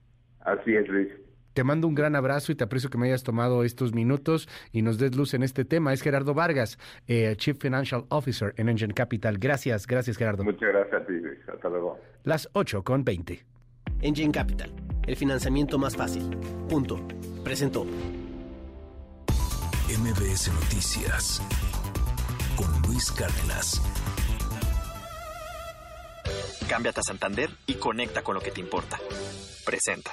Así es, Luis. Te mando un gran abrazo y te aprecio que me hayas tomado estos minutos y nos des luz en este tema. Es Gerardo Vargas, eh, Chief Financial Officer en Engine Capital. Gracias, gracias Gerardo. Muchas gracias a ti, Luis. Hasta luego. Las 8 con 20. Engine Capital, el financiamiento más fácil. Punto. Presentó. MBS Noticias con Luis Cárdenas. Cámbiate a Santander y conecta con lo que te importa. Presenta.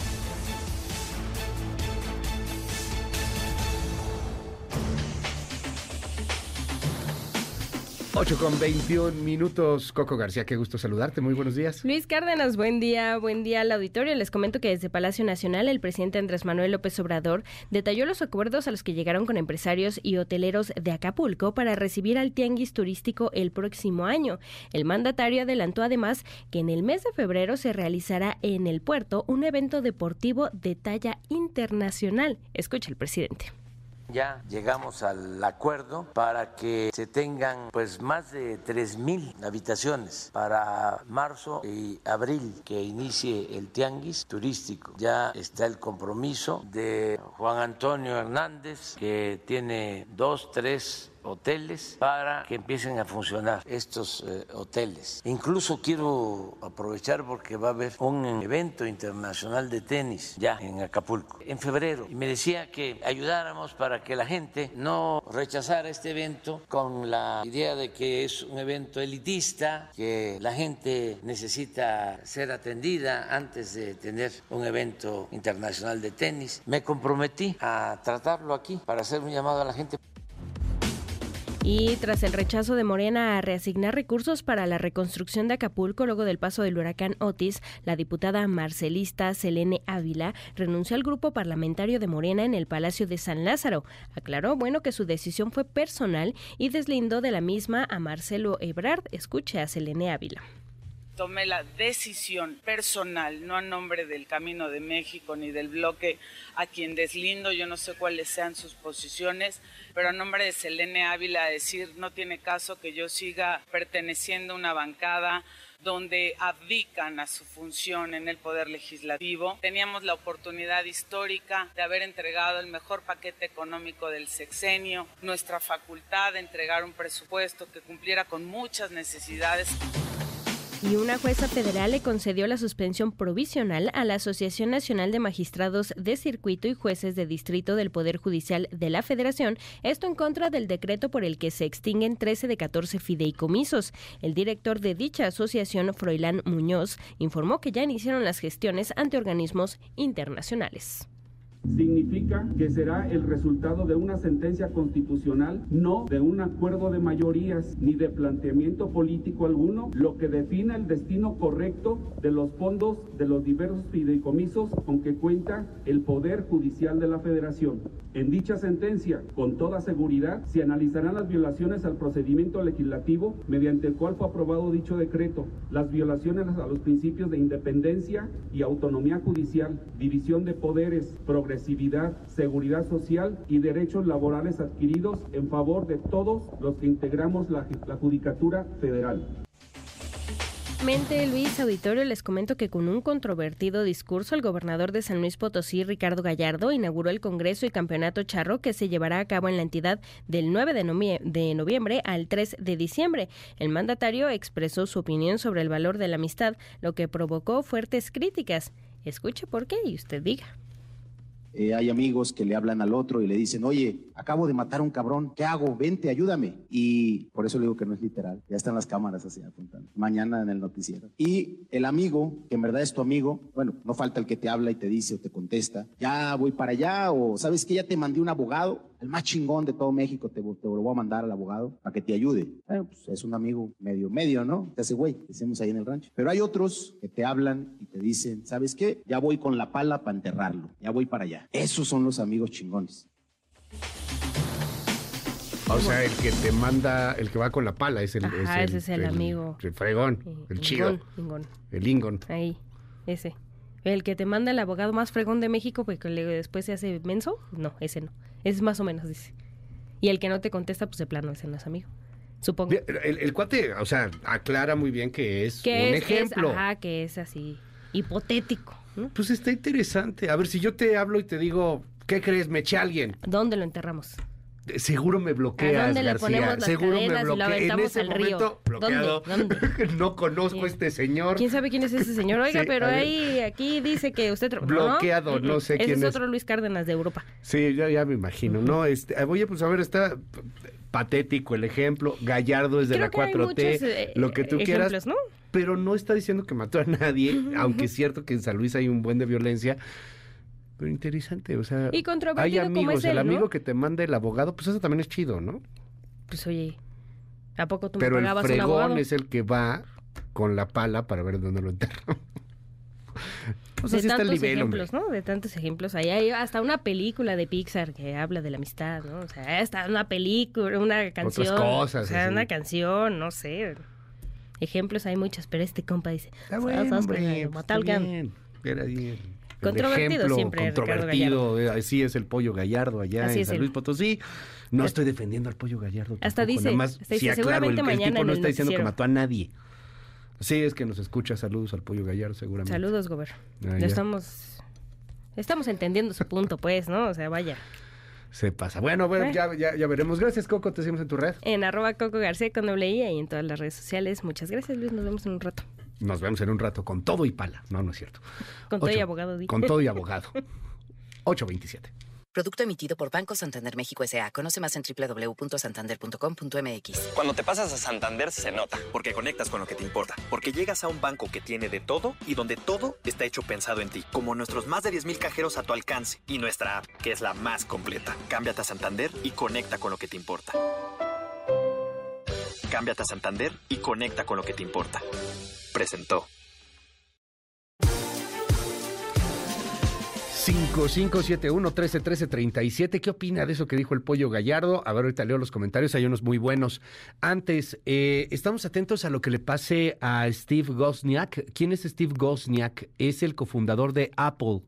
8 con 21 minutos. Coco García, qué gusto saludarte. Muy buenos días. Luis Cárdenas, buen día, buen día al auditorio. Les comento que desde Palacio Nacional el presidente Andrés Manuel López Obrador detalló los acuerdos a los que llegaron con empresarios y hoteleros de Acapulco para recibir al tianguis turístico el próximo año. El mandatario adelantó además que en el mes de febrero se realizará en el puerto un evento deportivo de talla internacional. Escucha el presidente ya llegamos al acuerdo para que se tengan pues más de mil habitaciones para marzo y abril que inicie el tianguis turístico. Ya está el compromiso de Juan Antonio Hernández que tiene dos, tres hoteles para que empiecen a funcionar estos eh, hoteles. Incluso quiero aprovechar porque va a haber un evento internacional de tenis ya en Acapulco en febrero y me decía que ayudáramos para que la gente no rechazara este evento con la idea de que es un evento elitista, que la gente necesita ser atendida antes de tener un evento internacional de tenis. Me comprometí a tratarlo aquí para hacer un llamado a la gente. Y tras el rechazo de Morena a reasignar recursos para la reconstrucción de Acapulco luego del paso del huracán Otis, la diputada marcelista Selene Ávila renunció al grupo parlamentario de Morena en el Palacio de San Lázaro. Aclaró, bueno, que su decisión fue personal y deslindó de la misma a Marcelo Ebrard. Escuche a Selene Ávila tomé la decisión personal, no a nombre del Camino de México ni del bloque a quien deslindo, yo no sé cuáles sean sus posiciones, pero a nombre de Selene Ávila decir no tiene caso que yo siga perteneciendo a una bancada donde abdican a su función en el Poder Legislativo. Teníamos la oportunidad histórica de haber entregado el mejor paquete económico del sexenio, nuestra facultad de entregar un presupuesto que cumpliera con muchas necesidades. Y una jueza federal le concedió la suspensión provisional a la Asociación Nacional de Magistrados de Circuito y Jueces de Distrito del Poder Judicial de la Federación, esto en contra del decreto por el que se extinguen 13 de 14 fideicomisos. El director de dicha asociación, Froilán Muñoz, informó que ya iniciaron las gestiones ante organismos internacionales significa que será el resultado de una sentencia constitucional, no de un acuerdo de mayorías ni de planteamiento político alguno, lo que define el destino correcto de los fondos de los diversos fideicomisos con que cuenta el Poder Judicial de la Federación. En dicha sentencia, con toda seguridad, se analizarán las violaciones al procedimiento legislativo mediante el cual fue aprobado dicho decreto, las violaciones a los principios de independencia y autonomía judicial, división de poderes, progresividad, seguridad social y derechos laborales adquiridos en favor de todos los que integramos la, la Judicatura Federal. Luis Auditorio, les comento que con un controvertido discurso, el gobernador de San Luis Potosí, Ricardo Gallardo, inauguró el Congreso y Campeonato Charro que se llevará a cabo en la entidad del 9 de, de noviembre al 3 de diciembre. El mandatario expresó su opinión sobre el valor de la amistad, lo que provocó fuertes críticas. Escuche por qué y usted diga. Eh, hay amigos que le hablan al otro y le dicen, oye, acabo de matar a un cabrón, ¿qué hago? Vente, ayúdame. Y por eso le digo que no es literal, ya están las cámaras así apuntando, mañana en el noticiero. Y el amigo, que en verdad es tu amigo, bueno, no falta el que te habla y te dice o te contesta, ya voy para allá o sabes que ya te mandé un abogado, el más chingón de todo México, te, te lo voy a mandar al abogado para que te ayude. Bueno, pues es un amigo medio, medio, ¿no? Te hace güey, decimos ahí en el rancho. Pero hay otros que te hablan y te dicen, ¿sabes qué? Ya voy con la pala para enterrarlo, ya voy para allá. Esos son los amigos chingones. O sea, el que te manda, el que va con la pala es el. Ajá, ese es el, amigo. El fregón, el chido. El ingón. Ahí, ese. El que te manda el abogado más fregón de México, porque después se hace menso, no, ese no. Es más o menos, dice. Y el que no te contesta, pues de plano, ese no es amigo. Supongo. El, cuate, o sea, aclara muy bien que es un ejemplo. ajá, que es así, hipotético. Pues está interesante. A ver, si yo te hablo y te digo, ¿qué crees? Me eché a alguien. ¿Dónde lo enterramos? Seguro me bloqueas, ¿A dónde le ponemos las Seguro me bloqueas. En ese momento, bloqueado. ¿Dónde? *laughs* no conozco a este señor. ¿Quién sabe quién es ese señor? Oiga, *laughs* pero ahí, aquí dice que usted... Bloqueado, no, sé quién es. Es otro Luis Cárdenas de Europa. Sí, ya, ya me imagino. No, este, oye, pues a ver, está patético el ejemplo. Gallardo es de la 4T, eh, lo que tú quieras. ¿no? Pero no está diciendo que mató a nadie, *laughs* aunque es cierto que en San Luis hay un buen de violencia pero interesante, o sea, hay amigos, el amigo que te manda el abogado, pues eso también es chido, ¿no? Pues oye, ¿a poco tú Pero me pagabas el fregón es el que va con la pala para ver dónde lo enterro. *laughs* Pues de tantos ejemplos, ¿no? De tantos ejemplos. Ahí hay hasta una película de Pixar que habla de la amistad, ¿no? O sea, hasta una película, una canción. Otras cosas. O sea, una canción, no sé. Ejemplos hay muchos, pero este compa dice... Está bueno, hombre, está bien. Era bien. Controvertido siempre. Controvertido, eh, así es el pollo gallardo allá en San Luis Potosí. No estoy defendiendo al pollo gallardo. Hasta dice, más, si aclaro, el, el tipo no está diciendo que mató a nadie. Sí, es que nos escucha. Saludos al pollo gallardo, seguramente. Saludos, Gober. Ah, estamos, estamos entendiendo su punto, pues, ¿no? O sea, vaya. Se pasa. Bueno, bueno, ya, ya, veremos. Gracias, Coco. Te seguimos en tu red. En arroba Coco García con doble I y en todas las redes sociales. Muchas gracias, Luis. Nos vemos en un rato. Nos vemos en un rato con todo y pala. No, no es cierto. Con todo y abogado. Con todo y *laughs* abogado. 827. Producto emitido por Banco Santander México S.A. Conoce más en www.santander.com.mx. Cuando te pasas a Santander se nota, porque conectas con lo que te importa, porque llegas a un banco que tiene de todo y donde todo está hecho pensado en ti, como nuestros más de 10.000 cajeros a tu alcance y nuestra app, que es la más completa. Cámbiate a Santander y conecta con lo que te importa. Cámbiate a Santander y conecta con lo que te importa. Presentó. 5571-131337. ¿Qué opina de eso que dijo el pollo gallardo? A ver, ahorita leo los comentarios, hay unos muy buenos. Antes, eh, estamos atentos a lo que le pase a Steve Gosniak. ¿Quién es Steve Gosniak? Es el cofundador de Apple.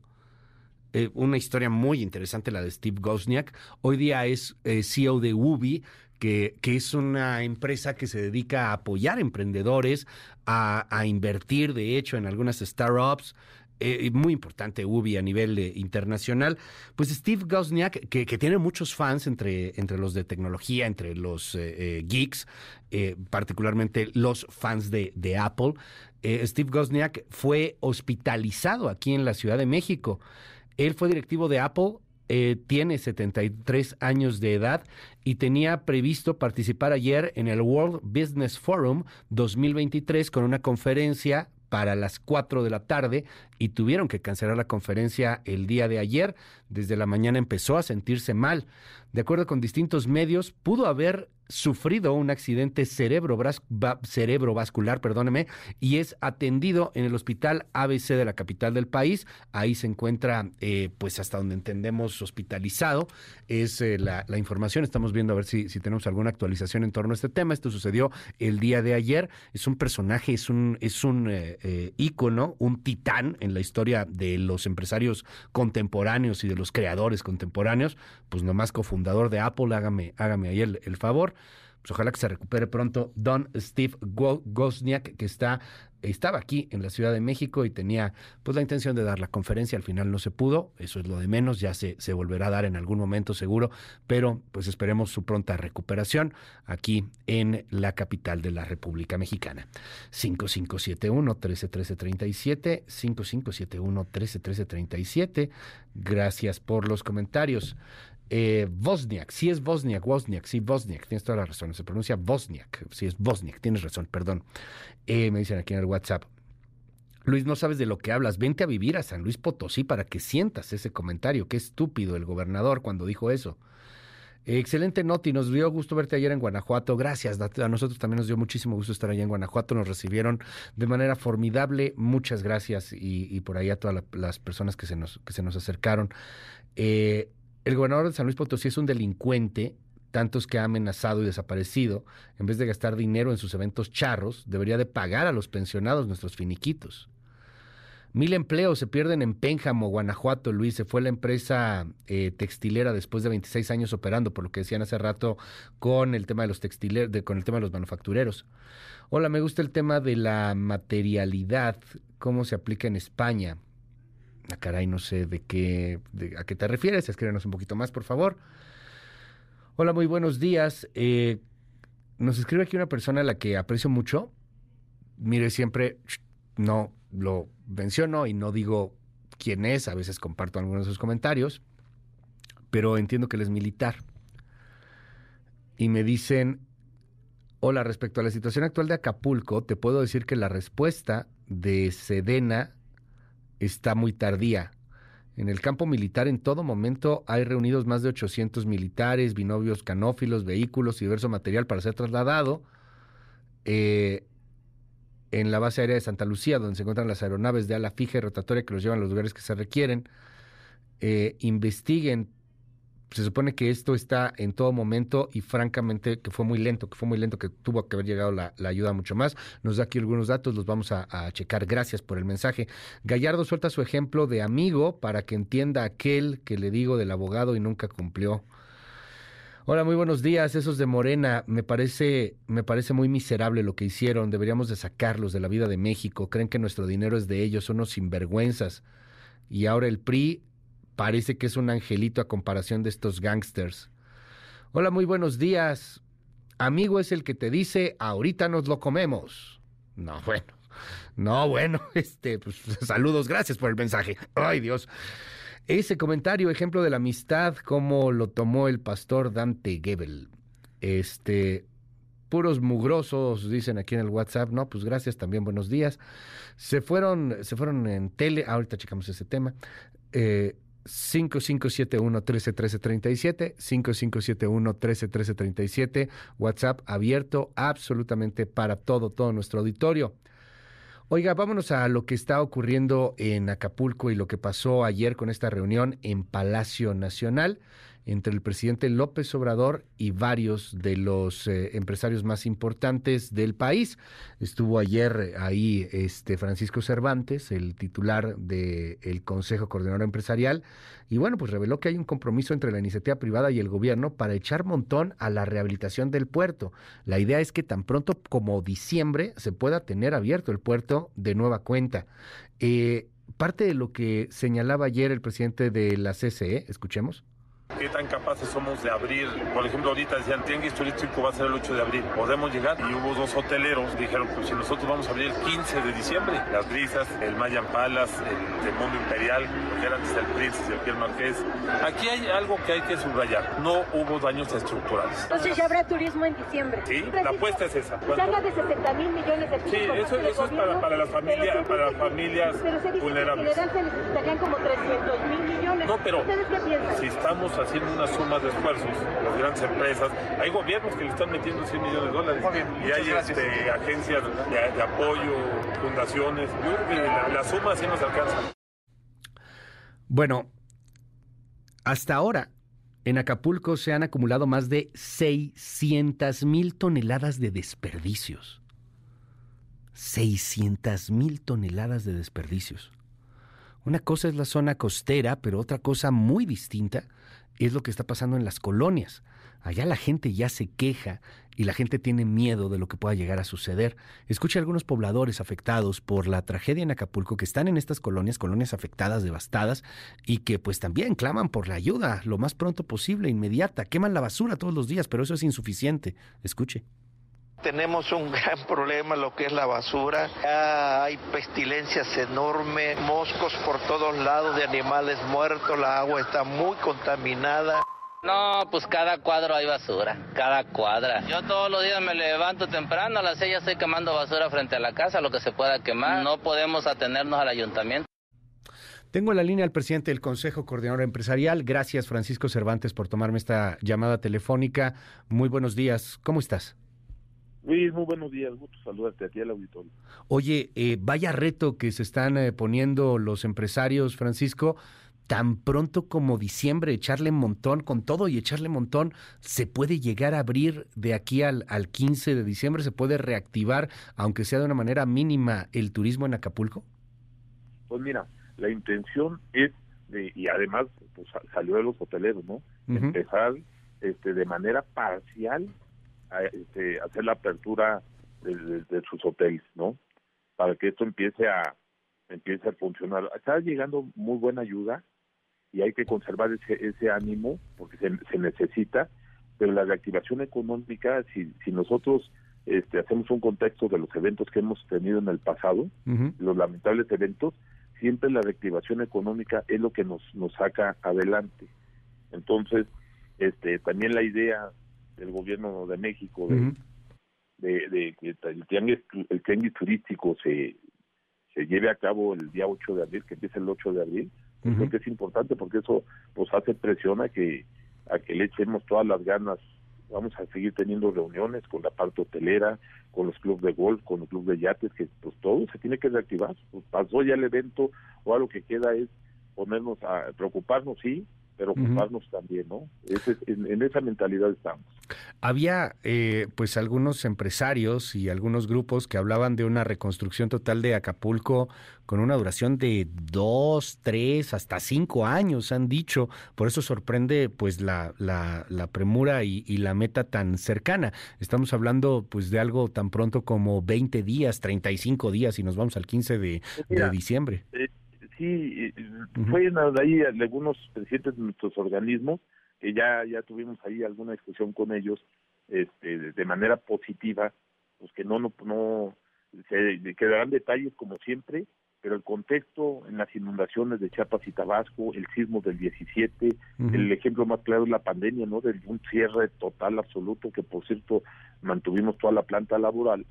Eh, una historia muy interesante la de Steve Gosniak. Hoy día es eh, CEO de Ubi, que, es una empresa que se dedica a apoyar emprendedores, a, invertir, de hecho, en algunas startups. Eh, muy importante Ubi a nivel eh, internacional, pues Steve Gosniak, que, tiene muchos fans entre, entre los de tecnología, entre los eh, geeks, particularmente los fans de, de Apple, Steve Gosniak fue hospitalizado aquí en la Ciudad de México. Él fue directivo de Apple tiene 73 años de edad y tenía previsto participar ayer en el World Business Forum 2023 con una conferencia para las 4 de la tarde y tuvieron que cancelar la conferencia el día de ayer. Desde la mañana empezó a sentirse mal. De acuerdo con distintos medios, pudo haber sufrido un accidente cerebrovascular, perdóneme, y es atendido en el hospital ABC de la capital del país. Ahí se encuentra, eh, pues hasta donde entendemos, hospitalizado. Es eh, la, información. Estamos viendo a ver si, si tenemos alguna actualización en torno a este tema. Esto sucedió el día de ayer. Es un personaje, es un, es un eh, ícono, un titán en la historia de los empresarios contemporáneos y de los creadores contemporáneos. Pues nomás cofundador de Apple, hágame, hágame ahí el favor. Pues ojalá que se recupere pronto Don Steve Gosniak, que está estaba aquí en la Ciudad de México y tenía pues la intención de dar la conferencia, al final no se pudo, eso es lo de menos, ya se, se volverá a dar en algún momento seguro, pero pues esperemos su pronta recuperación aquí en la capital de la República Mexicana. 5571 131337 5571 131337 Gracias por los comentarios. Eh, Bosniak, sí es Bosniak, Bosniak, sí, Bosniak, tienes toda la razón, se pronuncia Bosniak, sí es Bosniak, tienes razón, perdón. Eh, me dicen aquí en el WhatsApp. Luis, no sabes de lo que hablas, vente a vivir a San Luis Potosí para que sientas ese comentario, qué estúpido el gobernador cuando dijo eso. excelente Noti, nos dio gusto verte ayer en Guanajuato, gracias, a nosotros también nos dio muchísimo gusto estar allá en Guanajuato, nos recibieron de manera formidable, muchas gracias y, por ahí a todas las personas que se nos, que se nos acercaron. Eh, el gobernador de San Luis Potosí es un delincuente, tantos que ha amenazado y desaparecido. En vez de gastar dinero en sus eventos charros, debería de pagar a los pensionados nuestros finiquitos. Mil empleos se pierden en Pénjamo, Guanajuato, Luis. Se fue la empresa eh, textilera después de 26 años operando, por lo que decían hace rato con el tema de los textileros, con el tema de los manufactureros. Hola, me gusta el tema de la materialidad, cómo se aplica en España. Ah, caray, no sé de qué, a qué te refieres. Escríbenos un poquito más, por favor. Hola, muy buenos días. Eh, nos escribe aquí una persona a la que aprecio mucho. Mire, siempre no lo menciono y no digo quién es. A veces comparto algunos de sus comentarios. Pero entiendo que él es militar. Y me dicen, hola, respecto a la situación actual de Acapulco, te puedo decir que la respuesta de Sedena está muy tardía. En el campo militar en todo momento hay reunidos más de 800 militares, binomios canófilos, vehículos y diverso material para ser trasladado eh, en la base aérea de Santa Lucía, donde se encuentran las aeronaves de ala fija y rotatoria que los llevan a los lugares que se requieren. Eh, investiguen se supone que esto está en todo momento y francamente que fue muy lento, que fue muy lento, que tuvo que haber llegado la, ayuda mucho más. Nos da aquí algunos datos, los vamos a, checar. Gracias por el mensaje. Gallardo suelta su ejemplo de amigo para que entienda aquel que le digo del abogado y nunca cumplió. Hola, muy buenos días. Esos de Morena, me parece, me parece muy miserable lo que hicieron. Deberíamos de sacarlos de la vida de México. Creen que nuestro dinero es de ellos, son unos sinvergüenzas. Y ahora el PRI parece que es un angelito a comparación de estos gangsters. Hola, muy buenos días. Amigo es el que te dice, ahorita nos lo comemos. No, *laughs* bueno. No, bueno, *laughs* este, pues *laughs* saludos, gracias por el mensaje. Ay, Dios. Ese comentario, ejemplo de la amistad, como lo tomó el pastor Dante Gebel. Este, puros mugrosos, dicen aquí en el WhatsApp. No, pues gracias también, buenos días. Se fueron, se fueron en tele, ahorita checamos ese tema. Eh, 5571 131337 5571 131337 WhatsApp abierto absolutamente para todo, todo nuestro auditorio. Oiga, vámonos a lo que está ocurriendo en Acapulco y lo que pasó ayer con esta reunión en Palacio Nacional entre el presidente López Obrador y varios de los eh, empresarios más importantes del país. Estuvo ayer ahí este Francisco Cervantes, el titular del Consejo Coordinador Empresarial, y bueno, pues reveló que hay un compromiso entre la iniciativa privada y el gobierno para echar montón a la rehabilitación del puerto. La idea es que tan pronto como diciembre se pueda tener abierto el puerto de nueva cuenta. Eh, parte de lo que señalaba ayer el presidente de la CCE, escuchemos qué tan capaces somos de abrir. Por ejemplo, ahorita decían, Tianguis Turístico va a ser el 8 de abril. Podemos llegar y hubo dos hoteleros, dijeron, pues si nosotros vamos a abrir el 15 de diciembre, las brisas, el Mayan Palace, el de Mundo Imperial, que era antes el y el Pierre Marqués. Aquí hay algo que hay que subrayar. No hubo daños estructurales. Entonces ya habrá turismo en diciembre. Sí, la apuesta es esa. Se habla de 60 mil millones de pesos. Sí, eso, eso es para, para las familias, para las familias pero se dice vulnerables. Que se necesitarían como 300 mil millones. No, pero ¿Ustedes qué piensan? si estamos haciendo una suma de esfuerzos, las grandes empresas, hay gobiernos que le están metiendo 100 millones de dólares y hay este, agencias de, de, apoyo, fundaciones. Yo creo que la, la suma sí nos alcanza. Bueno, hasta ahora en Acapulco se han acumulado más de 600 mil toneladas de desperdicios. 600 mil toneladas de desperdicios. Una cosa es la zona costera, pero otra cosa muy distinta es lo que está pasando en las colonias. Allá la gente ya se queja y la gente tiene miedo de lo que pueda llegar a suceder. Escucha a algunos pobladores afectados por la tragedia en Acapulco que están en estas colonias, colonias afectadas, devastadas, y que pues también claman por la ayuda lo más pronto posible, inmediata. Queman la basura todos los días, pero eso es insuficiente. Escuche tenemos un *laughs* gran problema lo que es la basura. Ya hay pestilencias enormes, moscos por todos lados de animales muertos, la agua está muy contaminada. No, pues cada cuadro hay basura, cada cuadra. Yo todos los días me levanto temprano, a las seis ya estoy quemando basura frente a la casa, lo que se pueda quemar. No podemos atenernos al ayuntamiento. Tengo en la línea al presidente del Consejo Coordinador Empresarial. Gracias, Francisco Cervantes, por tomarme esta llamada telefónica. Muy buenos días. ¿Cómo estás? Luis, muy buenos días, gusto saludarte a ti al auditorio. Oye, eh, vaya reto que se están eh, poniendo los empresarios, Francisco, tan pronto como diciembre, echarle montón con todo y echarle montón, ¿se puede llegar a abrir de aquí al, al 15 de diciembre? ¿Se puede reactivar, aunque sea de una manera mínima, el turismo en Acapulco? Pues mira, la intención es, de, y además pues, salió de los hoteleros, ¿no? Empezar este, de manera parcial a, este, hacer la apertura de, de, de, sus hoteles, ¿no? Para que esto empiece a empiece a funcionar. Está llegando muy buena ayuda y hay que conservar ese, ese ánimo porque se, se necesita, pero la reactivación económica, si, si nosotros este, hacemos un contexto de los eventos que hemos tenido en el pasado, uh -huh. los lamentables eventos, siempre la reactivación económica es lo que nos, nos saca adelante. Entonces, este, también la idea del gobierno de México de, uh -huh. de, que el tianguis, el tianguis turístico se, se lleve a cabo el día 8 de abril, que empieza el 8 de abril, uh -huh. creo que es importante porque eso pues hace presión a que a que le echemos todas las ganas. Vamos a seguir teniendo reuniones con la parte hotelera, con los clubes de golf, con los clubes de yates, que pues todo se tiene que reactivar. Pues pasó ya el evento, o lo que queda es ponernos a preocuparnos, sí, pero ocuparnos uh -huh. también, ¿no? Ese, en, en, esa mentalidad estamos. Había, eh, pues, algunos empresarios y algunos grupos que hablaban de una reconstrucción total de Acapulco con una duración de dos, tres, hasta cinco años, han dicho. Por eso sorprende, pues, la, la, la premura y, y, la meta tan cercana. Estamos hablando, pues, de algo tan pronto como 20 días, 35 días, y nos vamos al 15 de, Mira, de diciembre. Eh, Sí, fue ahí algunos presidentes de nuestros organismos que ya ya tuvimos ahí alguna discusión con ellos este, de manera positiva, pues que no no no se quedarán detalles como siempre, pero el contexto en las inundaciones de Chiapas y Tabasco, el sismo del 17, el ejemplo más claro es la pandemia, ¿no? De un cierre total absoluto que por cierto mantuvimos toda la planta laboral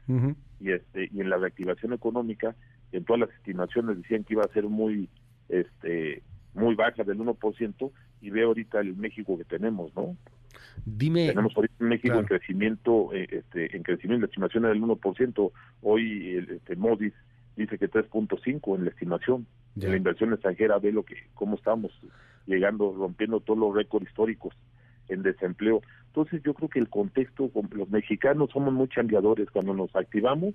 y este y en la reactivación económica, en todas las estimaciones decían que iba a ser muy este muy baja del 1% y ve ahorita el México que tenemos, ¿no? Dime. Tenemos ahorita en México en crecimiento, eh, este, en crecimiento, la estimación del 1%. Hoy el este, Modis dice que 3.5 en la estimación de la inversión extranjera. Ve lo que, cómo estamos llegando, rompiendo todos los récords históricos en desempleo. Entonces yo creo que el contexto, los mexicanos somos muy cambiadores. Cuando nos activamos,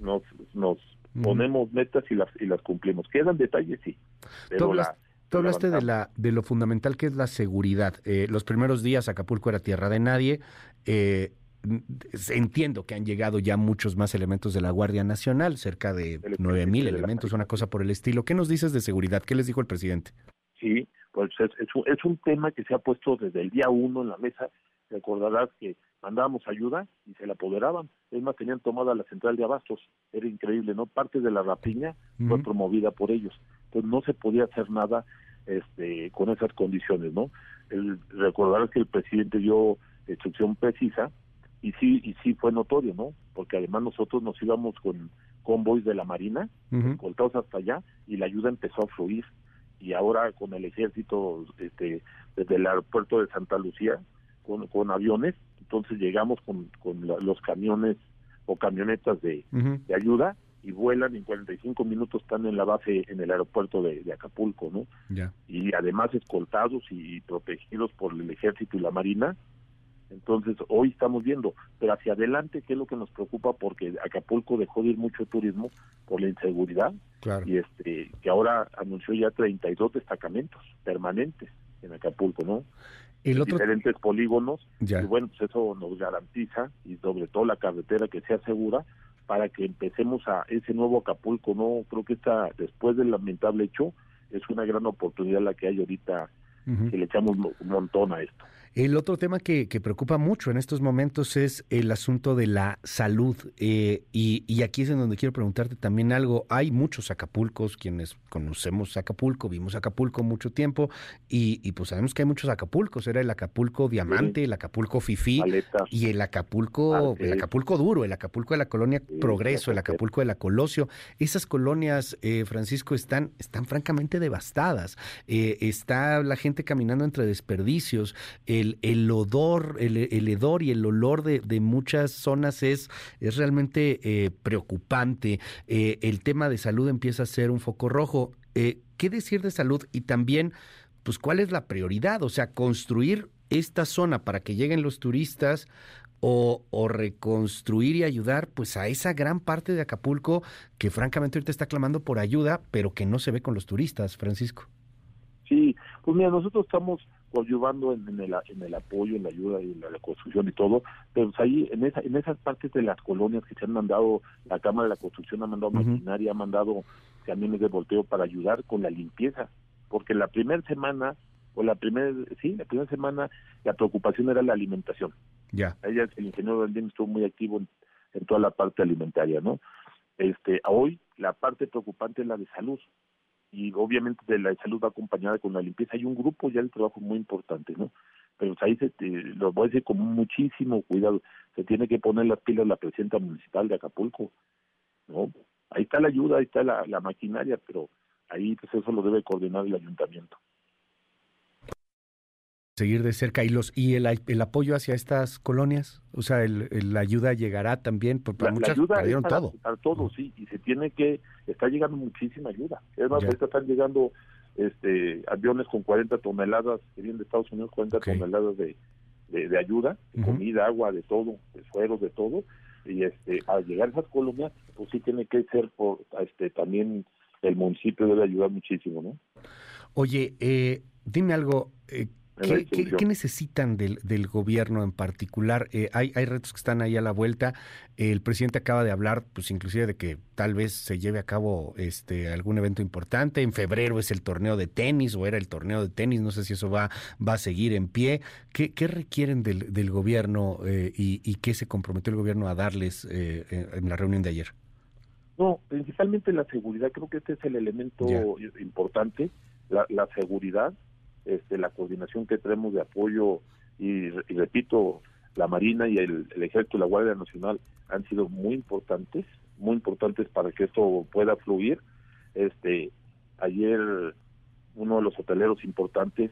nos, nos ponemos metas y las, y las cumplimos. Quedan detalles, sí. Pero la, Tú hablaste de, la, de lo fundamental que es la seguridad. Eh, los primeros días Acapulco era tierra de nadie. Eh, entiendo que han llegado ya muchos más elementos de la Guardia Nacional, cerca de nueve mil elementos, una cosa por el estilo. ¿Qué nos dices de seguridad? ¿Qué les dijo el presidente? Sí, pues es, es, un tema que se ha puesto desde el día uno en la mesa. Recordarás que mandábamos ayuda y se la apoderaban. Es más, tenían tomada la central de abastos. Era increíble, ¿no? Parte de la rapiña fue promovida por ellos. Entonces no se podía hacer nada este, con esas condiciones, ¿no? El, recordar que el presidente dio instrucción precisa y sí y sí fue notorio, ¿no? Porque además nosotros nos íbamos con convoys de la Marina, uh hasta allá y la ayuda empezó a fluir y ahora con el ejército este, desde el aeropuerto de Santa Lucía con, con aviones, entonces llegamos con, con los camiones o camionetas de, de ayuda y vuelan en 45 minutos están en la base en el aeropuerto de, Acapulco, ¿no? Y además escoltados y protegidos por el ejército y la marina. Entonces, hoy estamos viendo, pero hacia adelante, ¿qué es lo que nos preocupa? Porque Acapulco dejó de ir mucho turismo por la inseguridad y este que ahora anunció ya 32 destacamentos permanentes en Acapulco, ¿no? El diferentes polígonos y bueno, pues eso nos garantiza y sobre todo la carretera que sea segura para que empecemos a ese nuevo Acapulco, ¿no? Creo que está, después del lamentable hecho, es una gran oportunidad la que hay ahorita, que le echamos un montón a esto. El otro tema que, preocupa mucho en estos momentos es el asunto de la salud. Eh, y, aquí es en donde quiero preguntarte también algo. Hay muchos Acapulcos, quienes conocemos Acapulco, vimos Acapulco mucho tiempo, y, pues sabemos que hay muchos Acapulcos. Era el Acapulco Diamante, el Acapulco Fifí y el Acapulco, el Acapulco Duro, el Acapulco de la colonia Progreso, el Acapulco de la Colosio. Esas colonias, eh, Francisco, están, están francamente devastadas. Eh, está la gente caminando entre desperdicios el, odor, el, hedor y el olor de, muchas zonas es, es realmente eh, preocupante. Eh, el tema de salud empieza a ser un foco rojo. Eh, ¿Qué decir de salud? Y también, pues, ¿cuál es la prioridad? O sea, construir esta zona para que lleguen los turistas o, o, reconstruir y ayudar pues a esa gran parte de Acapulco que francamente ahorita está clamando por ayuda, pero que no se ve con los turistas, Francisco. Sí, pues mira, nosotros estamos ayudando en, el, en el apoyo, en la ayuda y en la, construcción y todo, pero pues ahí en, esa, en esas partes de las colonias que se han mandado, la Cámara de la Construcción ha mandado maquinaria, ha mandado camiones de volteo para ayudar con la limpieza, porque la primera semana, o la primera, sí, la primera semana la preocupación era la alimentación. Ya. Ella, el ingeniero Valdín estuvo muy activo en, en toda la parte alimentaria, ¿no? Este, hoy la parte preocupante es la de salud y obviamente de la salud va acompañada con la limpieza. Hay un grupo ya de trabajo muy importante, ¿no? Pero ahí se, lo voy a decir con muchísimo cuidado. Se tiene que poner las pilas la presidenta municipal de Acapulco, ¿no? Ahí está la ayuda, ahí está la, la maquinaria, pero ahí pues eso lo debe coordinar el ayuntamiento seguir de cerca y los y el, el apoyo hacia estas colonias o sea el, la ayuda llegará también porque la, muchas ayuda perdieron todo. para todo sí y se tiene que está llegando muchísima ayuda. Es más ahorita están llegando este aviones con 40 toneladas que vienen de Estados Unidos 40 toneladas de, de, ayuda de comida agua de todo de sueros de todo y este al llegar a esas colonias pues sí tiene que ser por este también el municipio debe ayudar muchísimo no oye eh, dime algo eh, ¿Qué, necesitan del, del, gobierno en particular? Eh, hay, hay retos que están ahí a la vuelta. El presidente acaba de hablar, pues inclusive de que tal vez se lleve a cabo este algún evento importante. En febrero es el torneo de tenis o era el torneo de tenis. No sé si eso va, va a seguir en pie. ¿Qué, qué requieren del, del gobierno eh, y, y, qué se comprometió el gobierno a darles eh, en la reunión de ayer? No, principalmente la seguridad. Creo que este es el elemento importante. La, la seguridad este, la coordinación que tenemos de apoyo y, repito, la Marina y el, Ejército y la Guardia Nacional han sido muy importantes, muy importantes para que esto pueda fluir. Este, ayer uno de los hoteleros importantes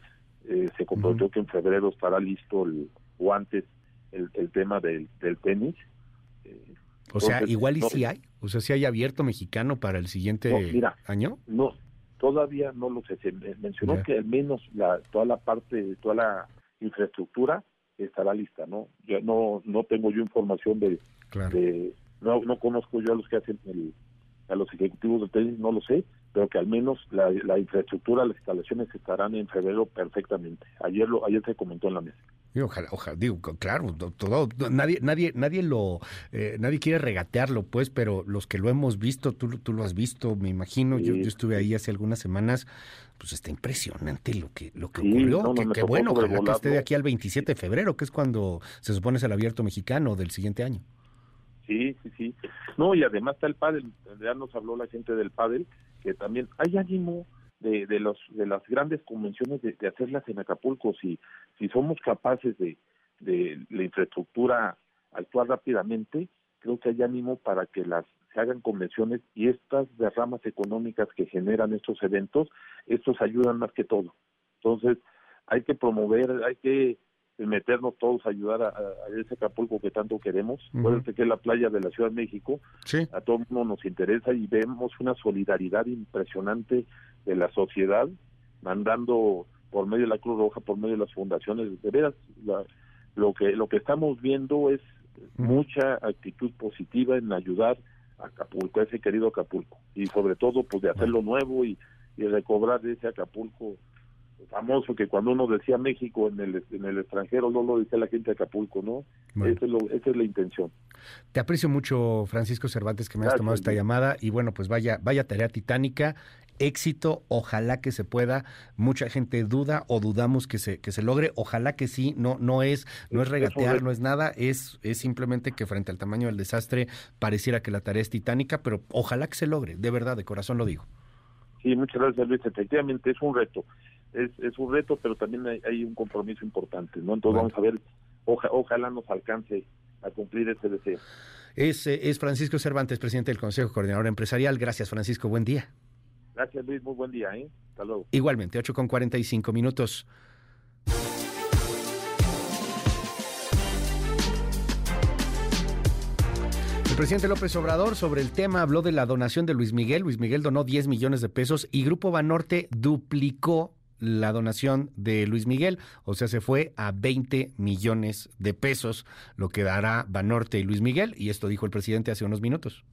eh, se comprometió que en febrero estará listo el, o antes el, tema del, tenis. o sea, igual y si hay, o sea, si hay abierto mexicano para el siguiente año. No, todavía no lo sé. Se mencionó que al menos la, toda la parte, toda la infraestructura estará lista, ¿no? Ya no no tengo yo información de, no no conozco yo a los que hacen el, a los ejecutivos de tenis, no lo sé, pero que al menos la, la infraestructura, las instalaciones estarán en febrero perfectamente. Ayer lo ayer se comentó en la mesa. Ojalá, ojalá, digo, claro, todo, nadie, nadie, nadie lo, eh, nadie quiere regatearlo, pues, pero los que lo hemos visto, tú, tú lo has visto, me imagino, yo, yo, estuve ahí hace algunas semanas, pues está impresionante lo que, lo que ocurrió, que, bueno, ojalá que esté de aquí al 27 de febrero, que es cuando se supone es el abierto mexicano del siguiente año. Sí, sí, sí. No, y además está el pádel, ya nos habló la gente del pádel, que también hay ánimo de, de los de las grandes convenciones de, hacerlas en Acapulco. Si si somos capaces de de la infraestructura actuar rápidamente creo que hay ánimo para que las se hagan convenciones y estas derramas económicas que generan estos eventos estos ayudan más que todo. Entonces hay que promover hay que meternos todos a ayudar a, ese Acapulco que tanto queremos. Uh que es la playa de la Ciudad de México. A todo mundo nos interesa y vemos una solidaridad impresionante de la sociedad, mandando por medio de la Cruz Roja, por medio de las fundaciones. De veras, lo que lo que estamos viendo es mucha actitud positiva en ayudar a Acapulco, a ese querido Acapulco. Y sobre todo, pues de hacerlo nuevo y, y recobrar ese Acapulco famoso que cuando uno decía México en el, en el extranjero no lo decía la gente de Acapulco, ¿no? Esa, es la intención. Te aprecio mucho, Francisco Cervantes, que me has tomado esta llamada y bueno, pues vaya, vaya tarea titánica. Éxito, ojalá que se pueda. Mucha gente duda o dudamos que se que se logre. Ojalá que sí. No no es no es regatear, no es nada. Es es simplemente que frente al tamaño del desastre pareciera que la tarea es titánica, pero ojalá que se logre. De verdad, de corazón lo digo. Sí, muchas gracias Luis. Efectivamente es un reto es, es un reto, pero también hay, un compromiso importante, ¿no? Entonces vamos a ver, ojalá nos alcance a cumplir ese deseo. Es, eh, es Francisco Cervantes, presidente del Consejo Coordinador Empresarial. Gracias, Francisco. Buen día. Gracias, Luis. Muy buen día. ¿eh? Hasta luego. Igualmente, 8 con 45 minutos. El presidente López Obrador sobre el tema habló de la donación de Luis Miguel. Luis Miguel donó 10 millones de pesos y Grupo Banorte duplicó la donación de Luis Miguel, o sea, se fue a 20 millones de pesos, lo que dará Banorte y Luis Miguel, y esto dijo el presidente hace unos minutos.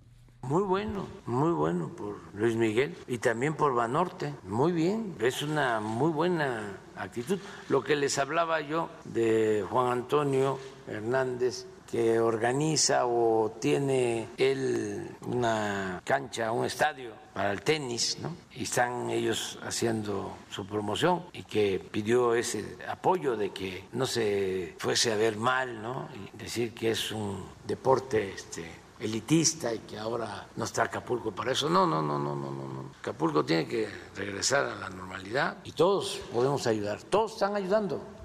Muy bueno, muy bueno por Luis Miguel y también por Banorte. Muy bien, es una muy buena actitud. Lo que les hablaba yo de Juan Antonio Hernández que organiza o tiene él una cancha, un estadio para el tenis, ¿no? Y están ellos haciendo su promoción y que pidió ese apoyo de que no se fuese a ver mal, ¿no? Y decir que es un deporte este, elitista y que ahora no está Acapulco para eso. No, no, no, no, no, no. Acapulco tiene que regresar a la normalidad y todos podemos ayudar. Todos están ayudando.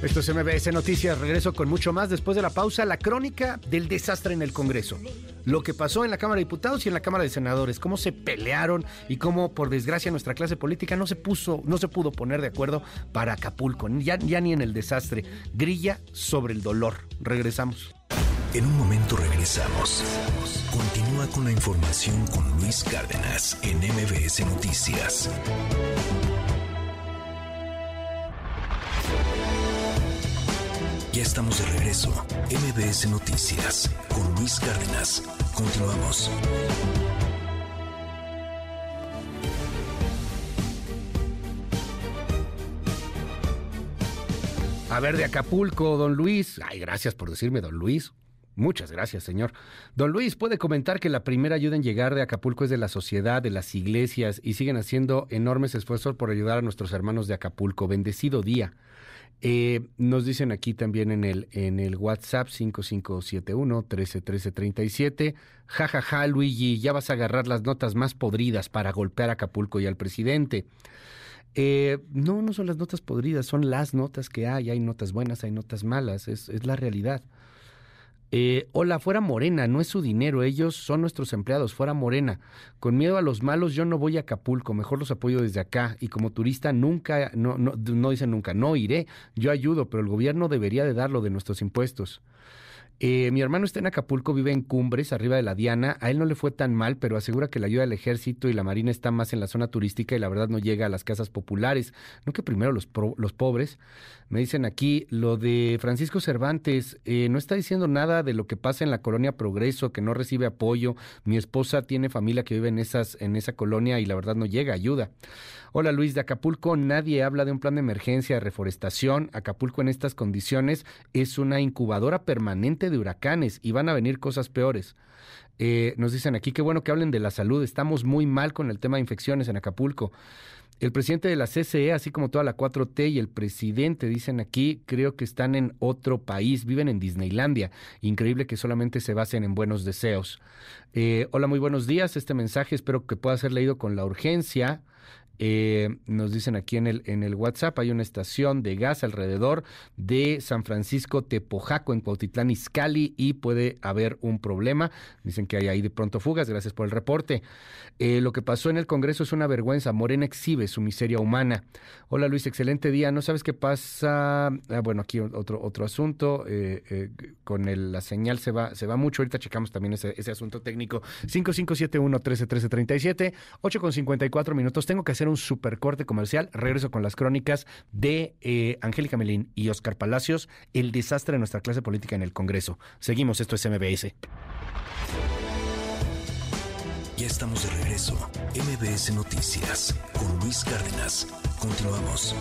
Esto es MBS Noticias. Regreso con mucho más después de la pausa. La crónica del desastre en el Congreso. Lo que pasó en la Cámara de Diputados y en la Cámara de Senadores. Cómo se pelearon y cómo, por desgracia, nuestra clase política no se puso, no se pudo poner de acuerdo para Acapulco. Ya, ni en el desastre. Grilla sobre el dolor. Regresamos. En un momento regresamos. Continúa con la información con Luis Cárdenas en MBS Noticias. Ya estamos de regreso. MBS Noticias con Luis Cárdenas. Continuamos. A ver, de Acapulco, don Luis. Ay, gracias por decirme, don Luis. Muchas gracias, señor. Don Luis, ¿puede comentar que la primera ayuda en llegar de Acapulco es de la sociedad, de las iglesias, y siguen haciendo enormes esfuerzos por ayudar a nuestros hermanos de Acapulco? Bendecido día. Eh, nos dicen aquí también en el, en el WhatsApp 5571 131337. Ja, ja, ja, Luigi, ya vas a agarrar las notas más podridas para golpear a Acapulco y al presidente. Eh, no, no son las notas podridas, son las notas que hay. Hay notas buenas, hay notas malas, es, es la realidad. Eh, hola, fuera Morena, no es su dinero, ellos son nuestros empleados, fuera Morena. Con miedo a los malos yo no voy a Acapulco, mejor los apoyo desde acá. Y como turista nunca, no, no, no dicen nunca, no iré, yo ayudo, pero el gobierno debería de darlo de nuestros impuestos. Eh, mi hermano está en Acapulco, vive en Cumbres, arriba de la Diana. A él no le fue tan mal, pero asegura que la ayuda del ejército y la marina está más en la zona turística y la verdad no llega a las casas populares. No que primero los, los pobres. Me dicen aquí lo de Francisco Cervantes. Eh, no está diciendo nada de lo que pasa en la colonia Progreso, que no recibe apoyo. Mi esposa tiene familia que vive en, esas, en esa colonia y la verdad no llega ayuda. Hola Luis, de Acapulco nadie habla de un plan de emergencia de reforestación. Acapulco en estas condiciones es una incubadora permanente de huracanes y van a venir cosas peores. Eh, nos dicen aquí que bueno que hablen de la salud. Estamos muy mal con el tema de infecciones en Acapulco. El presidente de la CCE, así como toda la 4T y el presidente, dicen aquí, creo que están en otro país, viven en Disneylandia. Increíble que solamente se basen en buenos deseos. Eh, hola, muy buenos días. Este mensaje espero que pueda ser leído con la urgencia. Eh, nos dicen aquí en el, en el WhatsApp, hay una estación de gas alrededor de San Francisco Tepojaco en Cuautitlán Izcalli y puede haber un problema. Dicen que hay ahí de pronto fugas, gracias por el reporte. Eh, lo que pasó en el Congreso es una vergüenza. Morena exhibe su miseria humana. Hola Luis, excelente día. ¿No sabes qué pasa? Ah, bueno, aquí otro, otro asunto. Eh, con el, la señal se va, se va mucho. Ahorita checamos también ese, ese asunto técnico. 5571 131337, 8 con 54 minutos. Tengo que hacer un super corte comercial. Regreso con las crónicas de eh, Angélica Melín y Oscar Palacios, el desastre de nuestra clase política en el Congreso. Seguimos, esto es MBS. Ya estamos de regreso. MBS Noticias con Luis Cárdenas. Continuamos.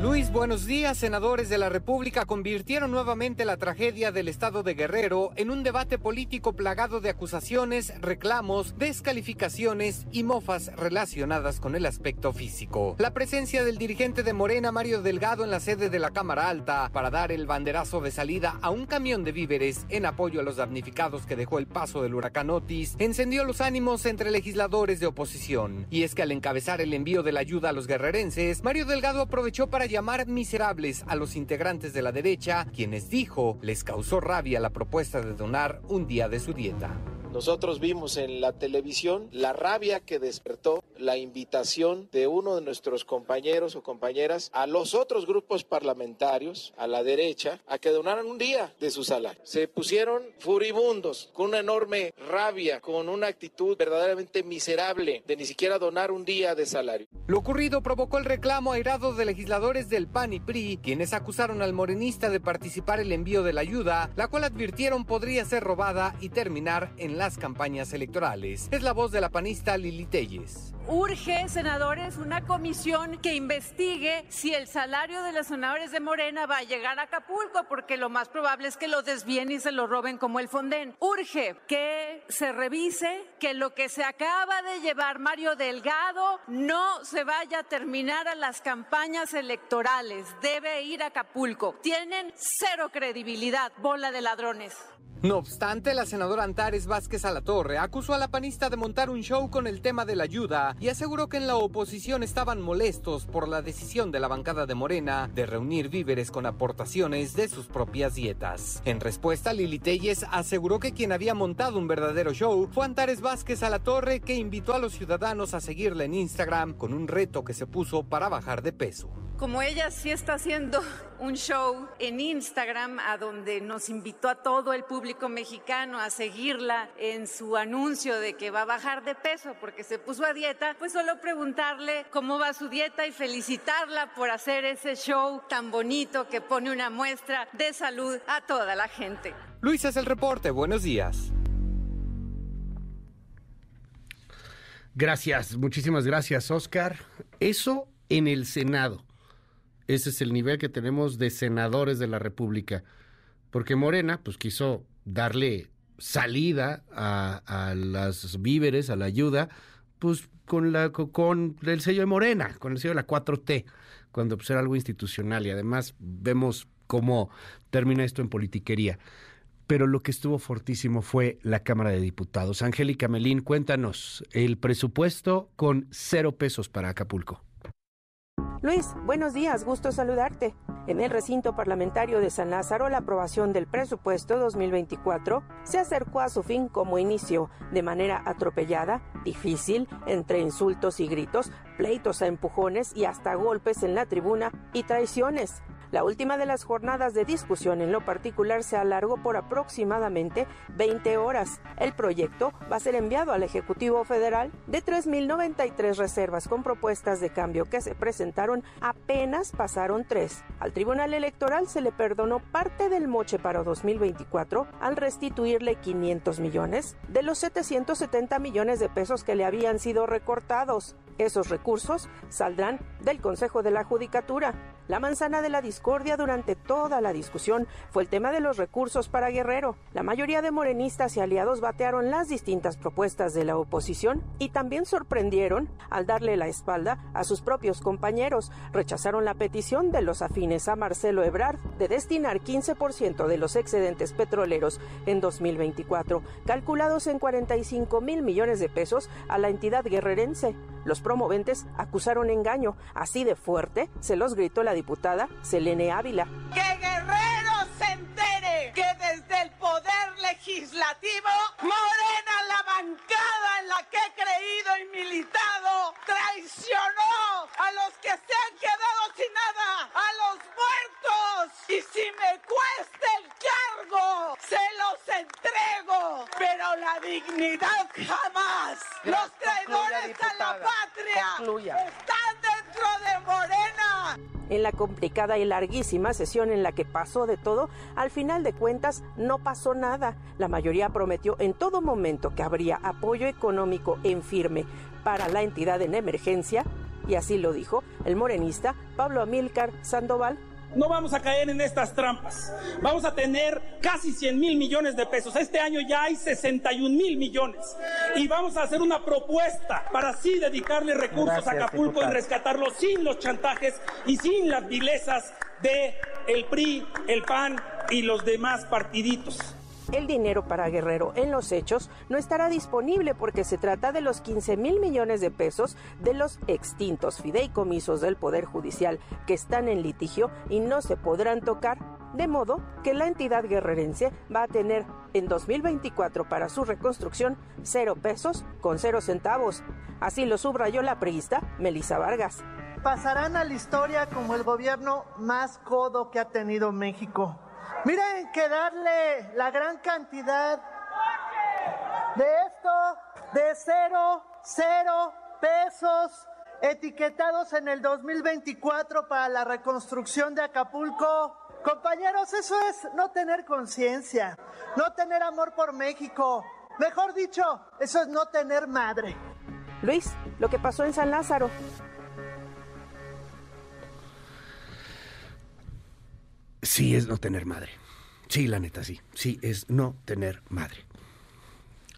Luis, buenos días. Senadores de la República convirtieron nuevamente la tragedia del estado de Guerrero en un debate político plagado de acusaciones, reclamos, descalificaciones y mofas relacionadas con el aspecto físico. La presencia del dirigente de Morena, Mario Delgado, en la sede de la Cámara Alta para dar el banderazo de salida a un camión de víveres en apoyo a los damnificados que dejó el paso del huracán Otis, encendió los ánimos entre legisladores de oposición. Y es que al encabezar el envío de la ayuda a los guerrerenses, Mario Delgado aprovechó para llamar miserables a los integrantes de la derecha, quienes dijo les causó rabia la propuesta de donar un día de su dieta. Nosotros vimos en la televisión la rabia que despertó la invitación de uno de nuestros compañeros o compañeras a los otros grupos parlamentarios, a la derecha, a que donaran un día de su salario. Se pusieron furibundos, con una enorme rabia, con una actitud verdaderamente miserable de ni siquiera donar un día de salario. Lo ocurrido provocó el reclamo airado de legisladores del PAN y PRI, quienes acusaron al morenista de participar el envío de la ayuda, la cual advirtieron podría ser robada y terminar en las campañas electorales. Es la voz de la panista Lili Telles. Urge, senadores, una comisión que investigue si el salario de los senadores de Morena va a llegar a Acapulco, porque lo más probable es que lo desvíen y se lo roben como el Fonden. Urge que se revise que lo que se acaba de llevar Mario Delgado no se vaya a terminar a las campañas electorales. Debe ir a Acapulco. Tienen cero credibilidad, bola de ladrones. No obstante, la senadora Antares Vázquez Alatorre acusó a la panista de montar un show con el tema de la ayuda y aseguró que en la oposición estaban molestos por la decisión de la bancada de Morena de reunir víveres con aportaciones de sus propias dietas. En respuesta, Lili Telles aseguró que quien había montado un verdadero show fue Antares Vázquez Alatorre que invitó a los ciudadanos a seguirla en Instagram con un reto que se puso para bajar de peso como ella sí está haciendo un show en Instagram a donde nos invitó a todo el público mexicano a seguirla en su anuncio de que va a bajar de peso porque se puso a dieta, pues solo preguntarle cómo va su dieta y felicitarla por hacer ese show tan bonito que pone una muestra de salud a toda la gente. Luis es el reporte, buenos días. Gracias, muchísimas gracias, Oscar. Eso en el Senado Ese es el nivel que tenemos de senadores de la República. Porque Morena, pues quiso darle salida a, a las víveres, a la ayuda, pues con, la, con el sello de Morena, con el sello de la 4T, cuando pues, era algo institucional. Y además vemos cómo termina esto en politiquería. Pero lo que estuvo fortísimo fue la Cámara de Diputados. Angélica Melín, cuéntanos el presupuesto con cero pesos para Acapulco. Luis, buenos días, gusto saludarte. En el recinto parlamentario de San Lázaro, la aprobación del presupuesto 2024 se acercó a su fin como inicio, de manera atropellada, difícil, entre insultos y gritos, pleitos a empujones y hasta golpes en la tribuna y traiciones. La última de las jornadas de discusión en lo particular se alargó por aproximadamente 20 horas. El proyecto va a ser enviado al Ejecutivo Federal de 3.093 reservas con propuestas de cambio que se presentaron, apenas pasaron tres. Al Tribunal Electoral se le perdonó parte del moche para 2024 al restituirle 500 millones de los 770 millones de pesos que le habían sido recortados. Esos recursos saldrán del Consejo de la Judicatura. La manzana de la discordia durante toda la discusión fue el tema de los recursos para Guerrero. La mayoría de morenistas y aliados batearon las distintas propuestas de la oposición y también sorprendieron al darle la espalda a sus propios compañeros. Rechazaron la petición de los afines a Marcelo Ebrard de destinar 15% de los excedentes petroleros en 2024, calculados en 45 mil millones de pesos a la entidad guerrerense. Los promoventes acusaron engaño. Así de fuerte se los gritó la diputada Selene Ávila. ¡Que Guerrero se entere que desde el Poder Legislativo, Morena, la bancada en la que he creído y militado, traicionó a los que se han quedado sin nada, a los muertos. Y si me cuesta el cargo, se los entrego. Pero la dignidad jamás. Los traidores a la patria están dentro de Morena. En la complicada y larguísima sesión en la que pasó de todo, al final de cuentas no pasó nada. La mayoría prometió en todo momento que habría apoyo económico en firme para la entidad en emergencia, y así lo dijo el morenista Pablo Amílcar Sandoval no vamos a caer en estas trampas. Vamos a tener casi 100 mil millones de pesos. Este año ya hay 61 mil millones. Y vamos a hacer una propuesta para así dedicarle recursos a Acapulco y rescatarlo sin los chantajes y sin las vilezas de el PRI, el PAN y los demás partiditos. El dinero para Guerrero en los hechos no estará disponible porque se trata de los 15 mil millones de pesos de los extintos fideicomisos del Poder Judicial que están en litigio y no se podrán tocar, de modo que la entidad guerrerense va a tener en 2024 para su reconstrucción cero pesos con cero centavos. Así lo subrayó la priista Melisa Vargas. Pasarán a la historia como el gobierno más codo que ha tenido México Miren que darle la gran cantidad de esto, de cero, cero pesos etiquetados en el 2024 para la reconstrucción de Acapulco. Compañeros, eso es no tener conciencia, no tener amor por México. Mejor dicho, eso es no tener madre. Luis, lo que pasó en San Lázaro, Sí, es no tener madre. Sí, la neta, sí. Sí, es no tener madre.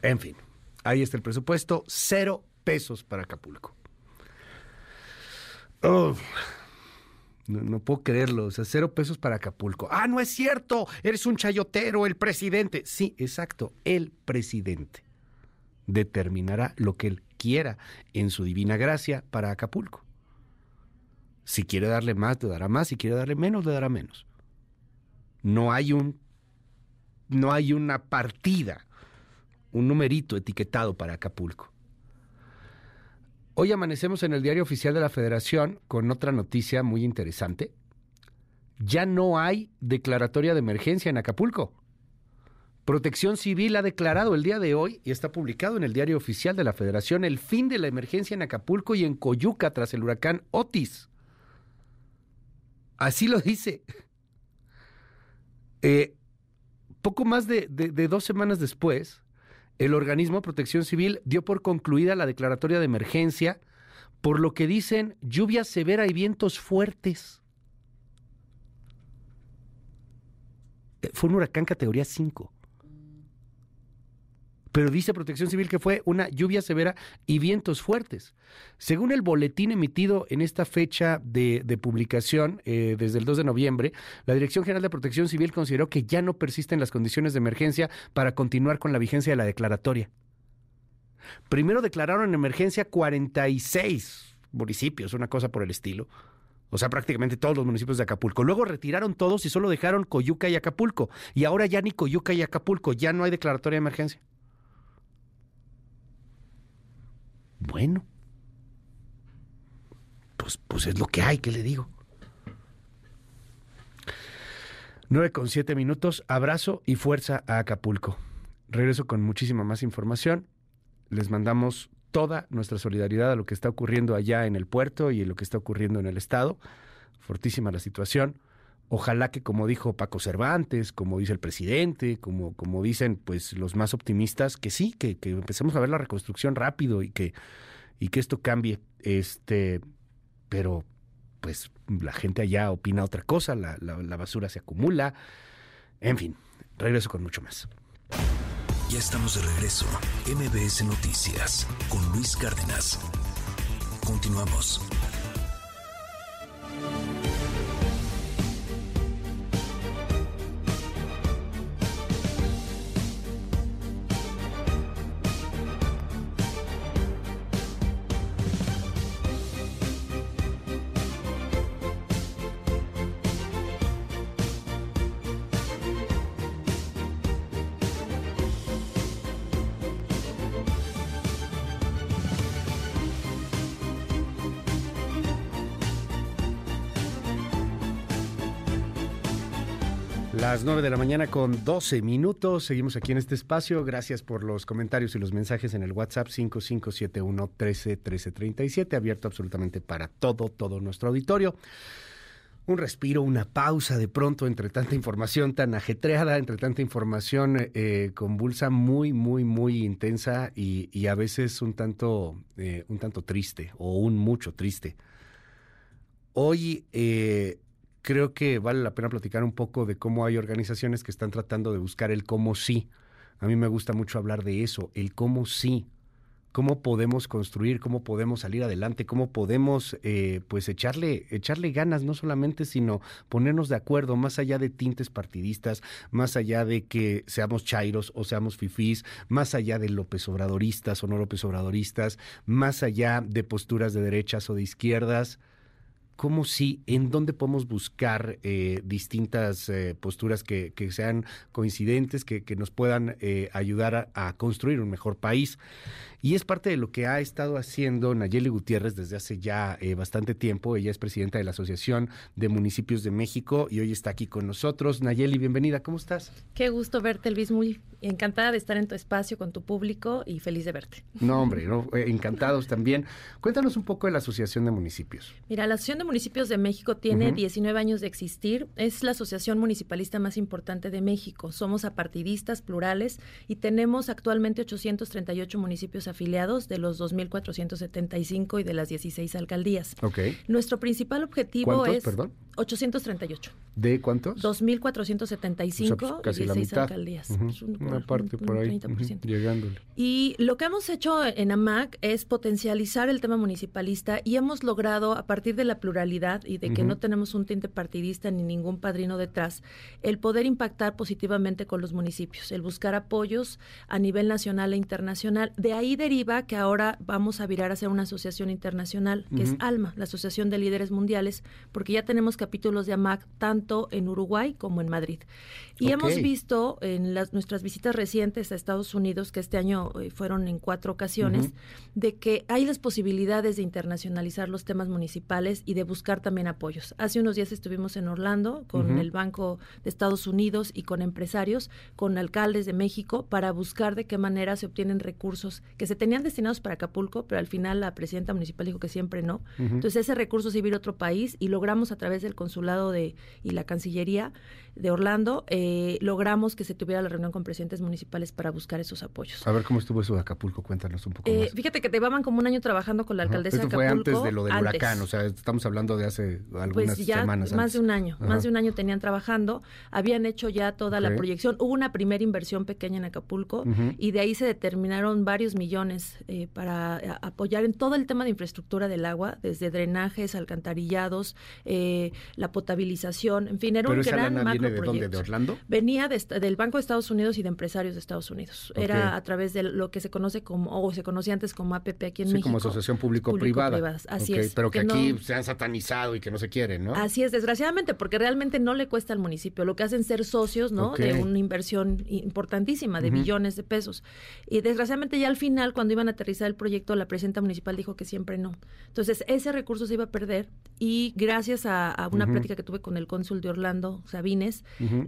En fin, ahí está el presupuesto. Cero pesos para Acapulco. no, no, puedo creerlo. O sea, cero pesos para Acapulco. Ah, no es cierto. Eres un chayotero, el presidente. Sí, exacto. El presidente determinará lo que él quiera en su divina gracia para Acapulco. Si quiere darle más, le dará más. Si quiere darle menos, le dará menos no hay un no hay una partida, un numerito etiquetado para Acapulco. Hoy amanecemos en el diario oficial de la Federación con otra noticia muy interesante. Ya no hay declaratoria de emergencia en Acapulco. Protección Civil ha declarado el día de hoy y está publicado en el diario oficial de la Federación el fin de la emergencia en Acapulco y en Coyuca tras el huracán Otis. Así lo dice. Eh, poco más de, dos semanas después, el organismo Protección Civil dio por concluida la declaratoria de emergencia por lo que dicen lluvia severa y vientos fuertes. Eh, fue un huracán categoría 5. Pero dice Protección Civil que fue una lluvia severa y vientos fuertes. Según el boletín emitido en esta fecha de, publicación, eh, desde el 2 de noviembre, la Dirección General de Protección Civil consideró que ya no persisten las condiciones de emergencia para continuar con la vigencia de la declaratoria. Primero declararon en emergencia 46 municipios, una cosa por el estilo. O sea, prácticamente todos los municipios de Acapulco. Luego retiraron todos y solo dejaron Coyuca y Acapulco. Y ahora ya ni Coyuca y Acapulco, ya no hay declaratoria de emergencia. Bueno, pues, pues es lo que hay, ¿qué le digo? 9 con 7 minutos, abrazo y fuerza a Acapulco. Regreso con muchísima más información. Les mandamos toda nuestra solidaridad a lo que está ocurriendo allá en el puerto y en lo que está ocurriendo en el estado. Fortísima la situación. Ojalá que, como dijo Paco Cervantes, como dice el presidente, como, como dicen pues los más optimistas, que sí, que, que empecemos a ver la reconstrucción rápido y que, y que esto cambie. Este, pero pues la gente allá opina otra cosa, la, la basura se acumula. En fin, regreso con mucho más. Ya estamos de regreso. MBS Noticias con Luis Cárdenas. Continuamos. 9 de la mañana con 12 minutos. Seguimos aquí en este espacio. Gracias por los comentarios y los mensajes en el WhatsApp 5571 13 abierto absolutamente para todo, todo nuestro auditorio. Un respiro, una pausa de pronto entre tanta información tan ajetreada, entre tanta información eh, convulsa, muy, muy, muy intensa y, a veces un tanto, eh, un tanto triste o un mucho triste. Hoy eh, creo que vale la pena platicar un poco de cómo hay organizaciones que están tratando de buscar el cómo sí. A mí me gusta mucho hablar de eso, el cómo sí. Cómo podemos construir, cómo podemos salir adelante, cómo podemos eh, pues echarle, echarle ganas, no solamente, sino ponernos de acuerdo, más allá de tintes partidistas, más allá de que seamos chairos o seamos fifís, más allá de López Obradoristas o no López Obradoristas, más allá de posturas de derechas o de izquierdas cómo sí, en dónde podemos buscar eh, distintas eh, posturas que, sean coincidentes, que, nos puedan eh, ayudar a, construir un mejor país. Y es parte de lo que ha estado haciendo Nayeli Gutiérrez desde hace ya bastante tiempo. Ella es presidenta de la Asociación de Municipios de México y hoy está aquí con nosotros. Nayeli, bienvenida, ¿cómo estás? Qué gusto verte, Luis, muy encantada de estar en tu espacio con tu público y feliz de verte. No, hombre, encantados también. Cuéntanos un poco de la Asociación de Municipios. Mira, la Asociación de Municipios de México tiene 19 años de existir. Es la asociación municipalista más importante de México. Somos apartidistas, plurales y tenemos actualmente 838 municipios afiliados de los 2.475 y de las 16 alcaldías. Okay. Nuestro principal objetivo es... Perdón? 838. ¿De cuántos? 2.475 pues, casi 16 alcaldías. Una parte por ahí, llegándole. Y lo que hemos hecho en AMAC es potencializar el tema municipalista y hemos logrado, a partir de la pluralidad y de que no tenemos un tinte partidista ni ningún padrino detrás, el poder impactar positivamente con los municipios, el buscar apoyos a nivel nacional e internacional. De ahí deriva que ahora vamos a virar a ser una asociación internacional, que es ALMA, la Asociación de Líderes Mundiales, porque ya tenemos capítulos de AMAC tanto en Uruguay como en Madrid. Y hemos visto en las, nuestras visitas recientes a Estados Unidos, que este año eh, fueron en cuatro ocasiones, de que hay las posibilidades de internacionalizar los temas municipales y de buscar también apoyos. Hace unos días estuvimos en Orlando con el Banco de Estados Unidos y con empresarios, con alcaldes de México, para buscar de qué manera se obtienen recursos que se tenían destinados para Acapulco, pero al final la presidenta municipal dijo que siempre no. Entonces ese recurso se iba a otro país y logramos a través del consulado de, y la Cancillería de Orlando, eh, logramos que se tuviera la reunión con presidentes municipales para buscar esos apoyos. A ver cómo estuvo eso de Acapulco, cuéntanos un poco eh, Fíjate que te llevaban como un año trabajando con la alcaldesa de Acapulco. fue antes de lo del huracán, o sea, estamos hablando de hace algunas pues ya semanas. Más de un año, más de un año tenían trabajando, habían hecho ya toda la proyección. Hubo una primera inversión pequeña en Acapulco y de ahí se determinaron varios millones eh, para a- apoyar en todo el tema de infraestructura del agua, desde drenajes, alcantarillados, eh, la potabilización, en fin, era Pero un gran lana de dónde, de Orlando. Venía de del Banco de Estados Unidos y de empresarios de Estados Unidos. Era a través de lo que se conoce como, o se conocía antes como APP aquí en Sí, México. como asociación público-privada. Así es. Pero que, aquí se han satanizado y que no se quiere, ¿no? Así es, desgraciadamente, porque realmente no le cuesta al municipio. Lo que hacen ser socios, ¿no? De una inversión importantísima de billones de pesos. Y desgraciadamente ya al final, cuando iban a aterrizar el proyecto, la presidenta municipal dijo que siempre no. Entonces, ese recurso se iba a perder y gracias a, a una Ujú. plática que tuve con el cónsul de Orlando, Sabines,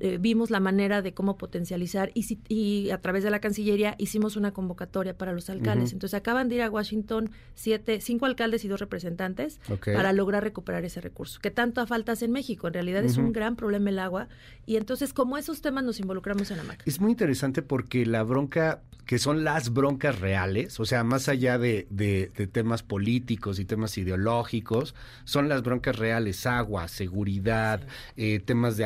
Eh, vimos la manera de cómo potencializar y, si- y a través de la Cancillería hicimos una convocatoria para los alcaldes. Entonces, acaban de ir a Washington siete, cinco alcaldes y dos representantes para lograr recuperar ese recurso, que tanto falta hace en México. En realidad es un gran problema el agua y entonces como esos temas nos involucramos en AMAC. Es muy interesante porque la bronca, que son las broncas reales, o sea, más allá de, de- de temas políticos y temas ideológicos, son las broncas reales, agua, seguridad, eh, temas de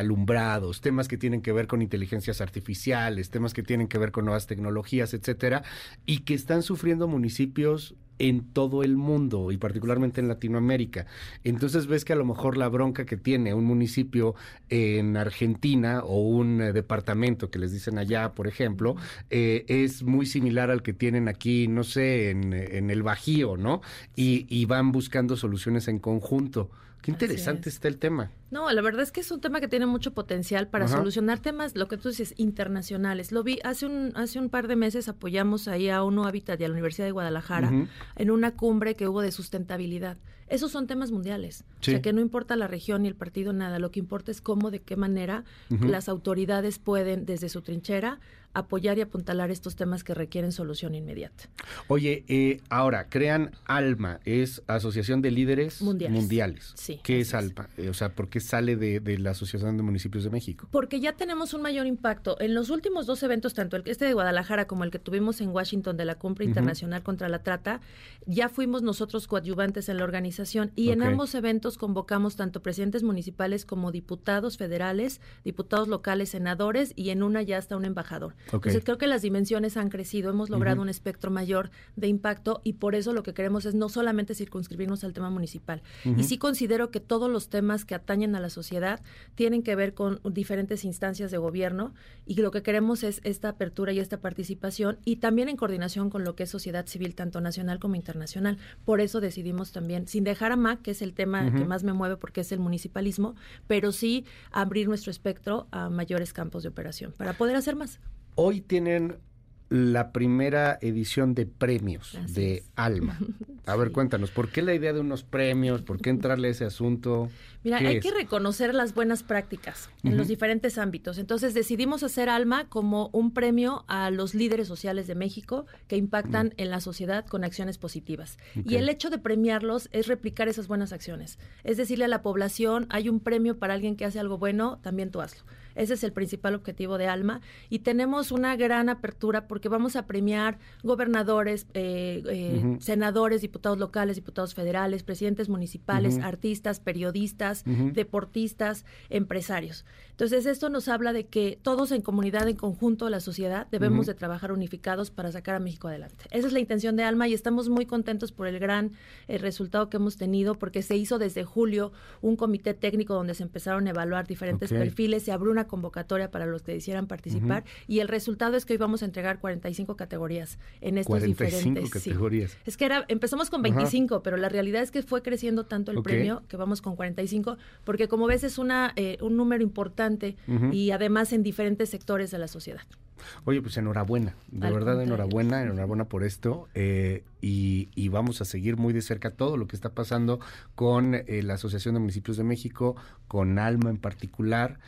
temas que tienen que ver con inteligencias artificiales, temas que tienen que ver con nuevas tecnologías, etcétera, y que están sufriendo municipios en todo el mundo y particularmente en Latinoamérica. Entonces ves que a lo mejor la bronca que tiene un municipio en Argentina o un eh, departamento que les dicen allá, por ejemplo, eh, es muy similar al que tienen aquí, no sé, en, el Bajío, ¿no? Y van buscando soluciones en conjunto. Qué interesante está el tema. No, la verdad es que es un tema que tiene mucho potencial para Ajá. solucionar temas, lo que tú dices, internacionales. Lo vi hace un hace un par de meses apoyamos ahí a UNO Habitat y a la Universidad de Guadalajara en una cumbre que hubo de sustentabilidad. Esos son temas mundiales. Sí. O sea, que no importa la región ni el partido, nada. Lo que importa es cómo, de qué manera Ujú. las autoridades pueden, desde su trinchera, apoyar y apuntalar estos temas que requieren solución inmediata. Oye, eh, ahora, crean ALMA, es Asociación de Líderes Mundiales. Sí, ¿Qué es ALMA? Eh, o sea, ¿por qué sale de, de la Asociación de Municipios de México? Porque ya tenemos un mayor impacto. En los últimos dos eventos, tanto el este de Guadalajara como el que tuvimos en Washington de la Cumbre. Internacional contra la Trata, ya fuimos nosotros coadyuvantes en la organización y en ambos eventos convocamos tanto presidentes municipales como diputados federales, diputados locales, senadores y en una ya hasta un embajador. Entonces creo que las dimensiones han crecido, hemos logrado un espectro mayor de impacto y por eso lo que queremos es no solamente circunscribirnos al tema municipal. Y sí considero que todos los temas que atañen a la sociedad tienen que ver con diferentes instancias de gobierno y lo que queremos es esta apertura y esta participación y también en coordinación con lo que es sociedad civil tanto nacional como internacional. Por eso decidimos también, sin dejar a MAC, que es el tema que más me mueve porque es el municipalismo, pero sí abrir nuestro espectro a mayores campos de operación para poder hacer más. Hoy tienen la primera edición de premios de. Alma. *laughs* A ver, cuéntanos, ¿por qué la idea de unos premios? ¿Por qué entrarle a ese asunto? Mira, ¿Qué hay es? que reconocer las buenas prácticas en los diferentes ámbitos. Entonces decidimos hacer Alma como un premio a los líderes sociales de México que impactan en la sociedad con acciones positivas. Y el hecho de premiarlos es replicar esas buenas acciones. Es decirle a la población, hay un premio para alguien que hace algo bueno, también tú hazlo. Ese es el principal objetivo de Alma y tenemos una gran apertura porque vamos a premiar gobernadores, eh, eh, senadores, diputados locales, diputados federales, presidentes municipales, artistas, periodistas, deportistas, empresarios. Entonces, esto nos habla de que todos en comunidad, en conjunto, la sociedad, debemos de trabajar unificados para sacar a México adelante. Esa es la intención de Alma y estamos muy contentos por el gran eh, resultado que hemos tenido porque se hizo desde julio un comité técnico donde se empezaron a evaluar diferentes Ok. perfiles, se abrió una convocatoria para los que quisieran participar y el resultado es que hoy vamos a entregar 45 categorías en estos 45 diferentes sí. categorías. Es que era, empezamos con Ajá. 25, pero la realidad es que fue creciendo tanto el premio que vamos con 45, porque como ves es una eh, un número importante y además en diferentes sectores de la sociedad. Oye, pues enhorabuena, de Al verdad contrario. enhorabuena, enhorabuena por esto eh, y, y vamos a seguir muy de cerca todo lo que está pasando con eh, la Asociación de Municipios de México, con Alma en particular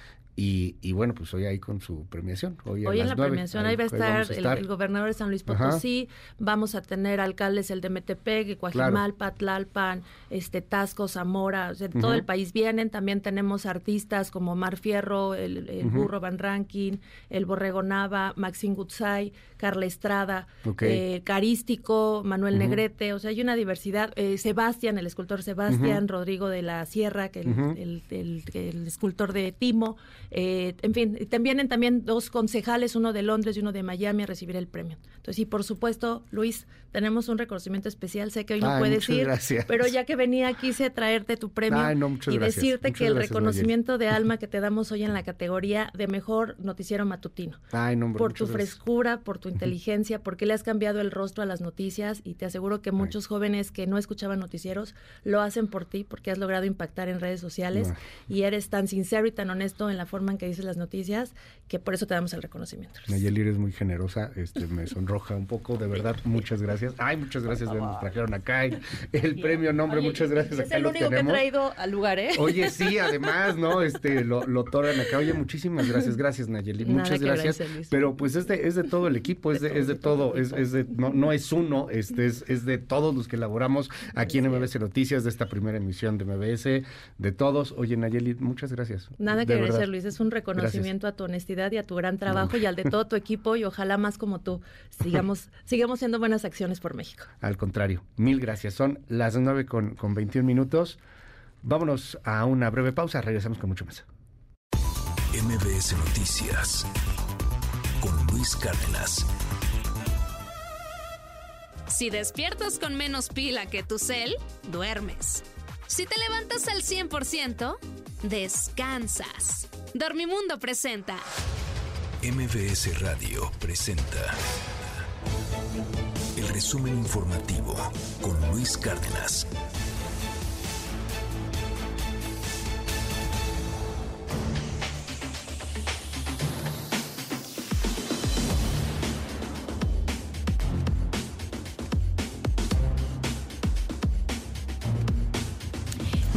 Y, bueno, pues hoy ahí con su premiación. Hoy, hoy en la premiación, ahí, va a estar, El, gobernador de San Luis Potosí, vamos a tener alcaldes el de Metepec, Coajimalpa, Tlalpan, este, Tasco, Zamora, de todo el país vienen. También tenemos artistas como Mar Fierro, el, Burro Van Rankin, el Borrego Nava, Maxine Gutzai, Carla Estrada, eh, Carístico, Manuel Negrete, o sea, hay una diversidad. Eh, Sebastián, el escultor Sebastián, Rodrigo de la Sierra, que el, el escultor de Timo. Eh, en fin, también también dos concejales, uno de Londres y uno de Miami, a recibir el premio. Entonces, y por supuesto, Luis, tenemos un reconocimiento especial. Sé que hoy no puedes ir, pero ya que venía quise traerte tu premio y decirte que el reconocimiento de alma *laughs* que te damos hoy en la categoría de mejor noticiero matutino. por tu frescura, por tu inteligencia, porque le has cambiado el rostro a las noticias y te aseguro que muchos jóvenes que no escuchaban noticieros lo hacen por ti porque has logrado impactar en redes sociales y eres tan sincero y tan honesto en la forma en que dices las noticias que por eso te damos el reconocimiento. Nayeli es muy generosa, este me sonroja un poco, de verdad, muchas gracias. *laughs* Ay, muchas gracias, nos trajeron acá *laughs* el, premio nombre, muchas gracias. Es el único que he traído al lugar, ¿eh? Oye, sí, *laughs* además, ¿no? Este, lo, lo toran acá. Oye, muchísimas gracias, gracias Nayeli, muchas gracias. Pero pues es de, es de todo el equipo, es de, es de todo, es, es de, no, no es uno, este es, es de todos los que elaboramos aquí en MBS Noticias de esta primera emisión de MBS, de todos. Oye, Nayeli, muchas gracias. Nada que agradecer, Luis, es un reconocimiento a tu honestidad y a tu gran trabajo y al de todo tu equipo y ojalá más como tú sigamos, *laughs* sigamos haciendo buenas acciones por México. Al contrario, mil gracias. Son las nueve con, con 21 minutos. Vámonos a una breve pausa, regresamos con mucho más. MBS Noticias con Luis Cárdenas. Si despiertas con menos pila que tu cel, duermes. Si te levantas al 100%, descansas. Dormimundo presenta. MBS Radio presenta. Resumen informativo con Luis Cárdenas.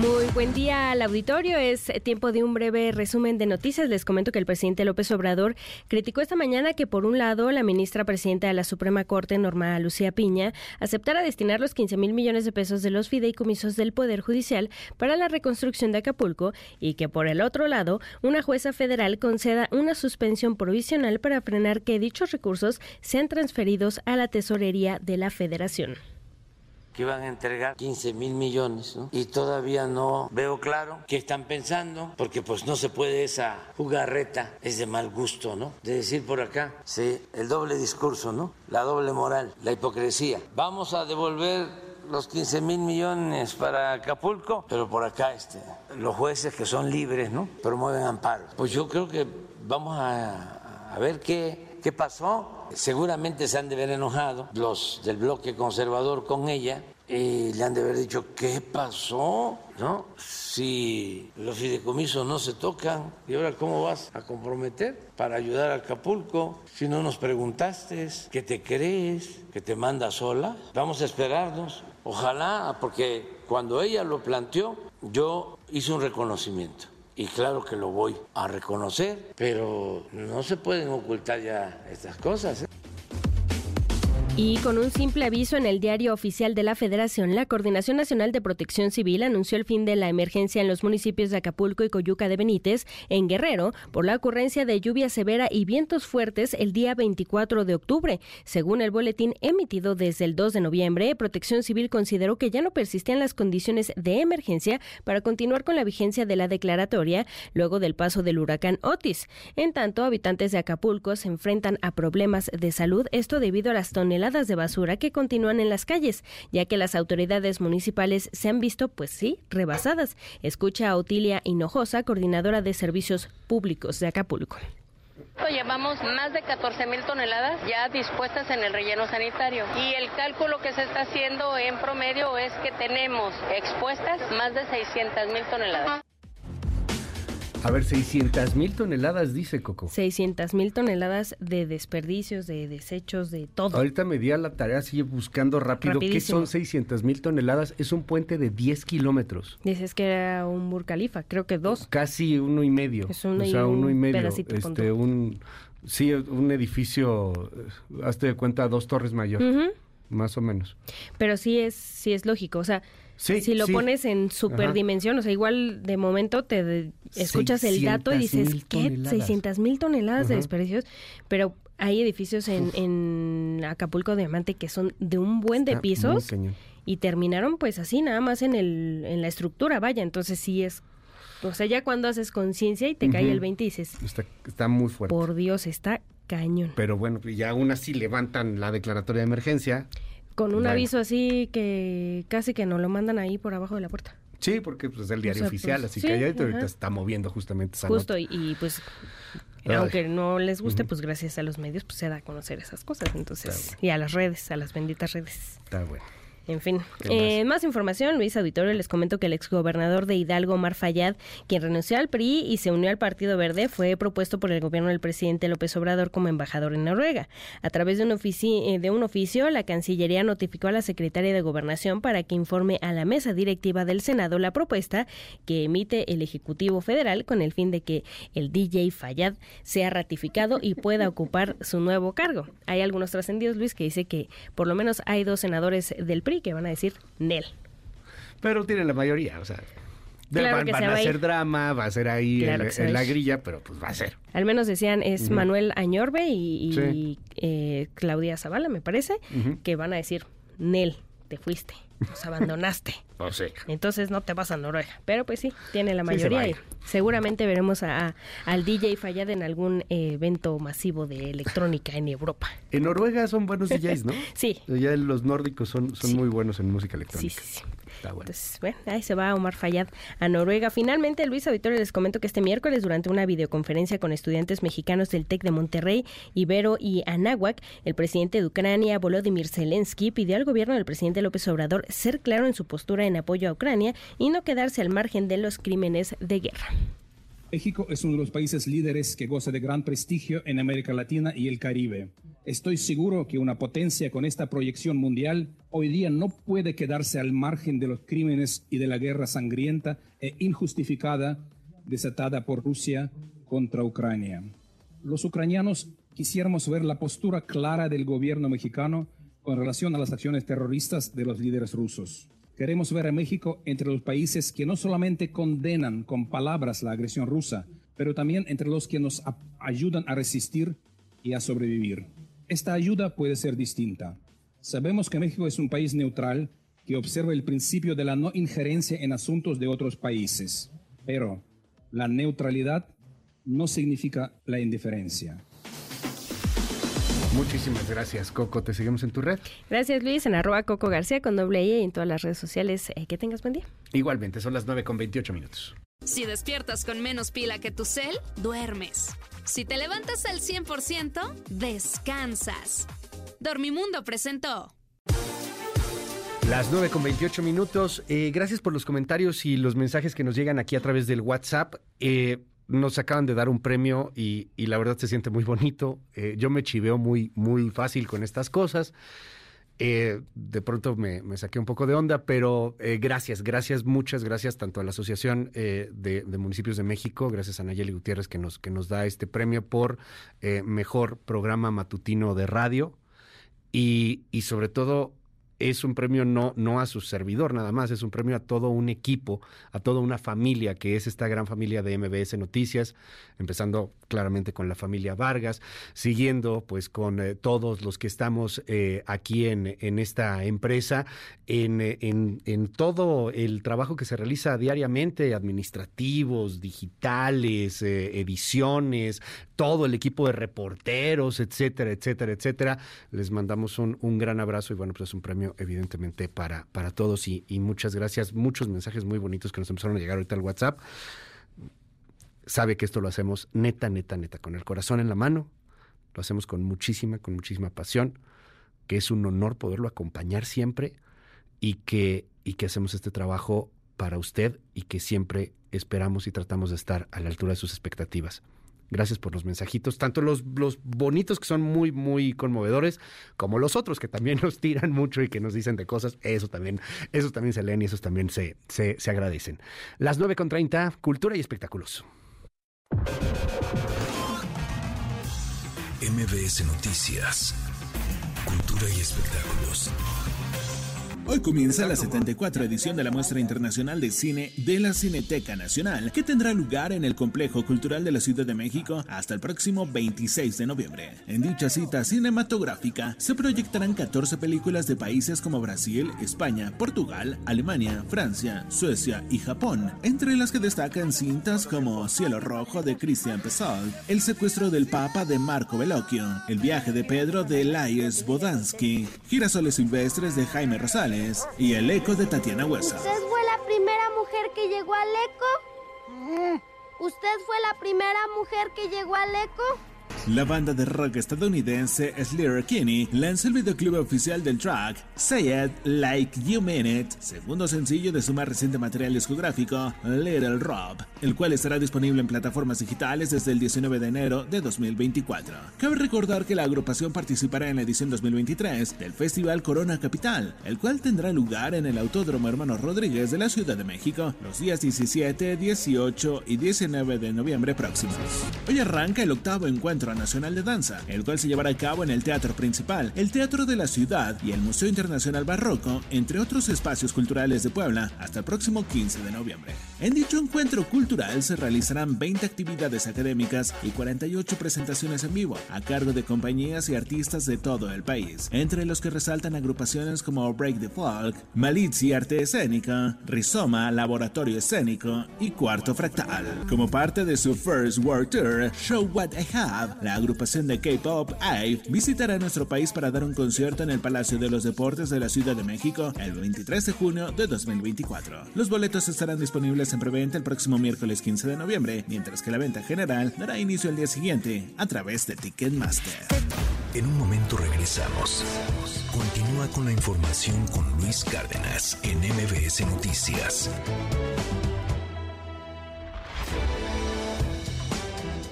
Muy buen día al auditorio. Es tiempo de un breve resumen de noticias. Les comento que el presidente López Obrador criticó esta mañana que, por un lado, la ministra presidenta de la Suprema Corte, Norma Lucía Piña, aceptara destinar los 15 mil millones de pesos de los fideicomisos del Poder Judicial para la reconstrucción de Acapulco y que, por el otro lado, una jueza federal conceda una suspensión provisional para frenar que dichos recursos sean transferidos a la tesorería de la Federación que iban a entregar 15 mil millones, ¿no? Y todavía no veo claro qué están pensando, porque pues no se puede esa jugarreta, es de mal gusto, ¿no? De decir por acá, sí, el doble discurso, ¿no? La doble moral, la hipocresía. Vamos a devolver los 15 mil millones para Acapulco, pero por acá este, los jueces que son libres, ¿no? Promueven amparo. Pues yo creo que vamos a, a ver qué, qué pasó Seguramente se han de ver enojado los del bloque conservador con ella y le han de haber dicho, ¿qué pasó? ¿No? Si los fideicomisos no se tocan, ¿y ahora cómo vas a comprometer para ayudar a Acapulco? Si no nos preguntaste, ¿qué te crees? ¿Que te manda sola? Vamos a esperarnos. Ojalá, porque cuando ella lo planteó, yo hice un reconocimiento y claro que lo voy a reconocer, pero no se pueden ocultar ya estas cosas. ¿eh? Y con un simple aviso en el diario oficial de la Federación, la Coordinación Nacional de Protección Civil anunció el fin de la emergencia en los municipios de Acapulco y Coyuca de Benítez, en Guerrero, por la ocurrencia de lluvia severa y vientos fuertes el día 24 de octubre. Según el boletín emitido desde el 2 de noviembre, Protección Civil consideró que ya no persistían las condiciones de emergencia para continuar con la vigencia de la declaratoria luego del paso del huracán Otis. En tanto, habitantes de Acapulco se enfrentan a problemas de salud, esto debido a las toneladas de basura que continúan en las calles, ya que las autoridades municipales se han visto, pues sí, rebasadas. Escucha a Otilia Hinojosa, coordinadora de servicios públicos de Acapulco. Llevamos más de 14 mil toneladas ya dispuestas en el relleno sanitario y el cálculo que se está haciendo en promedio es que tenemos expuestas más de 600 mil toneladas. A ver, 600 mil toneladas, dice Coco. 600 mil toneladas de desperdicios, de desechos, de todo. Ahorita me di a la tarea, sigue buscando rápido. ¿Qué son 600 mil toneladas? Es un puente de 10 kilómetros. Dices que era un Burcalifa, creo que dos. Casi uno y medio. Es uno o sea, y uno y medio. este, un, sí, un edificio, hazte de cuenta, dos torres mayor, más o menos. Pero sí es, sí es lógico, o sea, Sí, si lo sí. pones en superdimensión, o sea, igual de momento te de- escuchas el dato y dices, 600,000 ¿qué? toneladas. 600 mil toneladas de desperdicios, pero hay edificios en, en Acapulco Diamante que son de un buen de Está pisos y terminaron pues así, nada más en, el, en la estructura, vaya, entonces sí es, o sea, ya cuando haces conciencia y te cae el 20 y dices, Está, está muy fuerte. por Dios, está cañón. Pero bueno, ya aún así levantan la declaratoria de emergencia. Con un Bueno. aviso así que casi que nos lo mandan ahí por abajo de la puerta. Sí, porque pues, es el diario sea, oficial, pues, así sí, que ahorita ajá. está moviendo justamente esa Justo, nota. y, y, pues, Ay. aunque no les guste, pues gracias a los medios, pues se da a conocer esas cosas. Entonces, y a las redes, a las benditas redes. Está bueno. En fin, ¿Qué eh, más información, Luis Auditorio, les comento que el exgobernador de Hidalgo, Omar Fayad, quien renunció al PRI y se unió al Partido Verde, fue propuesto por el gobierno del presidente López Obrador como embajador en Noruega. A través de un, ofici- eh, de un oficio, la Cancillería notificó a la secretaria de Gobernación para que informe a la mesa directiva del Senado la propuesta que emite el Ejecutivo Federal con el fin de que el DJ Fayad sea ratificado y pueda ocupar su nuevo cargo. Hay algunos trascendidos, Luis, que dice que por lo menos hay dos senadores del PRI que van a decir Nel. Pero tienen la mayoría, o sea. Claro van que van se a va a hacer ir. drama, va a ser ahí Claro en, se la grilla, pero pues va a ser. Al menos decían es. Manuel Añorbe y, y, Sí. eh, Claudia Zavala, me parece, que van a decir Nel, te fuiste, nos abandonaste. Pues *laughs* sí. Entonces no te vas a Noruega. Pero pues sí, tiene la Sí, se mayoría. ir. seguramente veremos a, a- al DJ Fallad en algún eh, evento masivo de electrónica en Europa. En Noruega son buenos DJs, ¿no? *laughs* Sí. Ya los nórdicos son, son Sí. muy buenos en música Sí, electrónica. sí, sí. Está bueno. Entonces, bueno, ahí se va Omar Fayad a Noruega. Finalmente, Luis Auditorio, les comento que este miércoles, durante una videoconferencia con estudiantes mexicanos del TEC de Monterrey, Ibero y Anáhuac, el presidente de Ucrania, Volodymyr Zelensky, pidió al gobierno del presidente López Obrador ser claro en su postura en apoyo a Ucrania y no quedarse al margen de los crímenes de guerra. México es uno de los países líderes que goza de gran prestigio en América Latina y el Caribe. Estoy seguro que una potencia con esta proyección mundial hoy día no puede quedarse al margen de los crímenes y de la guerra sangrienta e injustificada desatada por Rusia contra Ucrania. Los ucranianos quisiéramos ver la postura clara del gobierno mexicano con relación a las acciones terroristas de los líderes rusos. Queremos ver a México entre los países que no solamente condenan con palabras la agresión rusa, pero también entre los que nos ayudan a resistir y a sobrevivir. Esta ayuda puede ser distinta. Sabemos que México es un país neutral que observa el principio de la no injerencia en asuntos de otros países, pero la neutralidad no significa la indiferencia. Muchísimas gracias, Coco. Te seguimos en tu red. Gracias, Luis, en arroba Coco García con doble I y en todas las redes sociales. Eh, que tengas buen día. Igualmente, son las 9 con 28 minutos. Si despiertas con menos pila que tu cel, duermes. Si te levantas al 100%, descansas. Dormimundo presentó. Las 9 con 28 minutos. Eh, gracias por los comentarios y los mensajes que nos llegan aquí a través del WhatsApp. Eh, nos acaban de dar un premio y, y la verdad se siente muy bonito. Eh, yo me chiveo muy, muy fácil con estas cosas. Eh, de pronto me, saqué un poco de onda, pero eh, gracias, gracias, muchas gracias tanto a la Asociación de, Municipios de México, gracias a Nayeli Gutiérrez que nos, que nos da este premio por mejor programa matutino de radio y, y sobre todo es un premio no, no a su servidor nada más, es un premio a todo un equipo, a toda una familia que es esta gran familia de MBS Noticias, empezando claramente con la familia Vargas, siguiendo pues con eh, todos los que estamos eh, aquí en, en esta empresa, en, eh, en, en todo el trabajo que se realiza diariamente, administrativos, digitales, ediciones, todo el equipo de reporteros, etcétera, etcétera, etcétera. Les mandamos un, un gran abrazo y bueno, pues es un premio evidentemente para, para todos y, muchas gracias. Muchos mensajes muy bonitos que nos empezaron a llegar ahorita al WhatsApp. Sabe que esto lo hacemos neta, neta, neta, con el corazón en la mano. Lo hacemos con muchísima, con muchísima pasión, que es un honor poderlo acompañar siempre y que, y que hacemos este trabajo para usted y que siempre esperamos y tratamos de estar a la altura de sus expectativas. Gracias por los mensajitos, tanto los, los bonitos que son muy, muy conmovedores, como los otros que también *laughs* nos tiran mucho y que nos dicen de cosas. Eso también, esos también se leen y esos también se, se, se agradecen. Las 9.30, cultura y espectáculos. MBS Noticias, cultura y espectáculos. Hoy comienza la 74 edición de la Muestra Internacional de Cine de la Cineteca Nacional, que tendrá lugar en el Complejo Cultural de la Ciudad de México hasta el próximo 26 de noviembre. En dicha cita cinematográfica se proyectarán 14 películas de países como Brasil, España, Portugal, Alemania, Francia, Suecia y Japón, entre las que destacan cintas como Cielo Rojo de Christian Pessoa, El secuestro del Papa de Marco Bellocchio, El viaje de Pedro de Laies Bodansky, Girasoles silvestres de Jaime Y El eco de Tatiana Huesa. ¿Usted fue la primera mujer que llegó al eco? ¿Usted fue la primera mujer que llegó al eco? La banda de rock estadounidense Slayer Kinney lanza el videoclip oficial del track Say It Like You Mean It, segundo sencillo de su más reciente material discográfico Little Rob, el cual estará disponible en plataformas digitales desde el 19 de enero de 2024. Cabe recordar que la agrupación participará en la edición 2023 del Festival Corona Capital, el cual tendrá lugar en el Autódromo Hermanos Rodríguez de la Ciudad de México los días 17, 18 y 19 de noviembre próximos. Hoy arranca el octavo encuentro Nacional de Danza, el cual se llevará a cabo en el Teatro Principal, el Teatro de la Ciudad y el Museo Internacional Barroco, entre otros espacios culturales de Puebla, hasta el próximo 15 de noviembre. En dicho encuentro cultural se realizarán 20 actividades académicas y 48 presentaciones en vivo, a cargo de compañías y artistas de todo el país, entre los que resaltan agrupaciones como Break the Folk, Malitzi Arte Escénica, Rizoma Laboratorio Escénico y Cuarto Fractal. Como parte de su First World Tour, Show What I Have, la agrupación de K-Pop IVE visitará nuestro país para dar un concierto en el Palacio de los Deportes de la Ciudad de México el 23 de junio de 2024. Los boletos estarán disponibles en preventa el próximo miércoles 15 de noviembre, mientras que la venta general dará inicio el día siguiente a través de Ticketmaster. En un momento regresamos. Continúa con la información con Luis Cárdenas en MBS Noticias.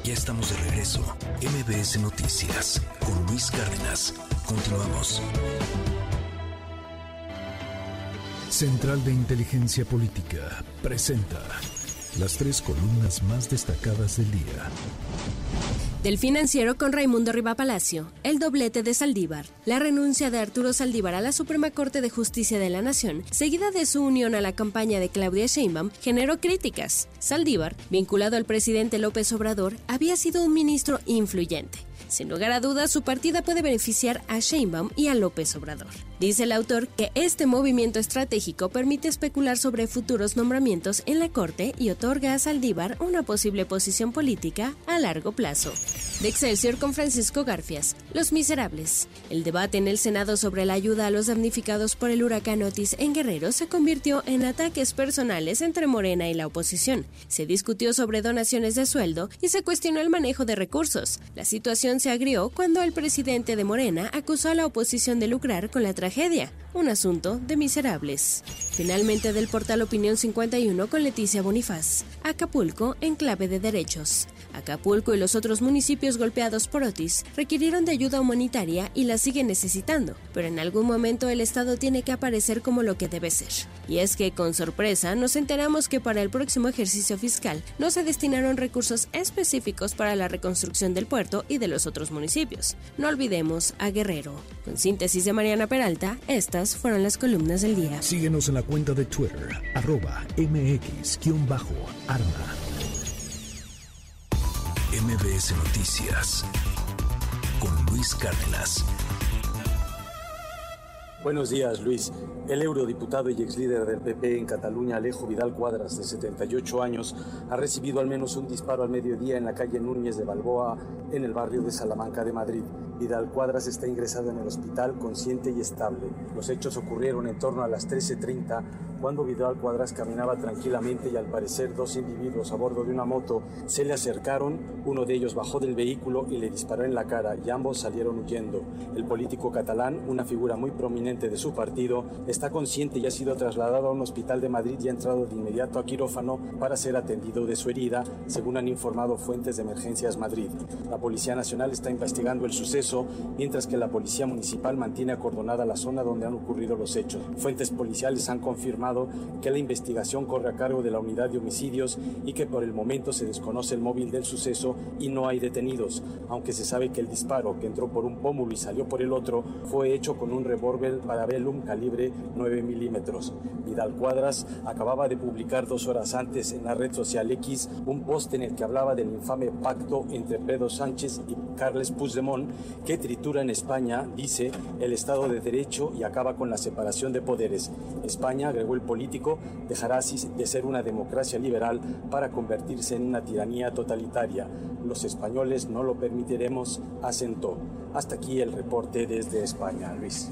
Ya estamos de regreso. MBS Noticias con Luis Cárdenas. Continuamos. Central de Inteligencia Política presenta las tres columnas más destacadas del día. Del financiero con Raimundo Riva Palacio, el doblete de Saldívar, la renuncia de Arturo Saldívar a la Suprema Corte de Justicia de la Nación, seguida de su unión a la campaña de Claudia Sheinbaum, generó críticas. Saldívar, vinculado al presidente López Obrador, había sido un ministro influyente. Sin lugar a dudas, su partida puede beneficiar a Sheinbaum y a López Obrador. Dice el autor que este movimiento estratégico permite especular sobre futuros nombramientos en la Corte y otorga a Saldívar una posible posición política a largo plazo. De Excelsior con Francisco Garfias, Los Miserables. El debate en el Senado sobre la ayuda a los damnificados por el huracán Otis en Guerrero se convirtió en ataques personales entre Morena y la oposición. Se discutió sobre donaciones de sueldo y se cuestionó el manejo de recursos. La situación se agrió cuando el presidente de Morena acusó a la oposición de lucrar con la tragedia, un asunto de miserables. Finalmente del portal Opinión 51 con Leticia Bonifaz. Acapulco en clave de derechos. Acapulco y los otros municipios golpeados por Otis requirieron de ayuda humanitaria y la siguen necesitando, pero en algún momento el Estado tiene que aparecer como lo que debe ser. Y es que, con sorpresa, nos enteramos que para el próximo ejercicio fiscal no se destinaron recursos específicos para la reconstrucción del puerto y de los otros municipios. No olvidemos a Guerrero. Con síntesis de Mariana Peralta, estas fueron las columnas del día. Síguenos en la cuenta de Twitter, arroba mx-arma. MBS Noticias con Luis Cárdenas. Buenos días, Luis. El eurodiputado y ex líder del PP en Cataluña, Alejo Vidal Cuadras, de 78 años, ha recibido al menos un disparo al mediodía en la calle Núñez de Balboa, en el barrio de Salamanca de Madrid. Vidal Cuadras está ingresado en el hospital consciente y estable. Los hechos ocurrieron en torno a las 13.30 cuando Vidal Cuadras caminaba tranquilamente y al parecer dos individuos a bordo de una moto se le acercaron, uno de ellos bajó del vehículo y le disparó en la cara y ambos salieron huyendo. El político catalán, una figura muy prominente de su partido, está consciente y ha sido trasladado a un hospital de Madrid y ha entrado de inmediato a quirófano para ser atendido de su herida, según han informado fuentes de Emergencias Madrid. La Policía Nacional está investigando el suceso, mientras que la Policía Municipal mantiene acordonada la zona donde han ocurrido los hechos. Fuentes policiales han confirmado que la investigación corre a cargo de la unidad de homicidios y que por el momento se desconoce el móvil del suceso y no hay detenidos, aunque se sabe que el disparo que entró por un pómulo y salió por el otro fue hecho con un revólver Parabellum calibre 9 milímetros. Vidal Cuadras acababa de publicar dos horas antes en la red social X un post en el que hablaba del infame pacto entre Pedro Sánchez y Carles Puigdemont que tritura en España, dice, el Estado de Derecho y acaba con la separación de poderes. España, agregó el político, dejará de ser una democracia liberal para convertirse en una tiranía totalitaria. Los españoles no lo permitiremos, asentó. Hasta aquí el reporte desde España, Luis.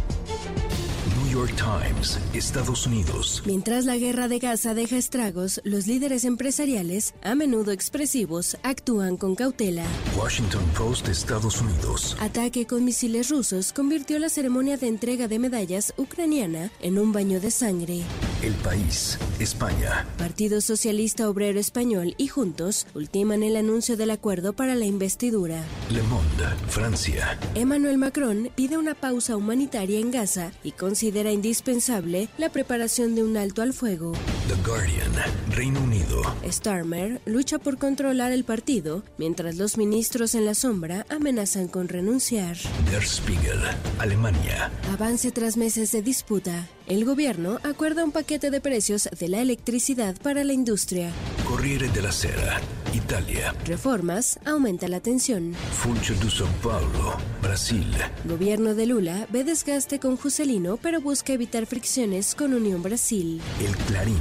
York Times, Estados Unidos. Mientras la guerra de Gaza deja estragos, los líderes empresariales, a menudo expresivos, actúan con cautela. Washington Post, Estados Unidos. Ataque con misiles rusos convirtió la ceremonia de entrega de medallas ucraniana en un baño de sangre. El País, España. Partido Socialista Obrero Español y Juntos ultiman el anuncio del acuerdo para la investidura. Le Monde, Francia. Emmanuel Macron pide una pausa humanitaria en Gaza y considera indispensable la preparación de un alto al fuego. The Guardian, Reino Unido. Starmer lucha por controlar el partido, mientras los ministros en la sombra amenazan con renunciar. Der Spiegel, Alemania. Avance tras meses de disputa. El gobierno acuerda un paquete de precios de la electricidad para la industria. Corriere della Sera, Italia. Reformas aumenta la tensión. Funcho de São Paulo, Brasil. Gobierno de Lula ve desgaste con Juscelino, pero busca evitar fricciones con Unión Brasil. El Clarín,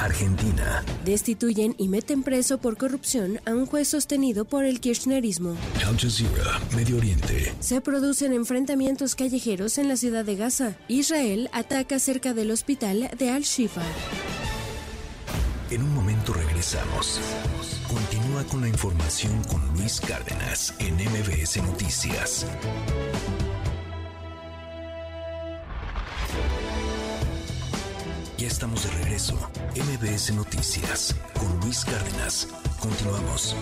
Argentina. Destituyen y meten preso por corrupción a un juez sostenido por el kirchnerismo. Al Jazeera, Medio Oriente. Se producen enfrentamientos callejeros en la ciudad de Gaza. Israel ataca cerca del hospital de Al-Shifa. En un momento regresamos. Continúa con la información con Luis Cárdenas en MBS Noticias. Ya estamos de regreso. MBS Noticias con Luis Cárdenas. Continuamos.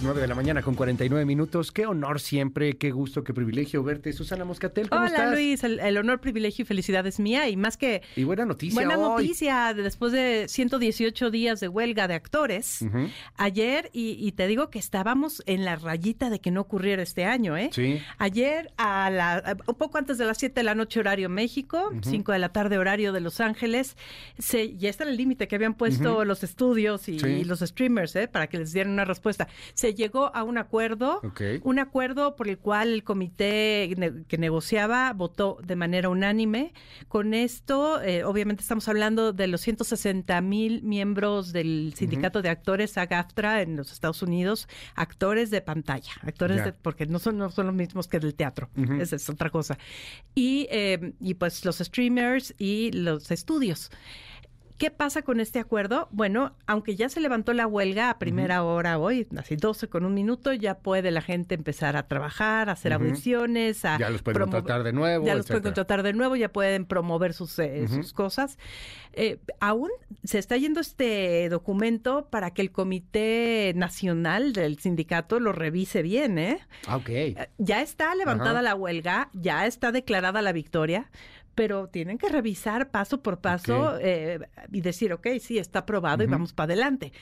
Las 9 de la mañana con 49 minutos. Qué honor siempre, qué gusto, qué privilegio verte. Susana Moscatel, ¿cómo Hola estás? Luis, el, el honor, privilegio y felicidad es mía y más que... Y buena noticia Buena hoy. noticia, después de 118 días de huelga de actores, ayer, y, y te digo que estábamos en la rayita de que no ocurriera este año, ¿eh? Sí. Ayer, a la, un poco antes de las 7 de la noche horario México, Ujú. 5 de la tarde horario de Los Ángeles, se, ya está en el límite que habían puesto los estudios y, Sí. y los streamers, ¿eh? Para que les dieran una respuesta. Se llegó a un acuerdo, un acuerdo por el cual el comité que negociaba votó de manera unánime. Con esto, eh, obviamente estamos hablando de los 160 mil miembros del sindicato de actores SAG-AFTRA en los Estados Unidos, actores de pantalla, actores de, porque no son, no son los mismos que del teatro, esa es otra cosa. Y, eh, y pues los streamers y los estudios. ¿Qué pasa con este acuerdo? Bueno, aunque ya se levantó la huelga a primera hora hoy, así 12 con un minuto, ya puede la gente empezar a trabajar, a hacer audiciones, a Ya los pueden contratar de nuevo, Ya los pueden contratar de nuevo, ya pueden promover sus, eh, sus cosas. Eh, aún se está yendo este documento para que el Comité Nacional del Sindicato lo revise bien, ¿eh? Ah, ok. Ya está levantada la huelga, ya está declarada la victoria, pero tienen que revisar paso por paso eh, y decir, ok, sí, está aprobado y vamos para adelante.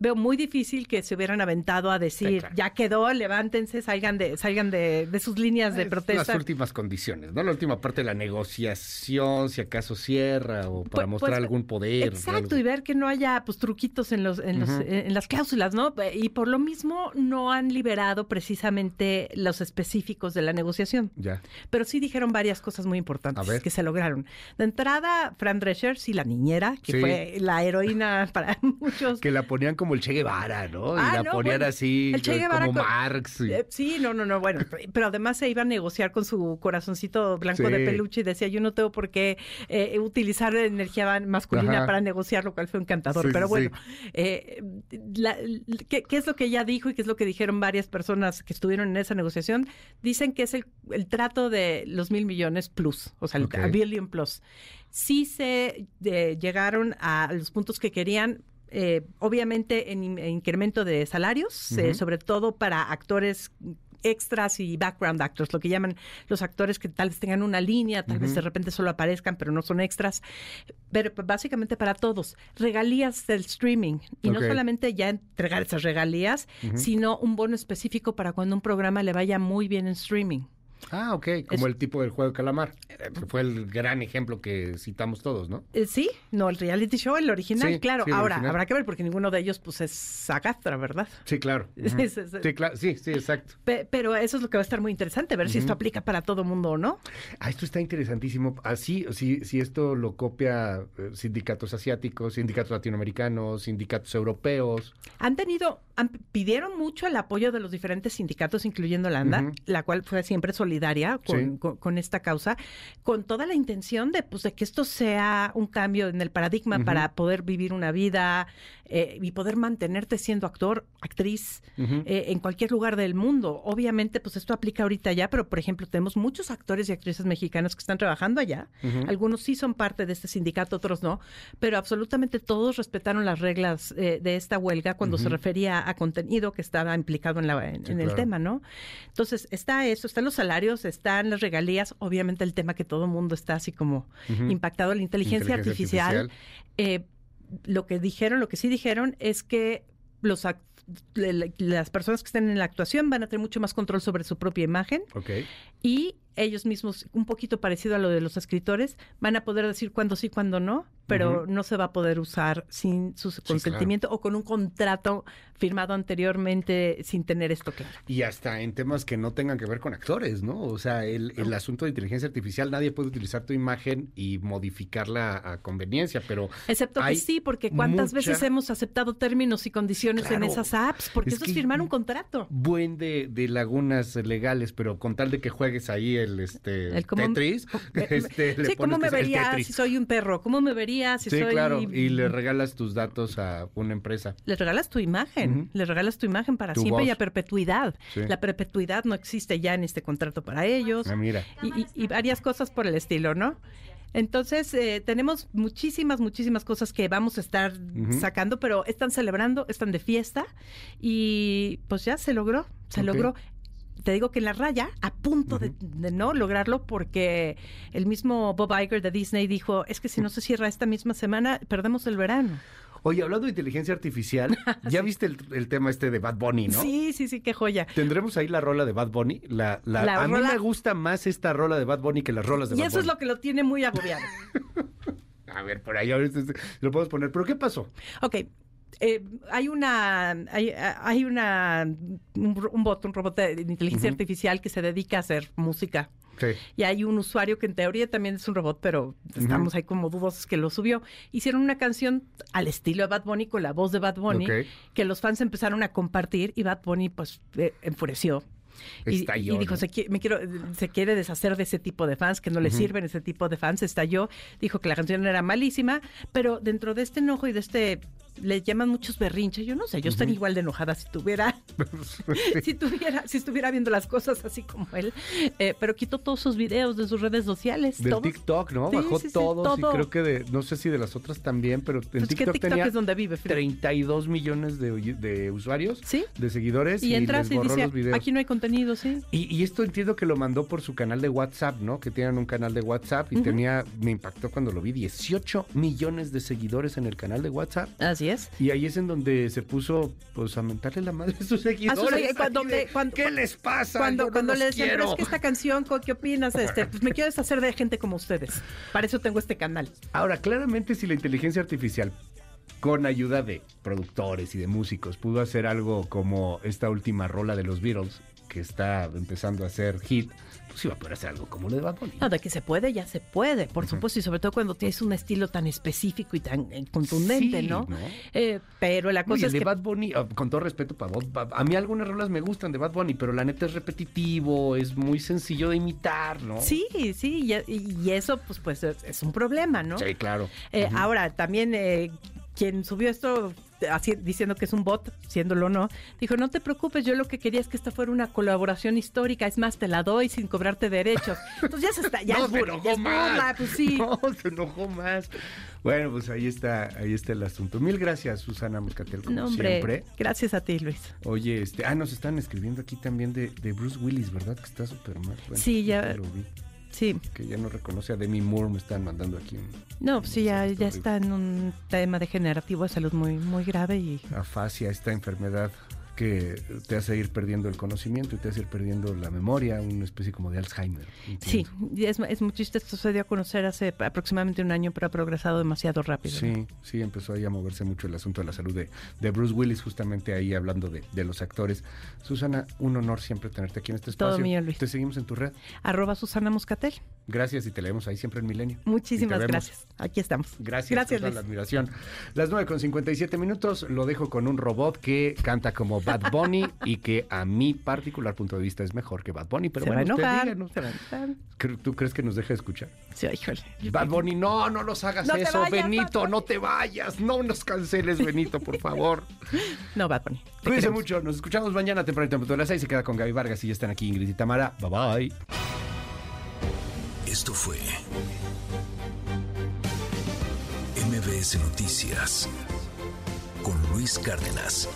Veo muy difícil que se hubieran aventado a decir, ya quedó, levántense, salgan de, salgan de, de sus líneas de Es protesta. Las últimas condiciones, ¿no? La última parte de la negociación, si acaso cierra o para Pues- mostrar pues, algún poder. Exacto, y ver que no haya pues truquitos en los, en los, en las cláusulas, ¿no? Y por lo mismo no han liberado precisamente los específicos de la negociación. Ya. Pero sí dijeron varias cosas muy importantes que se lograron. De entrada, Fran Drescher, sí, la niñera, que Sí. fue la heroína para *laughs* muchos. Que la ponían como el Che Guevara, ¿no? y Ah, la no, ponían bueno, así el Che eh, Guevara como con- Marx. y- Eh, sí, no, no, no, bueno, *laughs* pero además se iba a negociar con su corazoncito blanco Sí. de peluche y decía, yo no tengo por qué eh, utilizar energía masculina Ajá. para negociar, lo cual fue encantador. Sí, pero sí, bueno, eh, la- ¿qué, qué es lo que ella dijo y qué es lo que dijeron varias personas que estuvieron en esa negociación? Dicen que es el, el trato de los mil millones plus, o sea, el Ok. a billion plus. Sí se llegaron a los puntos que querían, eh, obviamente en, in- en incremento de salarios, eh, sobre todo para actores extras y background actors, lo que llaman los actores que tal vez tengan una línea, tal vez de repente solo aparezcan, pero no son extras, pero básicamente para todos, regalías del streaming. Y no solamente ya entregar esas regalías, sino un bono específico para cuando un programa le vaya muy bien en streaming. Ah, ok, como Es- el tipo del juego de calamar, eh, fue el gran ejemplo que citamos todos, ¿no? Eh, sí, no el reality show, el original, Sí, claro. sí, el Ahora, original. habrá que ver porque ninguno de ellos pues es Agastra, ¿verdad? Sí, claro. *laughs* Sí, claro. Sí, sí, exacto. Pe- pero eso es lo que va a estar muy interesante, ver si esto aplica para todo mundo o no. Ah, esto está interesantísimo. Así, si, si esto lo copia eh, sindicatos asiáticos, sindicatos latinoamericanos, sindicatos europeos. Han tenido, han- pidieron mucho el apoyo de los diferentes sindicatos, incluyendo la ANDA, la cual fue siempre solidaria con, Sí. con- con esta causa, con toda la intención de, pues, de que esto sea un cambio en el paradigma para poder vivir una vida eh, y poder mantenerte siendo actor, actriz eh, en cualquier lugar del mundo. Obviamente, pues esto aplica ahorita ya, pero por ejemplo, tenemos muchos actores y actrices mexicanos que están trabajando allá. Algunos sí son parte de este sindicato, otros no, pero absolutamente todos respetaron las reglas eh, de esta huelga cuando se refería a contenido que estaba implicado en, la, en, Sí, en el claro. tema, ¿no? Entonces, está eso, están los salarios, están las regalías, obviamente el tema que todo el mundo está así como impactado, la inteligencia, Inteligencia artificial. Eh, lo que dijeron, lo que sí dijeron es que los las personas que estén en la actuación van a tener mucho más control sobre su propia imagen y ellos mismos, un poquito parecido a lo de los escritores, van a poder decir cuándo sí, cuándo no, pero no se va a poder usar sin su consentimiento o con un contrato firmado anteriormente sin tener esto claro. Y hasta en temas que no tengan que ver con actores, ¿no? O sea, el, el asunto de inteligencia artificial, nadie puede utilizar tu imagen y modificarla a conveniencia, pero... Excepto que sí, porque cuántas mucha- veces hemos aceptado términos y condiciones en esas apps, porque Es eso es firmar un contrato. buen de, de lagunas legales, pero con tal de que juegues ahí el este El cómo- Tetris, *laughs* este, le ¿cómo me el vería si soy un perro? ¿Cómo me vería si sí, soy... claro, y le regalas tus datos a una empresa. Le regalas tu imagen, Ujú. le regalas tu imagen para Tu siempre y a perpetuidad. Sí. La perpetuidad no existe ya en este contrato para ellos. Ah, mira. y, y- y varias cosas por el estilo, ¿no? Entonces, eh, tenemos muchísimas, muchísimas cosas que vamos a estar sacando, pero están celebrando, están de fiesta y pues ya se logró, se logró. Te digo que en la raya, a punto de, de no lograrlo, porque el mismo Bob Iger de Disney dijo, es que si no se cierra esta misma semana, perdemos el verano. Oye, hablando de inteligencia artificial, *laughs* ¿ya viste el, el tema este de Bad Bunny, no? Sí, sí, sí, qué joya. ¿Tendremos ahí la rola de Bad Bunny? La, la- La a mí me gusta más esta rola de Bad Bunny que las rolas de Y Bad eso es Bunny. lo que lo tiene muy agobiado. *laughs* A ver, por ahí ahorita este- lo podemos poner. ¿Pero qué pasó? Ok. Eh, hay una hay, hay una un, un bot, un robot de inteligencia artificial que se dedica a hacer música Sí. y hay un usuario que en teoría también es un robot, pero estamos ahí como dudosos que lo subió. Hicieron una canción al estilo de Bad Bunny con la voz de Bad Bunny que los fans empezaron a compartir y Bad Bunny pues eh, enfureció. Y, Estalló, y dijo, ¿no? se, qui- me quiero, se quiere deshacer de ese tipo de fans, que no le sirven ese tipo de fans. Estalló, dijo que la canción era malísima, pero dentro de este enojo y de este, le llaman muchos berrinches. Yo no sé, yo estaría igual de enojada si tuviera, *laughs* si tuviera, si estuviera viendo las cosas así como él. Eh, pero quitó todos sus videos de sus redes sociales. Del todos. TikTok, ¿no? Sí, Bajó sí, sí, todos y todo. creo que de, no sé si de las otras también, pero en Pues TikTok, TikTok tenía es donde vive, Frida. 32 millones de, de usuarios, Sí. de seguidores Y entras les y dice, los videos. aquí no hay contenido, sí. Y, y esto entiendo que lo mandó por su canal de WhatsApp, ¿no? Que tienen un canal de WhatsApp y tenía, me impactó cuando lo vi, 18 millones de seguidores en el canal de WhatsApp. Así Así es. Y ahí es en donde se puso pues a mentarle la madre a sus seguidores. cuando, ¿Qué les pasa? Cuando, cuando le decían, pero es que esta canción, ¿qué opinas? Este, pues me quiero deshacer de gente como ustedes. Para eso tengo este canal. Ahora, claramente si la inteligencia artificial con ayuda de productores y de músicos pudo hacer algo como esta última rola de los Beatles que está empezando a hacer hit, pues iba a poder hacer algo como lo de Bad Bunny. No, de que se puede, ya se puede, por supuesto, y sobre todo cuando tienes un estilo tan específico y tan eh, contundente, ¿no? Eh, pero la cosa y es de que... Bad Bunny, ah, con todo respeto para vos, a mí algunas rolas me gustan de Bad Bunny, pero la neta es repetitivo, es muy sencillo de imitar, ¿no? Sí, sí, y, y eso pues, pues es un problema, ¿no? Sí, claro. Eh, Ahora, también eh, quien subió esto así, diciendo que es un bot, siéndolo o no, dijo, no te preocupes, yo lo que quería es que esta fuera una colaboración histórica, es más, te la doy sin cobrarte derechos. Entonces ya se está, ya *laughs* no, es, se enojó más. pues sí. *laughs* No, se enojó más. Bueno, pues ahí está, ahí está el asunto. Mil gracias, Susana Muscatel, como no, hombre, siempre. Gracias a ti, Luis. Oye, este, ah, nos están escribiendo aquí también de, de Bruce Willis, ¿verdad? Que está súper mal. Bueno, sí, ya. Lo vi. Sí. Que ya no reconoce a Demi Moore, me están mandando aquí un... No, pues sí, ya, ya está en un tema degenerativo de salud muy, muy grave y... Afasia, esta enfermedad que te hace ir perdiendo el conocimiento y te hace ir perdiendo la memoria, una especie como de Alzheimer. Sí, es, es muy triste, esto se dio a conocer hace aproximadamente un año, pero ha progresado demasiado rápido. Sí, ¿no? sí, empezó ahí a moverse mucho el asunto de la salud de, de Bruce Willis, justamente ahí hablando de, de, los actores. Susana, un honor siempre tenerte aquí en este espacio. Todo mío, Luis. Te seguimos en tu red. Arroba Susana Muscatel. Gracias y te leemos ahí siempre en Milenio. Muchísimas gracias. Aquí estamos. Gracias, gracias por la admiración. Las 9 con 57 minutos, lo dejo con un robot que canta como Bad Bunny y que a mi particular punto de vista es mejor que Bad Bunny, pero se bueno, va a usted díganos. se va a enojar. ¿Tú crees que nos deja escuchar? Sí, híjole. Bad Bunny, no, no nos hagas No eso, vayas, Benito, no te vayas, no nos canceles, Benito, por favor. *laughs* No, Bad Bunny. Cuídense mucho, nos escuchamos mañana temprano a las 6 se queda con Gaby Vargas y ya están aquí Ingrid y Tamara. Bye bye. Esto fue MBS Noticias con Luis Cárdenas.